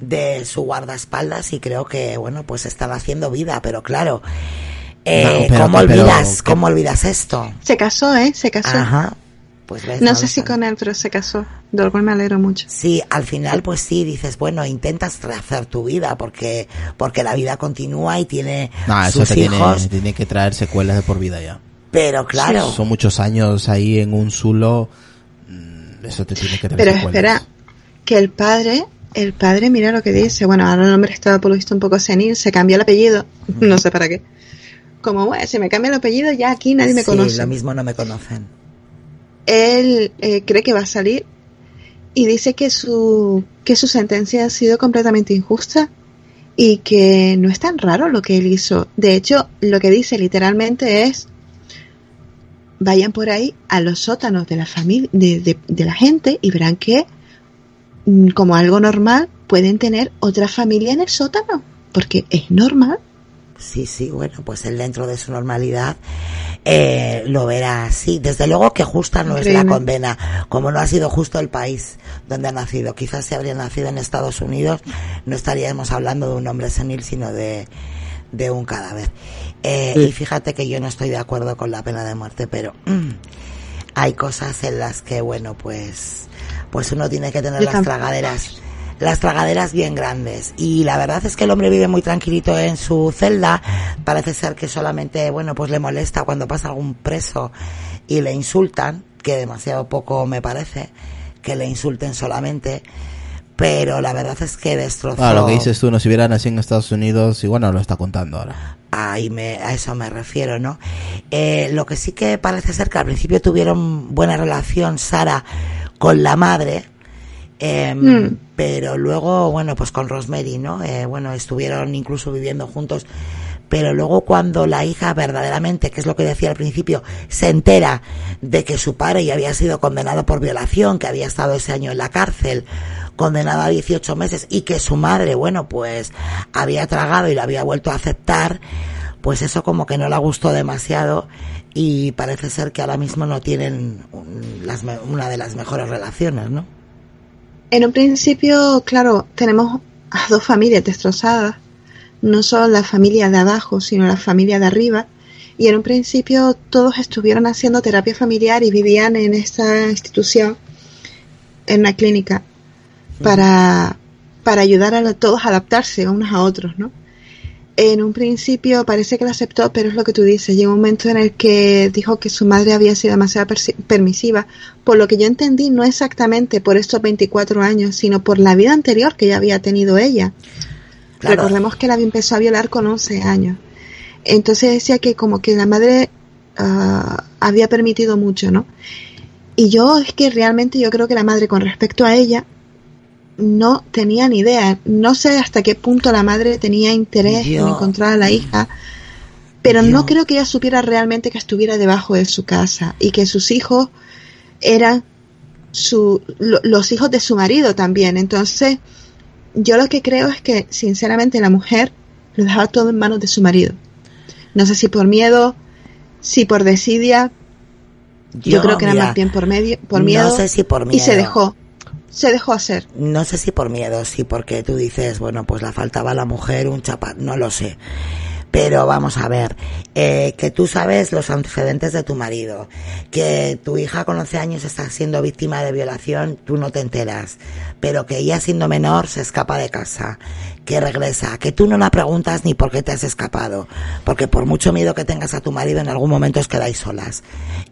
de su guardaespaldas y creo que, bueno, pues estaba haciendo vida, pero claro, eh, ¿Cómo olvidas? ¿Cómo olvidas esto? Se casó, ¿eh? Se casó. Ajá. Pues ves, No lo sé si con él, pero se casó. De lo cual me alegro mucho. Sí, al final pues sí, dices, bueno, intentas rehacer tu vida porque porque la vida continúa y tiene No, eso sus te tiene, hijos, tiene que traer secuelas de por vida ya. pero claro, Son muchos años ahí en un zulo. mm, Eso te tiene que traer Pero secuelas. espera, que el padre, el padre, mira lo que dice. Bueno, ahora el hombre estaba por lo visto un poco senil, se cambió el apellido. No sé para qué. Como, bueno, si me cambia el apellido, ya aquí nadie me sí, conoce. lo mismo no me conocen. Él eh, cree que va a salir y dice que su, que su sentencia ha sido completamente injusta y que no es tan raro lo que él hizo. De hecho, lo que dice literalmente es vayan por ahí a los sótanos de la familia de, de- de la gente y verán que como algo normal pueden tener otra familia en el sótano porque es normal Sí, sí, bueno, pues él dentro de su normalidad eh, lo verá así. Desde luego que justa no es la condena, como no ha sido justo el país donde ha nacido. Quizás si habría nacido en Estados Unidos no estaríamos hablando de un hombre senil, sino de, de un cadáver. Eh, Sí. Y fíjate que yo no estoy de acuerdo con la pena de muerte, pero mm, hay cosas en las que, bueno, pues, pues uno tiene que tener las tragaderas las tragaderas bien grandes. Y la verdad es que el hombre vive muy tranquilito en su celda. Parece ser que solamente, bueno, pues le molesta cuando pasa algún preso y le insultan, que demasiado poco me parece, que le insulten solamente. Pero la verdad es que destrozó. Ah, lo que dices tú, no si hubiera nacido en Estados Unidos, igual no lo está contando ahora. Ahí me, a eso me refiero, ¿no? Eh, lo que sí que parece ser que al principio tuvieron buena relación Sara con la madre, eh, Mm. pero luego, bueno, pues con Rosemary, ¿no? Eh, bueno, estuvieron incluso viviendo juntos, pero luego cuando la hija verdaderamente, que es lo que decía al principio, se entera de que su padre ya había sido condenado por violación, que había estado ese año en la cárcel, condenado a 18 meses y que su madre, bueno, pues había tragado y lo había vuelto a aceptar, pues eso como que no le gustó demasiado y parece ser que ahora mismo no tienen un- las una de las mejores relaciones, ¿no? En un principio, claro, tenemos a dos familias destrozadas, no solo la familia de abajo, sino la familia de arriba. Y en un principio todos estuvieron haciendo terapia familiar y vivían en esta institución, en una clínica, para, para ayudar a todos a adaptarse unos a otros, ¿no? En un principio parece que lo aceptó, pero es lo que tú dices. Llegó un momento en el que dijo que su madre había sido demasiado permisiva. Por lo que yo entendí, no exactamente por estos 24 años, sino por la vida anterior que ya había tenido ella. Claro. Recordemos que la empezó a violar con 11 años. Entonces decía que como que la madre ah, había permitido mucho, ¿no? Y yo es que realmente yo creo que la madre con respecto a ella no tenía ni idea. No sé hasta qué punto la madre tenía interés en encontrar a la hija, pero no creo que ella supiera realmente que estuviera debajo de su casa y que sus hijos eran su, lo- los hijos de su marido también. Entonces, yo lo que creo es que, sinceramente, la mujer lo dejaba todo en manos de su marido. No sé si por miedo, si por desidia, yo, creo que era más bien por medio, por no miedo. sé si por Y se miedo. dejó, se dejó hacer. No sé si por miedo, sí, porque tú dices, bueno, pues la faltaba a la mujer un chapa, no lo sé. Pero vamos a ver, eh, que tú sabes los antecedentes de tu marido, que tu hija con 11 años está siendo víctima de violación, tú no te enteras, pero que ella siendo menor se escapa de casa, que regresa, que tú no la preguntas ni por qué te has escapado, porque por mucho miedo que tengas a tu marido en algún momento os quedáis solas,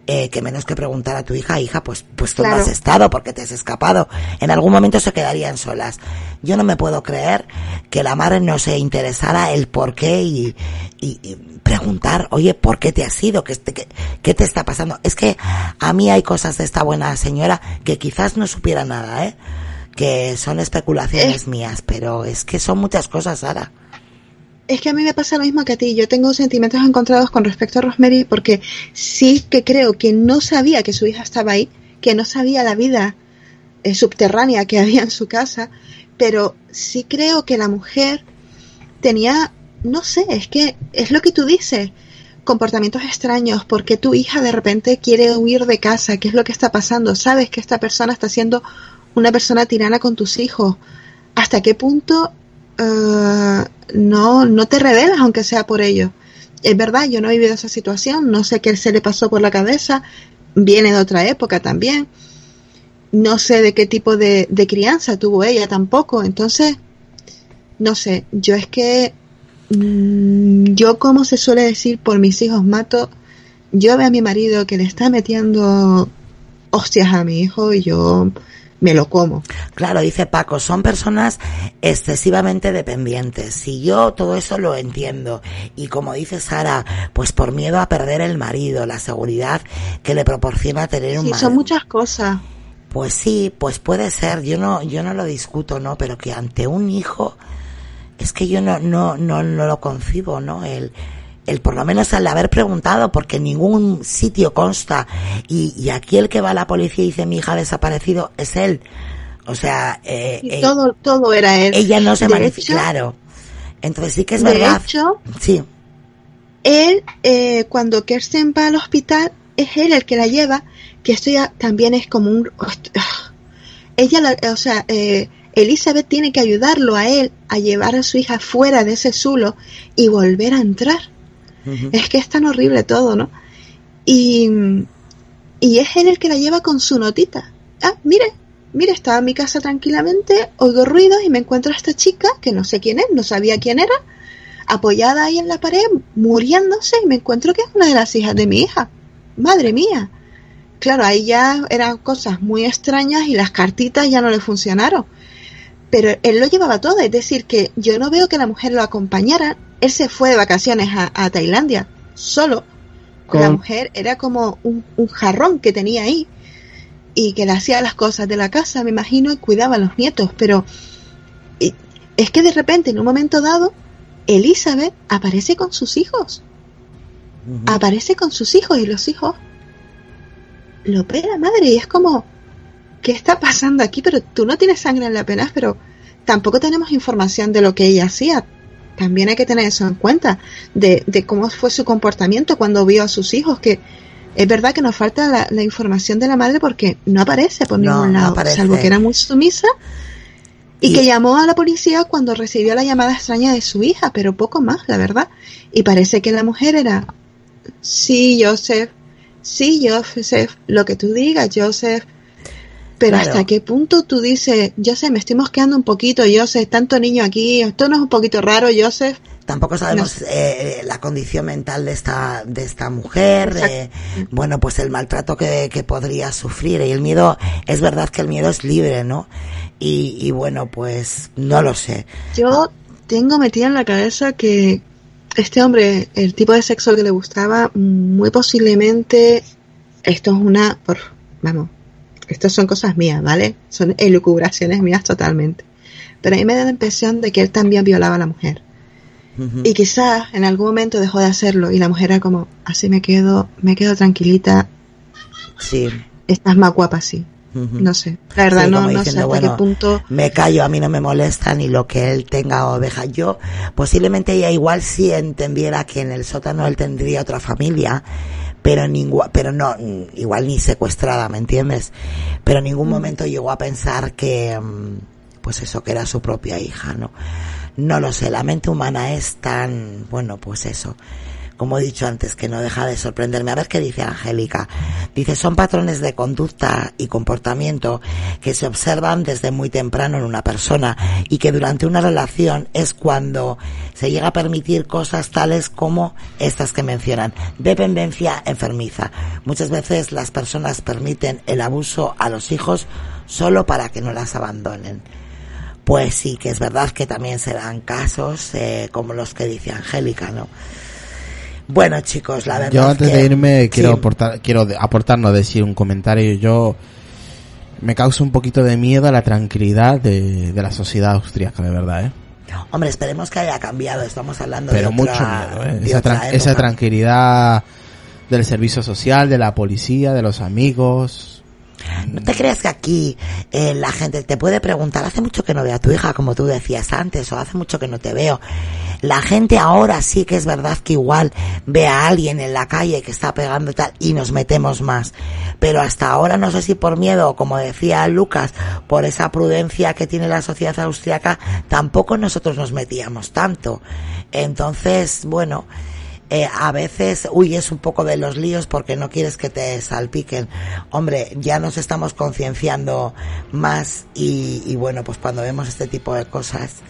eh, que menos que preguntar a tu hija, hija, pues, pues tú no has estado porque te has escapado, en algún momento se quedarían solas. Yo no me puedo creer que la madre no se interesara el por qué y, y- y preguntar, oye, ¿por qué te has ido? ¿Qué, te- qué- qué te está pasando? Es que a mí hay cosas de esta buena señora que quizás no supiera nada, ¿eh? Que son especulaciones mías, pero es que son muchas cosas, Sara. Es que a mí me pasa lo mismo que a ti. Yo tengo sentimientos encontrados con respecto a Rosemary porque sí que creo que no sabía que su hija estaba ahí, que no sabía la vida eh, subterránea que había en su casa, pero sí creo que la mujer tenía, no sé, es que es lo que tú dices, comportamientos extraños, porque tu hija de repente quiere huir de casa, ¿qué es lo que está pasando? Sabes que esta persona está siendo una persona tirana con tus hijos. ¿Hasta qué punto eh, no, no te revelas aunque sea por ello? Es verdad, yo no he vivido esa situación, no sé qué se le pasó por la cabeza, viene de otra época también. No sé de qué tipo de, de crianza tuvo ella tampoco. Entonces, no sé, yo es que mm, yo como se suele decir por mis hijos mato, yo veo a mi marido que le está metiendo hostias a mi hijo y yo me lo como. Claro, dice Paco, son personas excesivamente dependientes. Si yo todo eso lo entiendo y como dice Sara, pues por miedo a perder el marido, la seguridad que le proporciona tener un sí, marido. son muchas cosas. Pues sí, pues puede ser, yo no yo no lo discuto, no, pero que ante un hijo es que yo no no no, no lo concibo, ¿no? El el por lo menos al haber preguntado, porque en ningún sitio consta, y, y aquí el que va a la policía y dice mi hija ha desaparecido es él. O sea, eh, Y eh, todo, todo era él. ella no se manifiesta, claro. Entonces sí que es de verdad. hecho, Sí, él, eh, cuando Kirsten va al hospital, es él el que la lleva, que esto ya también es como un... Ella, la- o sea, eh, Elizabeth tiene que ayudarlo a él a llevar a su hija fuera de ese zulo y volver a entrar. Es que es tan horrible todo, ¿no? Y, y es él el que la lleva con su notita. Ah, mire, mire, estaba en mi casa tranquilamente, oigo ruidos y me encuentro a esta chica, que no sé quién es, no sabía quién era, apoyada ahí en la pared, muriéndose, y me encuentro que es una de las hijas de mi hija. Madre mía. Claro, ahí ya eran cosas muy extrañas y las cartitas ya no le funcionaron. Pero él lo llevaba todo, es decir, que yo no veo que la mujer lo acompañara. Él se fue de vacaciones a, a Tailandia, solo. La Con- mujer era como un, un jarrón que tenía ahí y que le hacía las cosas de la casa, me imagino, y cuidaba a los nietos. Pero y- es que de repente, en un momento dado, Elizabeth aparece con sus hijos. Aparece con sus hijos y los hijos lo ve la madre y es como, ¿qué está pasando aquí? Pero tú no tienes sangre en la pena, pero tampoco tenemos información de lo que ella hacía. También hay que tener eso en cuenta, de, de cómo fue su comportamiento cuando vio a sus hijos, que es verdad que nos falta la, la información de la madre porque no aparece por No, ningún no lado, aparece. salvo que era muy sumisa y, Y- que llamó a la policía cuando recibió la llamada extraña de su hija, pero poco más, la verdad. Y parece que la mujer era, sí, Joseph, sí, Joseph, lo que tú digas, Joseph. Pero Claro. hasta qué punto tú dices, Joseph, me estoy mosqueando un poquito, Joseph, tanto niño aquí, esto no es un poquito raro, Joseph. Tampoco sabemos No eh, la condición mental de esta, de esta mujer, de, bueno, pues el maltrato que, que podría sufrir. Y el miedo, es verdad que el miedo es libre, ¿no? Y, y bueno, pues no lo sé. Yo tengo metida en la cabeza que este hombre, el tipo de sexo que le gustaba, muy posiblemente esto es una, por, vamos, esto son cosas mías, ¿vale? Son elucubraciones mías totalmente. Pero a mí me da la impresión de que él también violaba a la mujer. Y quizás en algún momento dejó de hacerlo y la mujer era como, así me quedo, me quedo tranquilita, Sí. estás más guapa así. No sé, la verdad Sí, no, como no sé diciendo, hasta bueno, qué punto me callo, a mí no me molesta ni lo que él tenga o deja. Yo, posiblemente ella igual sí entendiera que en el sótano él tendría otra familia, pero ningú- pero no, mm, igual ni secuestrada, ¿me entiendes? Pero en ningún momento llegó a pensar que, mm, pues eso, que era su propia hija, ¿no? No lo sé, la mente humana es tan, bueno, pues eso como he dicho antes, que no deja de sorprenderme. A ver qué dice Angélica. Dice, son patrones de conducta y comportamiento que se observan desde muy temprano en una persona y que durante una relación es cuando se llega a permitir cosas tales como estas que mencionan. Dependencia enfermiza. Muchas veces las personas permiten el abuso a los hijos solo para que no las abandonen. Pues sí, que es verdad que también se dan casos eh, como los que dice Angélica, ¿no? Bueno, chicos, la verdad Yo es antes que- de irme quiero sí. aportar, quiero de- aportar, no decir un comentario. Yo me causa un poquito de miedo a la tranquilidad de, de la sociedad austríaca, de verdad, ¿eh? Hombre, esperemos que haya cambiado. Estamos hablando Pero de mucho otra, miedo, ¿eh? Esa, tranquilidad del servicio social, de la policía, de los amigos. No te creas que aquí eh, la gente te puede preguntar, hace mucho que no veo a tu hija, como tú decías antes, o hace mucho que no te veo. La gente ahora sí que es verdad que igual ve a alguien en la calle que está pegando tal y nos metemos más. Pero hasta ahora no sé si por miedo como decía Lucas, por esa prudencia que tiene la sociedad austriaca, tampoco nosotros nos metíamos tanto. Entonces, bueno, eh, a veces huyes un poco de los líos porque no quieres que te salpiquen. Hombre, ya nos estamos concienciando más y, y bueno, pues cuando vemos este tipo de cosas,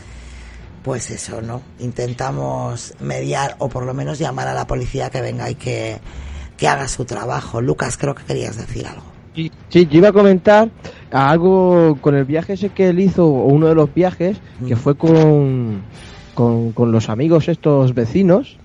pues eso, ¿no? Intentamos mediar o por lo menos llamar a la policía que venga y que, que haga su trabajo. Lucas, creo que querías decir algo. Sí, sí, yo iba a comentar algo con el viaje ese que él hizo, o uno de los viajes, que fue con, con, con los amigos estos vecinos.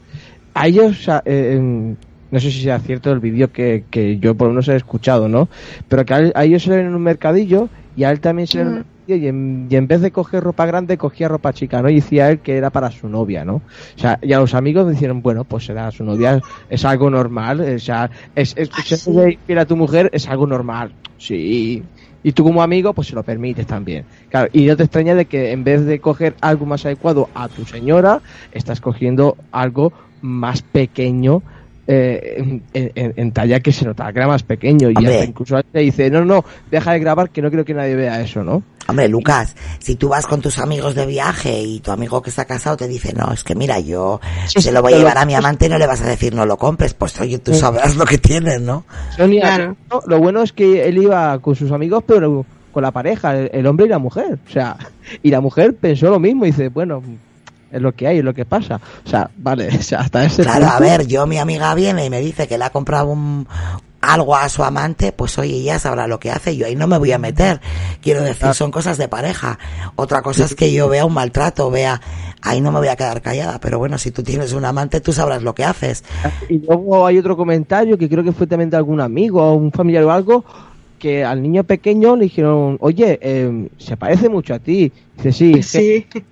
A ellos, eh, no sé si sea cierto el vídeo que, que yo por lo menos he escuchado, ¿no? Pero que a, ellos se ven en un mercadillo y a él también se le ven en un mercadillo y en, y en vez de coger ropa grande cogía ropa chica, ¿no? Y decía él que era para su novia, ¿no? O sea, y a los amigos dijeron, bueno, pues será su novia, es algo normal, o sea, es, es, sí. infiel a tu mujer es algo normal, sí. Y tú como amigo, pues se lo permites también. Claro, y no te extraña de que en vez de coger algo más adecuado a tu señora, estás cogiendo algo más pequeño eh, en, en- en talla que se notaba que era más pequeño. Y hasta incluso te dice, no, no, deja de grabar que no quiero que nadie vea eso, ¿no? Hombre, Lucas, si tú vas con tus amigos de viaje y tu amigo que está casado te dice, no, es que mira, yo Sí, se lo voy a llevar a mi amante y no le vas a decir no lo compres, pues oye, tú sabrás lo que tienes, ¿no? Sonia, Claro. no, lo bueno es que él iba con sus amigos, pero con la pareja, el, el hombre y la mujer. O sea, y la mujer pensó lo mismo y dice, bueno, es lo que hay, es lo que pasa. O sea, vale, o sea, hasta ese Claro, a ver, yo mi amiga viene y me dice que le ha comprado un algo a su amante, pues oye, ella sabrá lo que hace, yo ahí no me voy a meter. Quiero decir, son cosas de pareja. Otra cosa es que yo vea un maltrato, vea, ahí no me voy a quedar callada, pero bueno, si tú tienes un amante, tú sabrás lo que haces. Y luego hay otro comentario que creo que fue también de algún amigo o un familiar o algo, que al niño pequeño le dijeron, oye, eh, se parece mucho a ti. Dice, sí. es que-". Sí.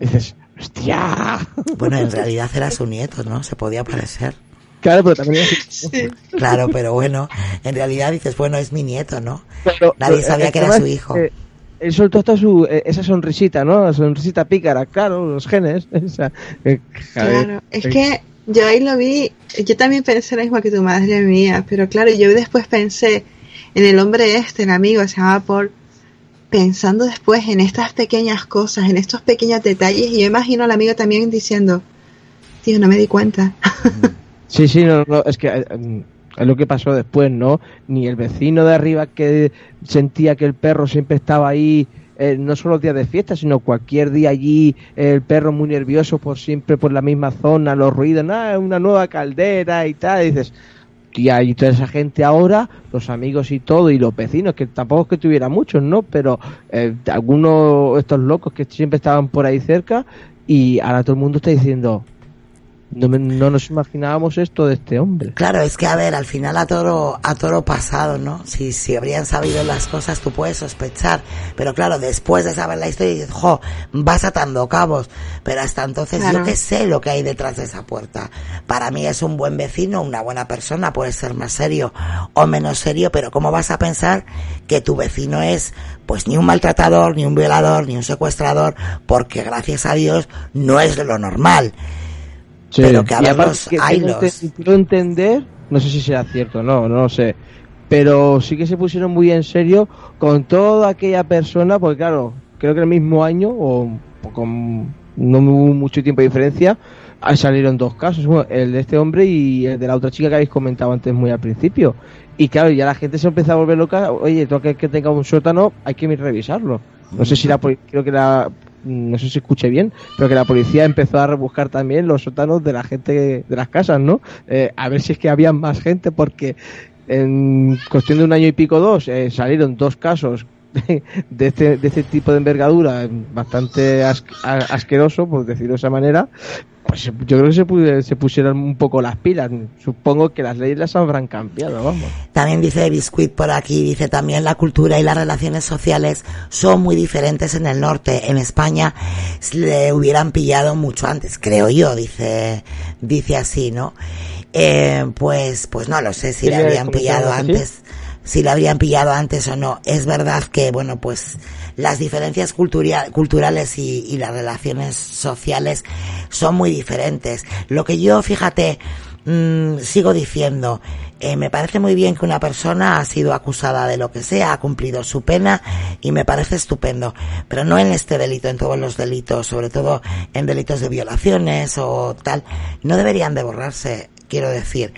Dices, hostia. Bueno, en realidad era su nieto, ¿no? Se podía parecer. Claro, pero también... Sí. Claro, pero bueno, en realidad dices, bueno, es mi nieto, ¿no? Pero- Nadie pero sabía que era su hijo. que Él soltó hasta su, eh, esa sonrisita, ¿no? La sonrisita pícara, claro, los genes. Eh. Claro, es que yo ahí lo vi, yo también pensé lo mismo que tu madre mía, pero claro, yo después pensé en el hombre este, el amigo, se llama Paul, pensando después en estas pequeñas cosas, en estos pequeños detalles, y yo imagino al amigo también diciendo, tío, no me di cuenta. Sí, sí, no, no, es que eh, mm, es lo que pasó después, ¿no? Ni el vecino de arriba que sentía que el perro siempre estaba ahí, eh, no solo los días de fiesta, sino cualquier día allí, el perro muy nervioso por siempre por la misma zona, los ruidos, nada, una nueva caldera y tal, dices, y toda esa gente ahora, los amigos y todo, y los vecinos, que tampoco es que tuviera muchos, ¿no? Pero eh, algunos estos locos que siempre estaban por ahí cerca, y ahora todo el mundo está diciendo, no, me- no nos imaginábamos esto de este hombre. Claro, es que a ver, al final a toro, a toro pasado, ¿no? Si, si habrían sabido las cosas, tú puedes sospechar. Pero claro, después de saber la historia, dices, jo, vas atando cabos. Pero hasta entonces Claro. yo que sé lo que hay detrás de esa puerta. Para mí es un buen vecino, una buena persona, puede ser más serio o menos serio, pero ¿cómo vas a pensar que tu vecino es, pues ni un maltratador, ni un violador, ni un secuestrador? Porque gracias a Dios no es de lo normal. Pero que a Y ver aparte los que hilos. quiero entender, no sé si será cierto, no, no lo sé, pero sí que se pusieron muy en serio con toda aquella persona, porque claro, creo que el mismo año, o con no hubo mucho tiempo de diferencia, salieron dos casos, el de este hombre y el de la otra chica que habéis comentado antes muy al principio. Y claro, ya la gente se empezó a volver loca, oye, todo aquel que tenga un sótano hay que revisarlo. No sé si la creo que la no sé si escuché bien, pero que la policía empezó a rebuscar también los sótanos de la gente de las casas, ¿no? Eh, a ver si es que había más gente, porque en cuestión de un año y pico dos eh, salieron dos casos de este, de este tipo de envergadura bastante as- asqueroso, por decirlo de esa manera. Pues yo creo que se, pu- se pusieron un poco las pilas. Supongo que las leyes las habrán cambiado, vamos. También dice Biscuit por aquí, dice también la cultura y las relaciones sociales son muy diferentes en el norte. En España le hubieran pillado mucho antes, creo yo, dice, dice así, ¿no? Eh, pues, pues no lo sé si le habrían pillado así. Si le habrían pillado antes o no. Es verdad que, bueno, pues las diferencias culturia- culturales y, y las relaciones sociales son muy diferentes. Lo que yo, fíjate, mm, sigo diciendo, eh, me parece muy bien que una persona ha sido acusada de lo que sea, ha cumplido su pena y me parece estupendo, pero no en este delito, en todos los delitos, sobre todo en delitos de violaciones o tal, no deberían de borrarse. Quiero decir,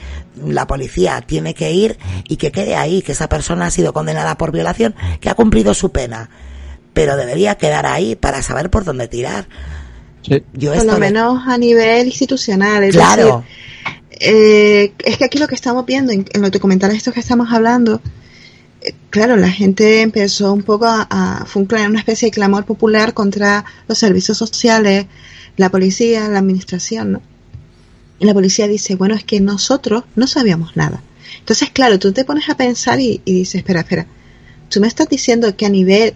la policía tiene que ir y que quede ahí, que esa persona ha sido condenada por violación, que ha cumplido su pena, pero debería quedar ahí para saber por dónde tirar. Yo por lo menos a nivel institucional. Es claro. Eh, es que aquí lo que estamos viendo en, los documentales estos que estamos hablando, eh, claro, la gente empezó un poco a, fue una especie de clamor popular contra los servicios sociales, la policía, la administración, ¿no? Y la policía dice, bueno, es que nosotros no sabíamos nada. Entonces, claro, tú te pones a pensar y, y dices, espera, espera, tú me estás diciendo que a nivel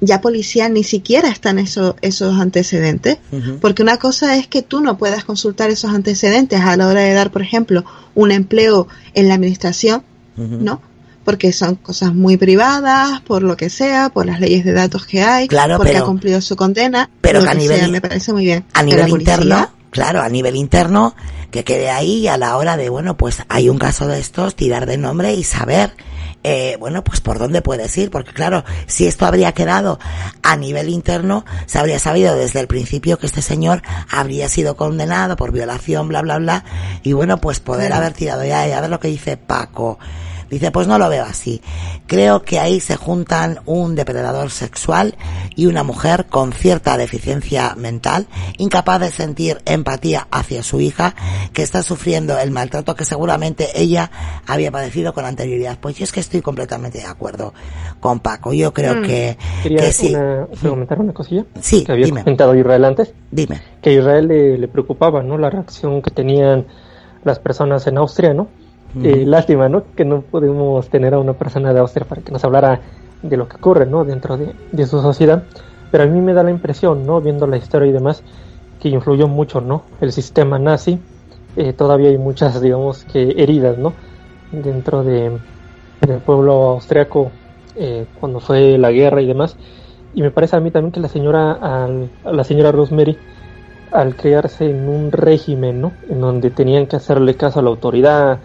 ya policía ni siquiera están esos, esos antecedentes, porque una cosa es que tú no puedas consultar esos antecedentes a la hora de dar, por ejemplo, un empleo en la administración, ¿no? Porque son cosas muy privadas, por lo que sea, por las leyes de datos que hay, porque ha cumplido su condena, pero a nivel, me parece muy bien. A nivel interno, claro, a nivel interno, que quede ahí a la hora de, bueno, pues hay un caso de estos, tirar de nombre y saber eh, bueno, pues por dónde puedes ir, porque claro, si esto habría quedado a nivel interno, se habría sabido desde el principio que este señor habría sido condenado por violación, bla, bla, bla, y bueno, pues poder haber tirado ya, y a ver lo que dice Paco. Dice, pues no lo veo así. Creo que ahí se juntan un depredador sexual y una mujer con cierta deficiencia mental, incapaz de sentir empatía hacia su hija, que está sufriendo el maltrato que seguramente ella había padecido con anterioridad. Pues yo es que estoy completamente de acuerdo con Paco. Yo creo mm. que, Quería sí. comentar una cosilla. Sí, que había comentado Israel antes. Dime. Que a Israel le, le preocupaba, ¿no? La reacción que tenían las personas en Austria, ¿no? Eh, lástima, ¿no? Que no pudimos tener a una persona de Austria para que nos hablara de lo que ocurre, ¿no? Dentro de, su sociedad. Pero a mí me da la impresión, ¿no? Viendo la historia y demás, que influyó mucho, ¿no? El sistema nazi. Eh, todavía hay muchas, digamos, que heridas, ¿no? Dentro de, del pueblo austriaco eh, cuando fue la guerra y demás. Y me parece a mí también que la señora, la señora Rosemary, al crearse en un régimen, ¿no? En donde tenían que hacerle caso a la autoridad,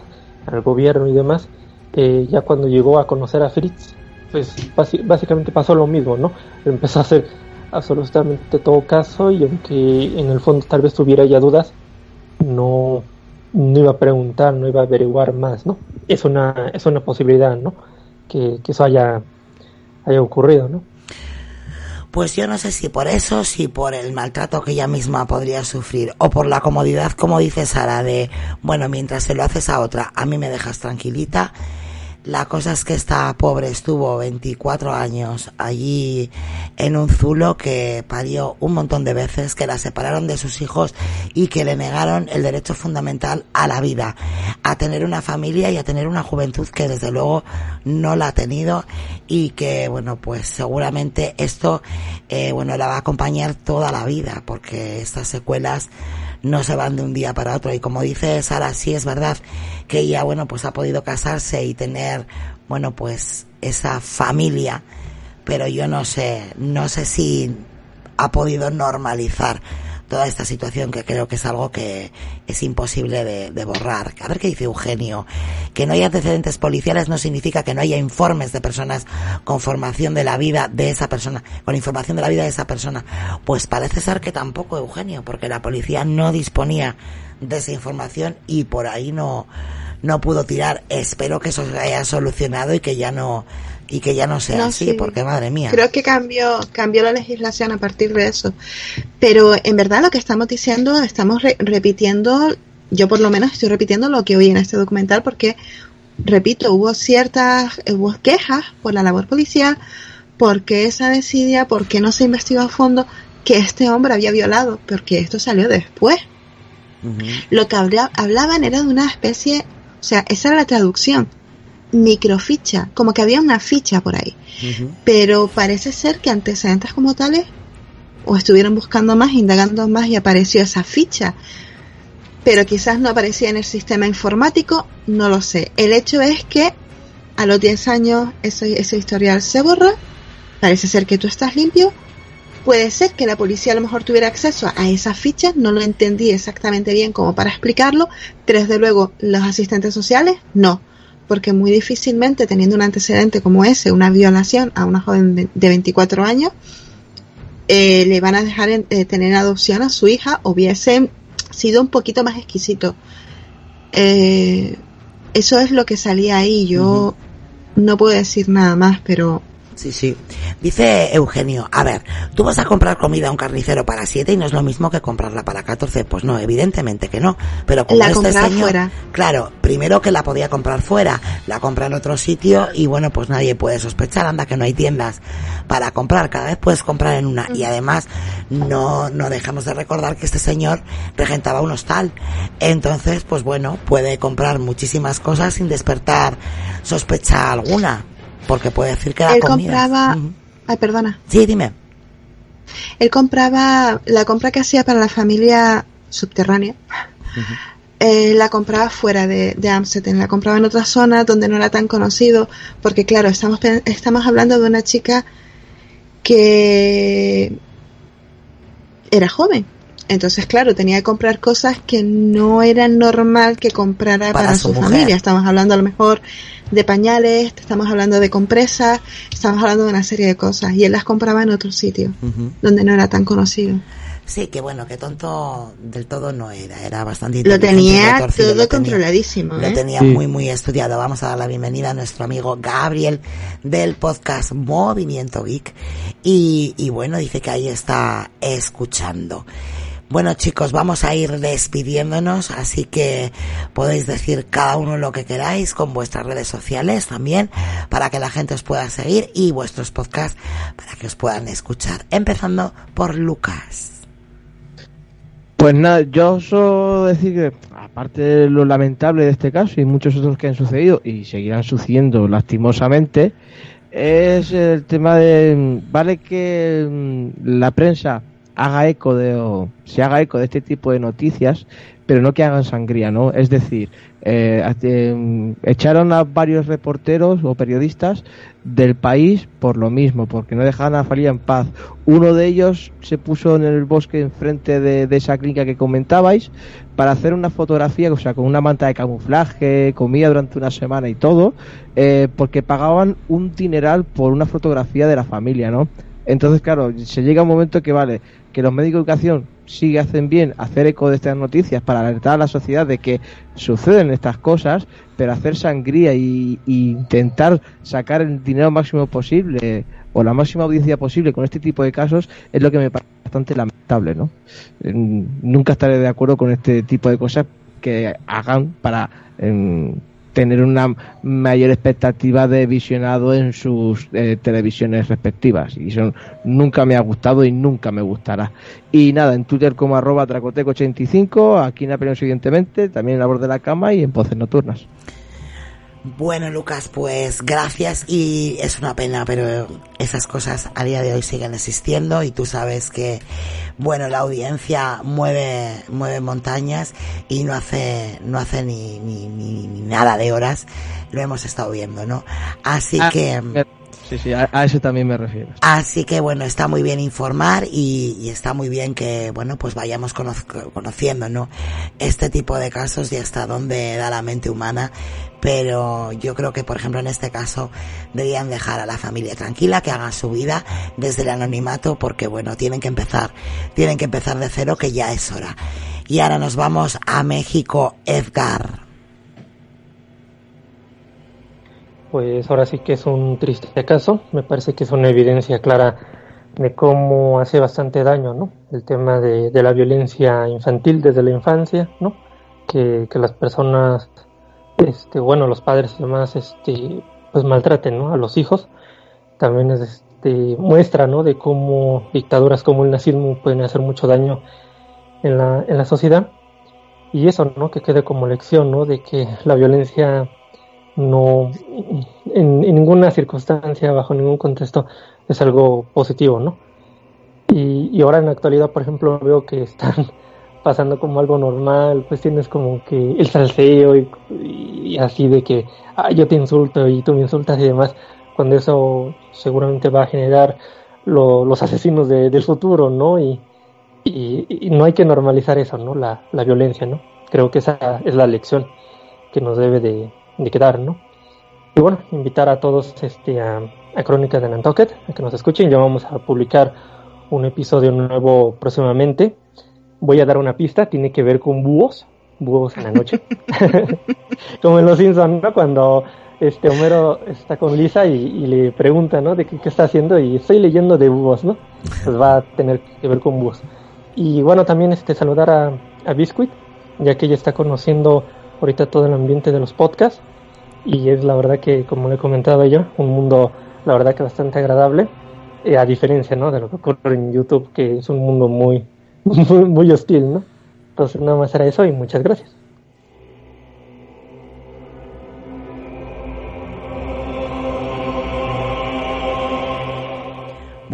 al gobierno y demás, eh, ya cuando llegó a conocer a Fritz, pues básicamente pasó lo mismo, ¿no? Empezó a hacer absolutamente todo caso y aunque en el fondo tal vez tuviera ya dudas, no, no iba a preguntar, no iba a averiguar más, ¿no? Es una, es una posibilidad, ¿no? Que, que eso haya, haya ocurrido, ¿no? Pues yo no sé si por eso, si por el maltrato que ella misma podría sufrir, o por la comodidad, como dice Sara, de, bueno, mientras se lo haces a otra, a mí me dejas tranquilita, la cosa es que esta pobre estuvo 24 años allí en un zulo que parió un montón de veces, que la separaron de sus hijos y que le negaron el derecho fundamental a la vida, a tener una familia y a tener una juventud que desde luego no la ha tenido y que bueno pues seguramente esto eh, bueno la va a acompañar toda la vida porque estas secuelas no se van de un día para otro. Y como dice Sara, sí es verdad que ella, bueno, pues ha podido casarse y tener, bueno, pues esa familia, pero yo no sé, no sé si ha podido normalizar toda esta situación que creo que es algo que es imposible de, borrar. A ver qué dice Eugenio. Que no haya antecedentes policiales no significa que no haya informes de personas con formación de la vida de esa persona, con información de la vida de esa persona. Pues parece ser que tampoco, Eugenio, porque la policía no disponía de esa información y por ahí no, no pudo tirar. Espero que eso se haya solucionado y que ya no y que ya no sea así, porque madre mía. Creo que cambió, cambió la legislación a partir de eso. Pero en verdad lo que estamos diciendo, estamos repitiendo, yo por lo menos estoy repitiendo lo que oí en este documental porque, repito, hubo ciertas, hubo quejas por la labor policial, porque esa desidia, porque no se investigó a fondo que este hombre había violado, porque esto salió después. Lo que hablaban era de una especie, o sea, esa era la traducción microficha, como que había una ficha por ahí. Pero parece ser que antecedentes como tales, o estuvieron buscando más, indagando más y apareció esa ficha. Pero quizás no aparecía en el sistema informático, no lo sé. El hecho es que a los 10 años ese, ese historial se borra, parece ser que tú estás limpio, Puede ser que la policía a lo mejor tuviera acceso a esas fichas, no lo entendí exactamente bien como para explicarlo, pero desde luego los asistentes sociales no, porque muy difícilmente teniendo un antecedente como ese, una violación a una joven de 24 años, eh, le van a dejar en, eh, tener adopción a su hija, hubiese sido un poquito más exquisito. Eh, eso es lo que salía ahí, yo no puedo decir nada más, pero Sí, sí. Dice Eugenio, a ver, tú vas a comprar comida a un carnicero para siete y no es lo mismo que comprarla para 14. Pues no, evidentemente que no. Pero como La este señor, fuera. claro, primero que la podía comprar fuera, la compra en otro sitio y bueno, pues nadie puede sospechar, anda que no hay tiendas para comprar, cada vez puedes comprar en una y además no, no dejamos de recordar que este señor regentaba un hostal. Entonces, pues bueno, puede comprar muchísimas cosas sin despertar sospecha alguna. Porque puede decir que la él comida. compraba, ay perdona, Sí, dime. él compraba la compra que hacía para la familia subterránea. eh, la compraba fuera de, de Amsterdam, la compraba en otra zona donde no era tan conocido, porque claro, estamos, estamos hablando de una chica que era joven. Entonces, claro, tenía que comprar cosas que no era normal que comprara Para para, su mujer. familia. Estamos hablando a lo mejor de pañales, estamos hablando de compresas, estamos hablando de una serie de cosas. Y él las compraba en otro sitio, donde no era tan conocido. Sí, que bueno, que tonto del todo no era, era bastante Lo tenía retorcido, todo lo tenía- controladísimo. Lo ¿eh? tenía Sí. muy, muy estudiado. Vamos a dar la bienvenida a nuestro amigo Gabriel del podcast Movimiento Geek. Y, y bueno, dice que ahí está escuchando. Bueno chicos, vamos a ir despidiéndonos, así que podéis decir cada uno lo que queráis con vuestras redes sociales también, para que la gente os pueda seguir y vuestros podcasts para que os puedan escuchar. Empezando por Lucas. Pues nada, yo solo decir que, aparte de lo lamentable de este caso y muchos otros que han sucedido y seguirán sucediendo lastimosamente, es el tema de, mm, vale que mm, la prensa haga eco de, o se haga eco de este tipo de noticias, pero no que hagan sangría, ¿no? Es decir, eh, mm, echaron a varios reporteros o periodistas del país por lo mismo, porque no dejaban a la familia en paz. Uno de ellos se puso en el bosque enfrente de, de esa clínica que comentabais para hacer una fotografía, o sea, con una manta de camuflaje, comida durante una semana y todo, eh, porque pagaban un dineral por una fotografía de la familia, ¿no? Entonces, claro, se llega un momento que vale, que los médicos de educación sí hacen bien hacer eco de estas noticias para alertar a la sociedad de que suceden estas cosas, pero hacer sangría y, intentar sacar el dinero máximo posible o la máxima audiencia posible con este tipo de casos es lo que me parece bastante lamentable, ¿no? Nunca estaré de acuerdo con este tipo de cosas que hagan para em, tener una mayor expectativa de visionado en sus eh, televisiones respectivas. Y eso nunca me ha gustado y nunca me gustará. Y nada en Twitter como arroba tracoteco85 aquí en Apelón siguientemente también en la voz de la cama y en voces nocturnas Bueno, Lucas, pues gracias y es una pena, pero esas cosas a día de hoy siguen existiendo y tú sabes que, bueno, la audiencia mueve, mueve montañas y no hace, no hace ni, ni, ni, ni nada de horas. Lo hemos estado viendo, ¿no? Así Ah, que, sí sí a, eso también me refiero Así que bueno, está muy bien informar y, y está muy bien que, bueno, pues vayamos cono- conociendo, ¿no? Este tipo de casos y hasta dónde da la mente humana. Pero yo creo que, por ejemplo, en este caso, deberían dejar a la familia tranquila, que hagan su vida desde el anonimato, porque bueno, tienen que empezar, tienen que empezar de cero, que ya es hora. Y ahora nos vamos a México, Edgar. Pues ahora sí que es un triste caso, me parece que es una evidencia clara de cómo hace bastante daño, ¿no? El tema de, la violencia infantil desde la infancia, ¿no? Que, que las personas, este, bueno, los padres y demás, este, pues maltraten, ¿no? A los hijos. También es, este, muestra, ¿no? De cómo dictaduras como el nazismo pueden hacer mucho daño en la, en la sociedad. Y eso, ¿no? Que quede como lección, ¿no? De que la violencia no en, ninguna circunstancia, bajo ningún contexto, es algo positivo, ¿no? Y, y ahora en la actualidad, por ejemplo, veo que están pasando como algo normal, pues tienes como que el salseo y, y así de que ah, yo te insulto y tú me insultas y demás, cuando eso seguramente va a generar los asesinos del futuro, ¿no? Y, y, no hay que normalizar eso, ¿no? La, la, violencia, ¿no? Creo que esa es la lección que nos debe de, de quedar, ¿no? Y bueno, invitar a todos este, a, a Crónicas de Nantucket, a que nos escuchen. Ya vamos a publicar un episodio nuevo próximamente. Voy a dar una pista, tiene que ver con búhos, búhos en la noche. Como en Los Simpsons, ¿no? Cuando este Homero está con Lisa y, le pregunta, ¿no? De qué, está haciendo y estoy leyendo de búhos, ¿no? Pues va a tener que ver con búhos. Y bueno, también este saludar a, a Biscuit, ya que ella está conociendo ahorita todo el ambiente de los podcasts y es la verdad que, como le comentaba yo, un mundo la verdad que bastante agradable, eh, a diferencia, ¿no? De lo que ocurre en YouTube, que es un mundo muy, muy, muy hostil, ¿no? Entonces nada más era eso y muchas gracias.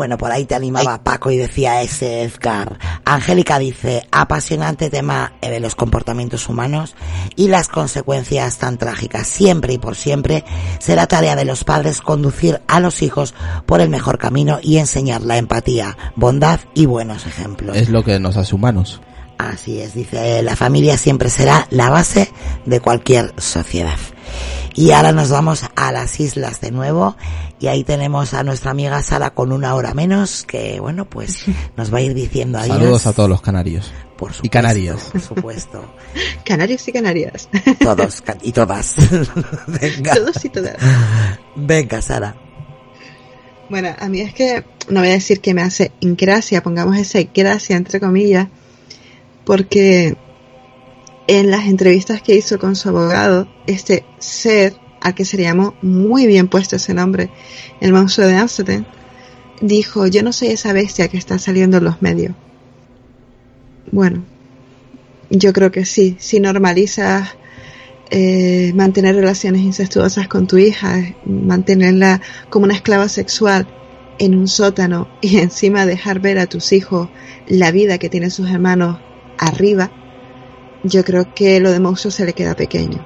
Bueno, por ahí te animaba Paco y decía ese Edgar. Angélica dice, apasionante tema de los comportamientos humanos y las consecuencias tan trágicas. Siempre y por siempre será tarea de los padres conducir a los hijos por el mejor camino y enseñar la empatía, bondad y buenos ejemplos. Es lo que nos hace humanos. Así es, dice, la familia siempre será la base de cualquier sociedad. Y ahora nos vamos a las islas de nuevo y ahí tenemos a nuestra amiga Sara con una hora menos que, bueno, pues nos va a ir diciendo adiós. Saludos a todos los canarios. Por supuesto, y canarias. Por supuesto. canarios y canarias. Todos y todas. Venga. Todos y todas. Venga, Sara. Bueno, a mí es que no voy a decir que me hace ingracia, pongamos ese gracia entre comillas, porque en las entrevistas que hizo con su abogado, este ser al que se le llamó muy bien puesto ese nombre, el monstruo de Amsterdam, dijo, yo no soy esa bestia que está saliendo en los medios. Bueno, yo creo que sí, si normalizas eh, mantener relaciones incestuosas con tu hija, mantenerla como una esclava sexual en un sótano y encima dejar ver a tus hijos la vida que tienen sus hermanos arriba, yo creo que lo de monstruo se le queda pequeño.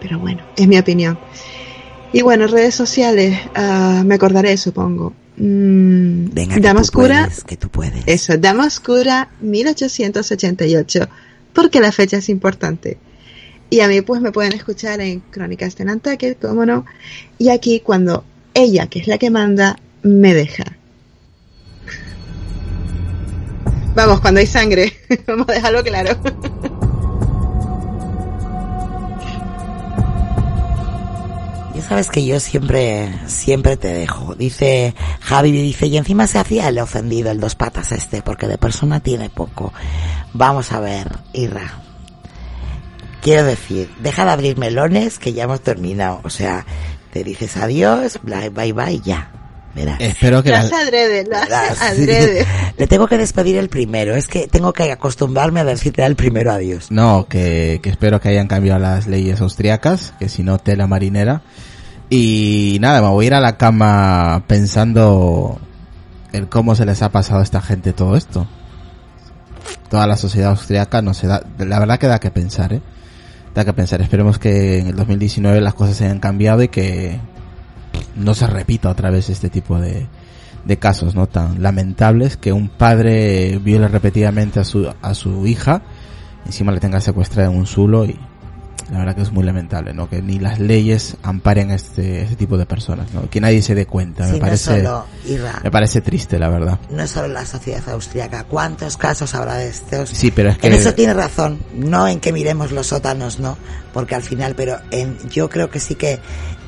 Pero bueno, es mi opinión. Y bueno, redes sociales, uh, me acordaré, supongo. Mm, Venga, que tú puedes. Eso, Dama Oscura 1888, porque la fecha es importante. Y a mí pues me pueden escuchar en Crónicas de Nantucket, cómo no. Y aquí cuando ella, que es la que manda, me deja. Vamos, cuando hay sangre, vamos a dejarlo claro. sabes que yo siempre, siempre te dejo. Dice Javi, dice, y encima se hacía el ofendido, el dos patas este, porque de persona tiene poco. Vamos a ver, Irra. Quiero decir, deja de abrir melones que ya hemos terminado. O sea, te dices adiós, bye bye bye, ya. Verás. Espero que las adrede, las adrede. Le tengo que despedir el primero. Es que tengo que acostumbrarme a decirte el primero adiós. No, que, que espero que hayan cambiado las leyes austriacas, que si no tela marinera. Y nada, me voy a ir a la cama pensando en cómo se les ha pasado a esta gente todo esto. Toda la sociedad austriaca no se da, la verdad que da que pensar, eh. Da que pensar. Esperemos que en el 2019 las cosas se hayan cambiado y que no se repita otra vez este tipo de, de casos, ¿no? Tan lamentables que un padre viole repetidamente a su, a su hija, encima le tenga secuestrada en un zulo y, la verdad que es muy lamentable, ¿no? Que ni las leyes amparen a este, este tipo de personas, ¿no? Que nadie se dé cuenta. me parece, me parece triste, la verdad. No es solo la sociedad austríaca. ¿Cuántos casos habrá de estos? Sí, pero es que... En eso tiene razón. No en que miremos los sótanos, ¿no? Porque al final, pero en, yo creo que sí que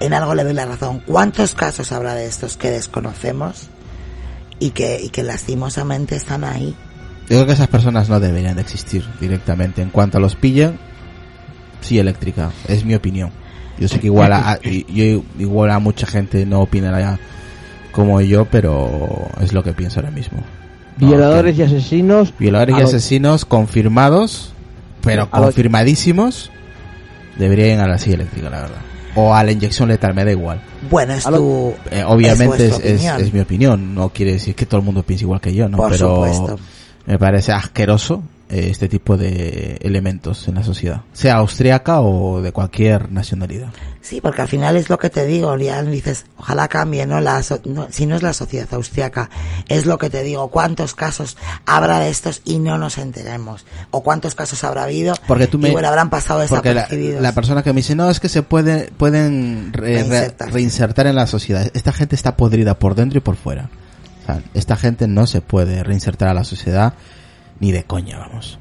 en algo le doy la razón. ¿Cuántos casos habrá de estos que desconocemos y que, y que lastimosamente están ahí? Yo creo que esas personas no deberían de existir directamente. En cuanto a los pillan, sí eléctrica, es mi opinión. Yo sé que igual a, yo, igual a mucha gente no opinará como yo, pero es lo que pienso ahora mismo. Violadores y asesinos. Violadores y asesinos confirmados, pero confirmadísimos, deberían ir a la silla eléctrica, la verdad. O a la inyección letal, me da igual. Bueno, es tu... Eh, obviamente es, es, es, mi opinión, no quiere decir que todo el mundo piense igual que yo, ¿no? pero me parece asqueroso eh, este tipo de elementos en la sociedad, sea austriaca o de cualquier nacionalidad. Sí, porque al final es lo que te digo, ya dices, ojalá cambie, ¿no? La, no, si no es la sociedad austriaca, es lo que te digo, cuántos casos habrá de estos y no nos enteremos, o cuántos casos habrá habido porque tú me, y bueno, habrán pasado porque la, la, persona que me dice, no, es que se puede, pueden re, reinsertar. reinsertar en la sociedad. Esta gente está podrida por dentro y por fuera. O sea, esta gente no se puede reinsertar a la sociedad ni de coña, vamos.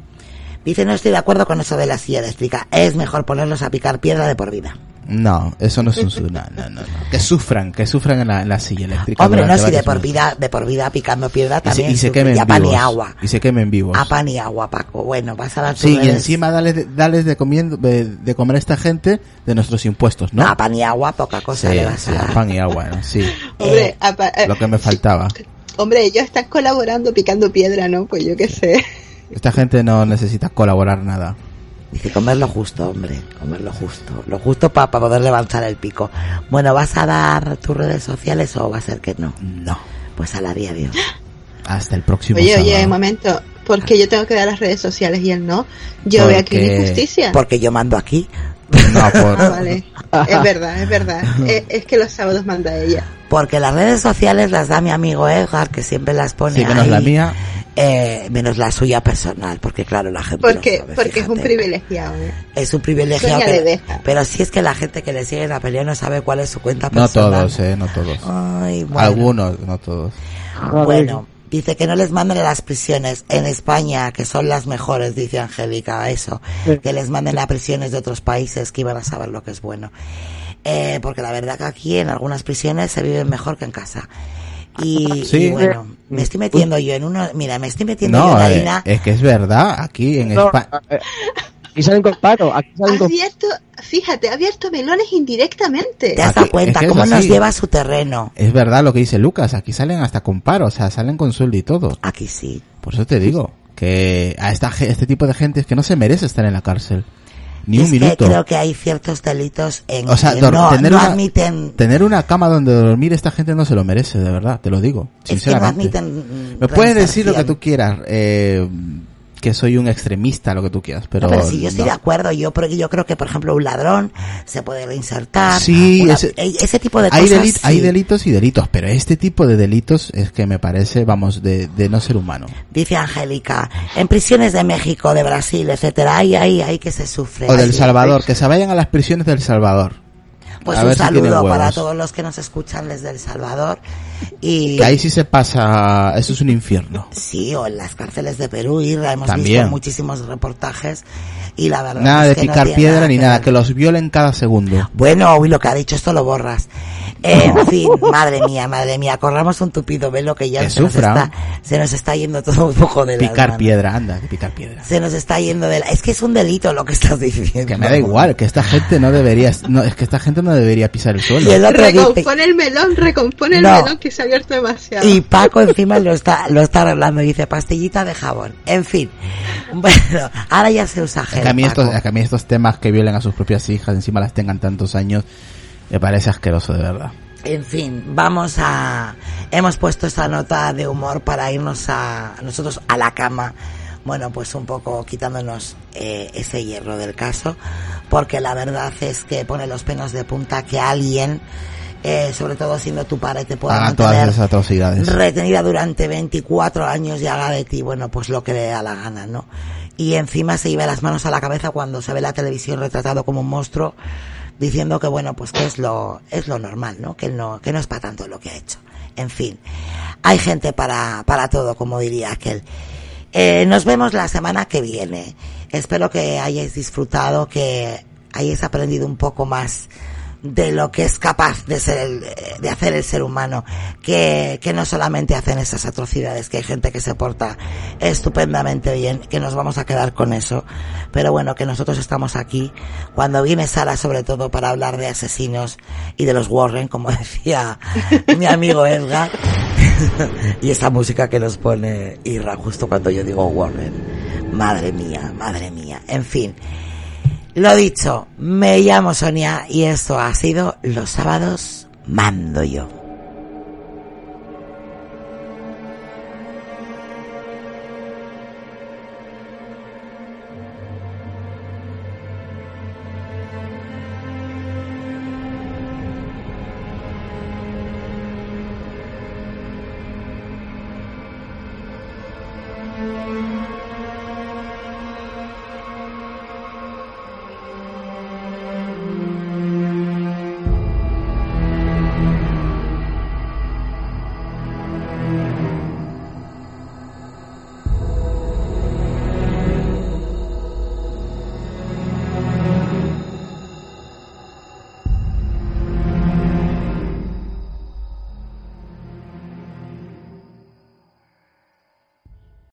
Dice, no estoy de acuerdo con eso de la silla eléctrica. Es mejor ponerlos a picar piedra de por vida. No, eso no es un... No, no, no, Que sufran, que sufran en la, en la silla eléctrica. Hombre, no, si de por vida, de por vida picando piedra también. Y se, y se quemen y a pan y agua. Y se quemen vivos. A pan y agua, Paco. Bueno, vas a dar Sí, y encima dales, dales de, comiendo, de, de, comer a esta gente de nuestros impuestos, ¿no? A pan y agua, poca cosa sí, le vas sí, a dar. a pan y agua, ¿no? sí. Hombre, a pa- eh, Lo que me faltaba. Hombre, ellos están colaborando picando piedra, ¿no? Pues yo qué sé. Esta gente no necesita colaborar nada. Dice, comer lo justo, hombre, comer lo justo. Lo justo para poder levantar el pico. Bueno, ¿vas a dar tus redes sociales o va a ser que no? No. Pues a la día Dios. Hasta el próximo Oye, sábado. oye, un momento. ¿Por qué yo tengo que dar las redes sociales y él no? Yo veo aquí Porque- una injusticia. Porque yo mando aquí. No, por... Ah, vale. Es verdad, es verdad. Es, es que los sábados manda ella. Porque las redes sociales las da mi amigo Edgar, que siempre las pone Sí, menos ahí, la mía. eh, menos la suya personal, porque claro, la gente Porque, no sabe, porque es un fíjate. privilegiado. ¿eh? Es un privilegio, Sonia le pero, si es que la gente que le sigue la pelea no sabe cuál es su cuenta No personal. todos, eh, no todos. Ay, bueno. Algunos, no todos. Bueno, dice que no les manden a las prisiones en España, que son las mejores, dice Angélica, eso. Sí. Que les manden a prisiones de otros países que iban a saber lo que es bueno. Eh, porque la verdad que aquí en algunas prisiones se vive mejor que en casa. Y, Sí. y bueno, me estoy metiendo yo en uno, mira, me estoy metiendo yo en eh, harina. es que es verdad, aquí en No, España... eh, aquí salen con paro, aquí salen con abierto, fíjate, ha abierto melones indirectamente. ¿Te has dado es cuenta que es cómo nos lleva a su terreno? Es verdad lo que dice Lucas, aquí salen hasta con paro, o sea, salen con sueldo y todo. Aquí sí. Por eso te digo, que a esta, este tipo de gente es que no se merece estar en la cárcel. Ni es un que minuto. creo que hay ciertos delitos en O sea, que no, tener, no una, admiten tener una cama donde dormir esta gente no se lo merece, de verdad, te lo digo. es que no Sinceramente. admiten Me puedes decir lo que tú quieras, eh, que soy un extremista, lo que tú quieras, pero... No, pero si yo estoy no. de acuerdo, yo, pero yo creo que, por ejemplo, un ladrón se puede reinsertar. Sí, una- ese- e- ese tipo de hay, cosas. deli- sí. hay delitos y delitos, pero este tipo de delitos es que me parece, vamos, de, de no ser humano. Dice Angélica, en prisiones de México, de Brasil, etcétera, hay, hay, hay que se sufre. O del Salvador, que se vayan a las prisiones del Salvador. Pues a un si saludo para todos los que nos escuchan desde El Salvador. Y Que ahí sí se pasa, eso es un infierno. sí, o en las cárceles de Perú, Irra, hemos También. visto muchísimos reportajes. Y la verdad Nada es de que no picar tiene piedra ni que nada, ver. que los violen cada segundo. Bueno, uy, lo que ha dicho, esto lo borras. En fin, madre mía, madre mía, corramos un tupido velo que ya Que se nos, está, se nos está yendo todo un poco de Picar piedra, anda, que picar piedra. Se nos está yendo de la... Es que es un delito lo que estás diciendo. Que me da igual, que esta gente no debería, no, es que esta gente no debería pisar el suelo. Y el otro dice... Recompone el melón, recompone el No. melón que se ha abierto demasiado. Y Paco encima lo está, lo está arreglando, dice pastillita de jabón. En fin. Bueno, ahora ya se usa Es gel, que a mí Paco. estos, es que a mí estos temas que violen a sus propias hijas, encima las tengan tantos años, me parece asqueroso de verdad. En fin, vamos a... Hemos puesto esta nota de humor para irnos a nosotros a la cama. Bueno, pues un poco quitándonos eh, ese hierro del caso, porque la verdad es que pone los pelos de punta que alguien, eh, sobre todo siendo tu padre, te pueda todas mantener esas atrocidades. retenida durante 24 años y haga de ti, bueno, pues lo que le da la gana, ¿no? Y encima se lleva las manos a la cabeza cuando se ve la televisión retratado como un monstruo, diciendo que bueno, pues que es lo, es lo normal, ¿no? Que no, que no es para tanto lo que ha hecho. En fin, hay gente para, para todo, como diría aquel. Eh, nos vemos la semana que viene. Espero que hayáis disfrutado, que hayáis aprendido un poco más de lo que es capaz de ser el, de hacer el ser humano, que, que no solamente hacen esas atrocidades, que hay gente que se porta estupendamente bien, que nos vamos a quedar con eso, pero bueno, que nosotros estamos aquí, cuando viene Sara sobre todo para hablar de asesinos y de los Warren, como decía mi amigo Edgar, y esa música que nos pone Irra justo cuando yo digo Warren, madre mía, madre mía, en fin, lo dicho, me llamo Sonia y esto ha sido Los sábados mando yo.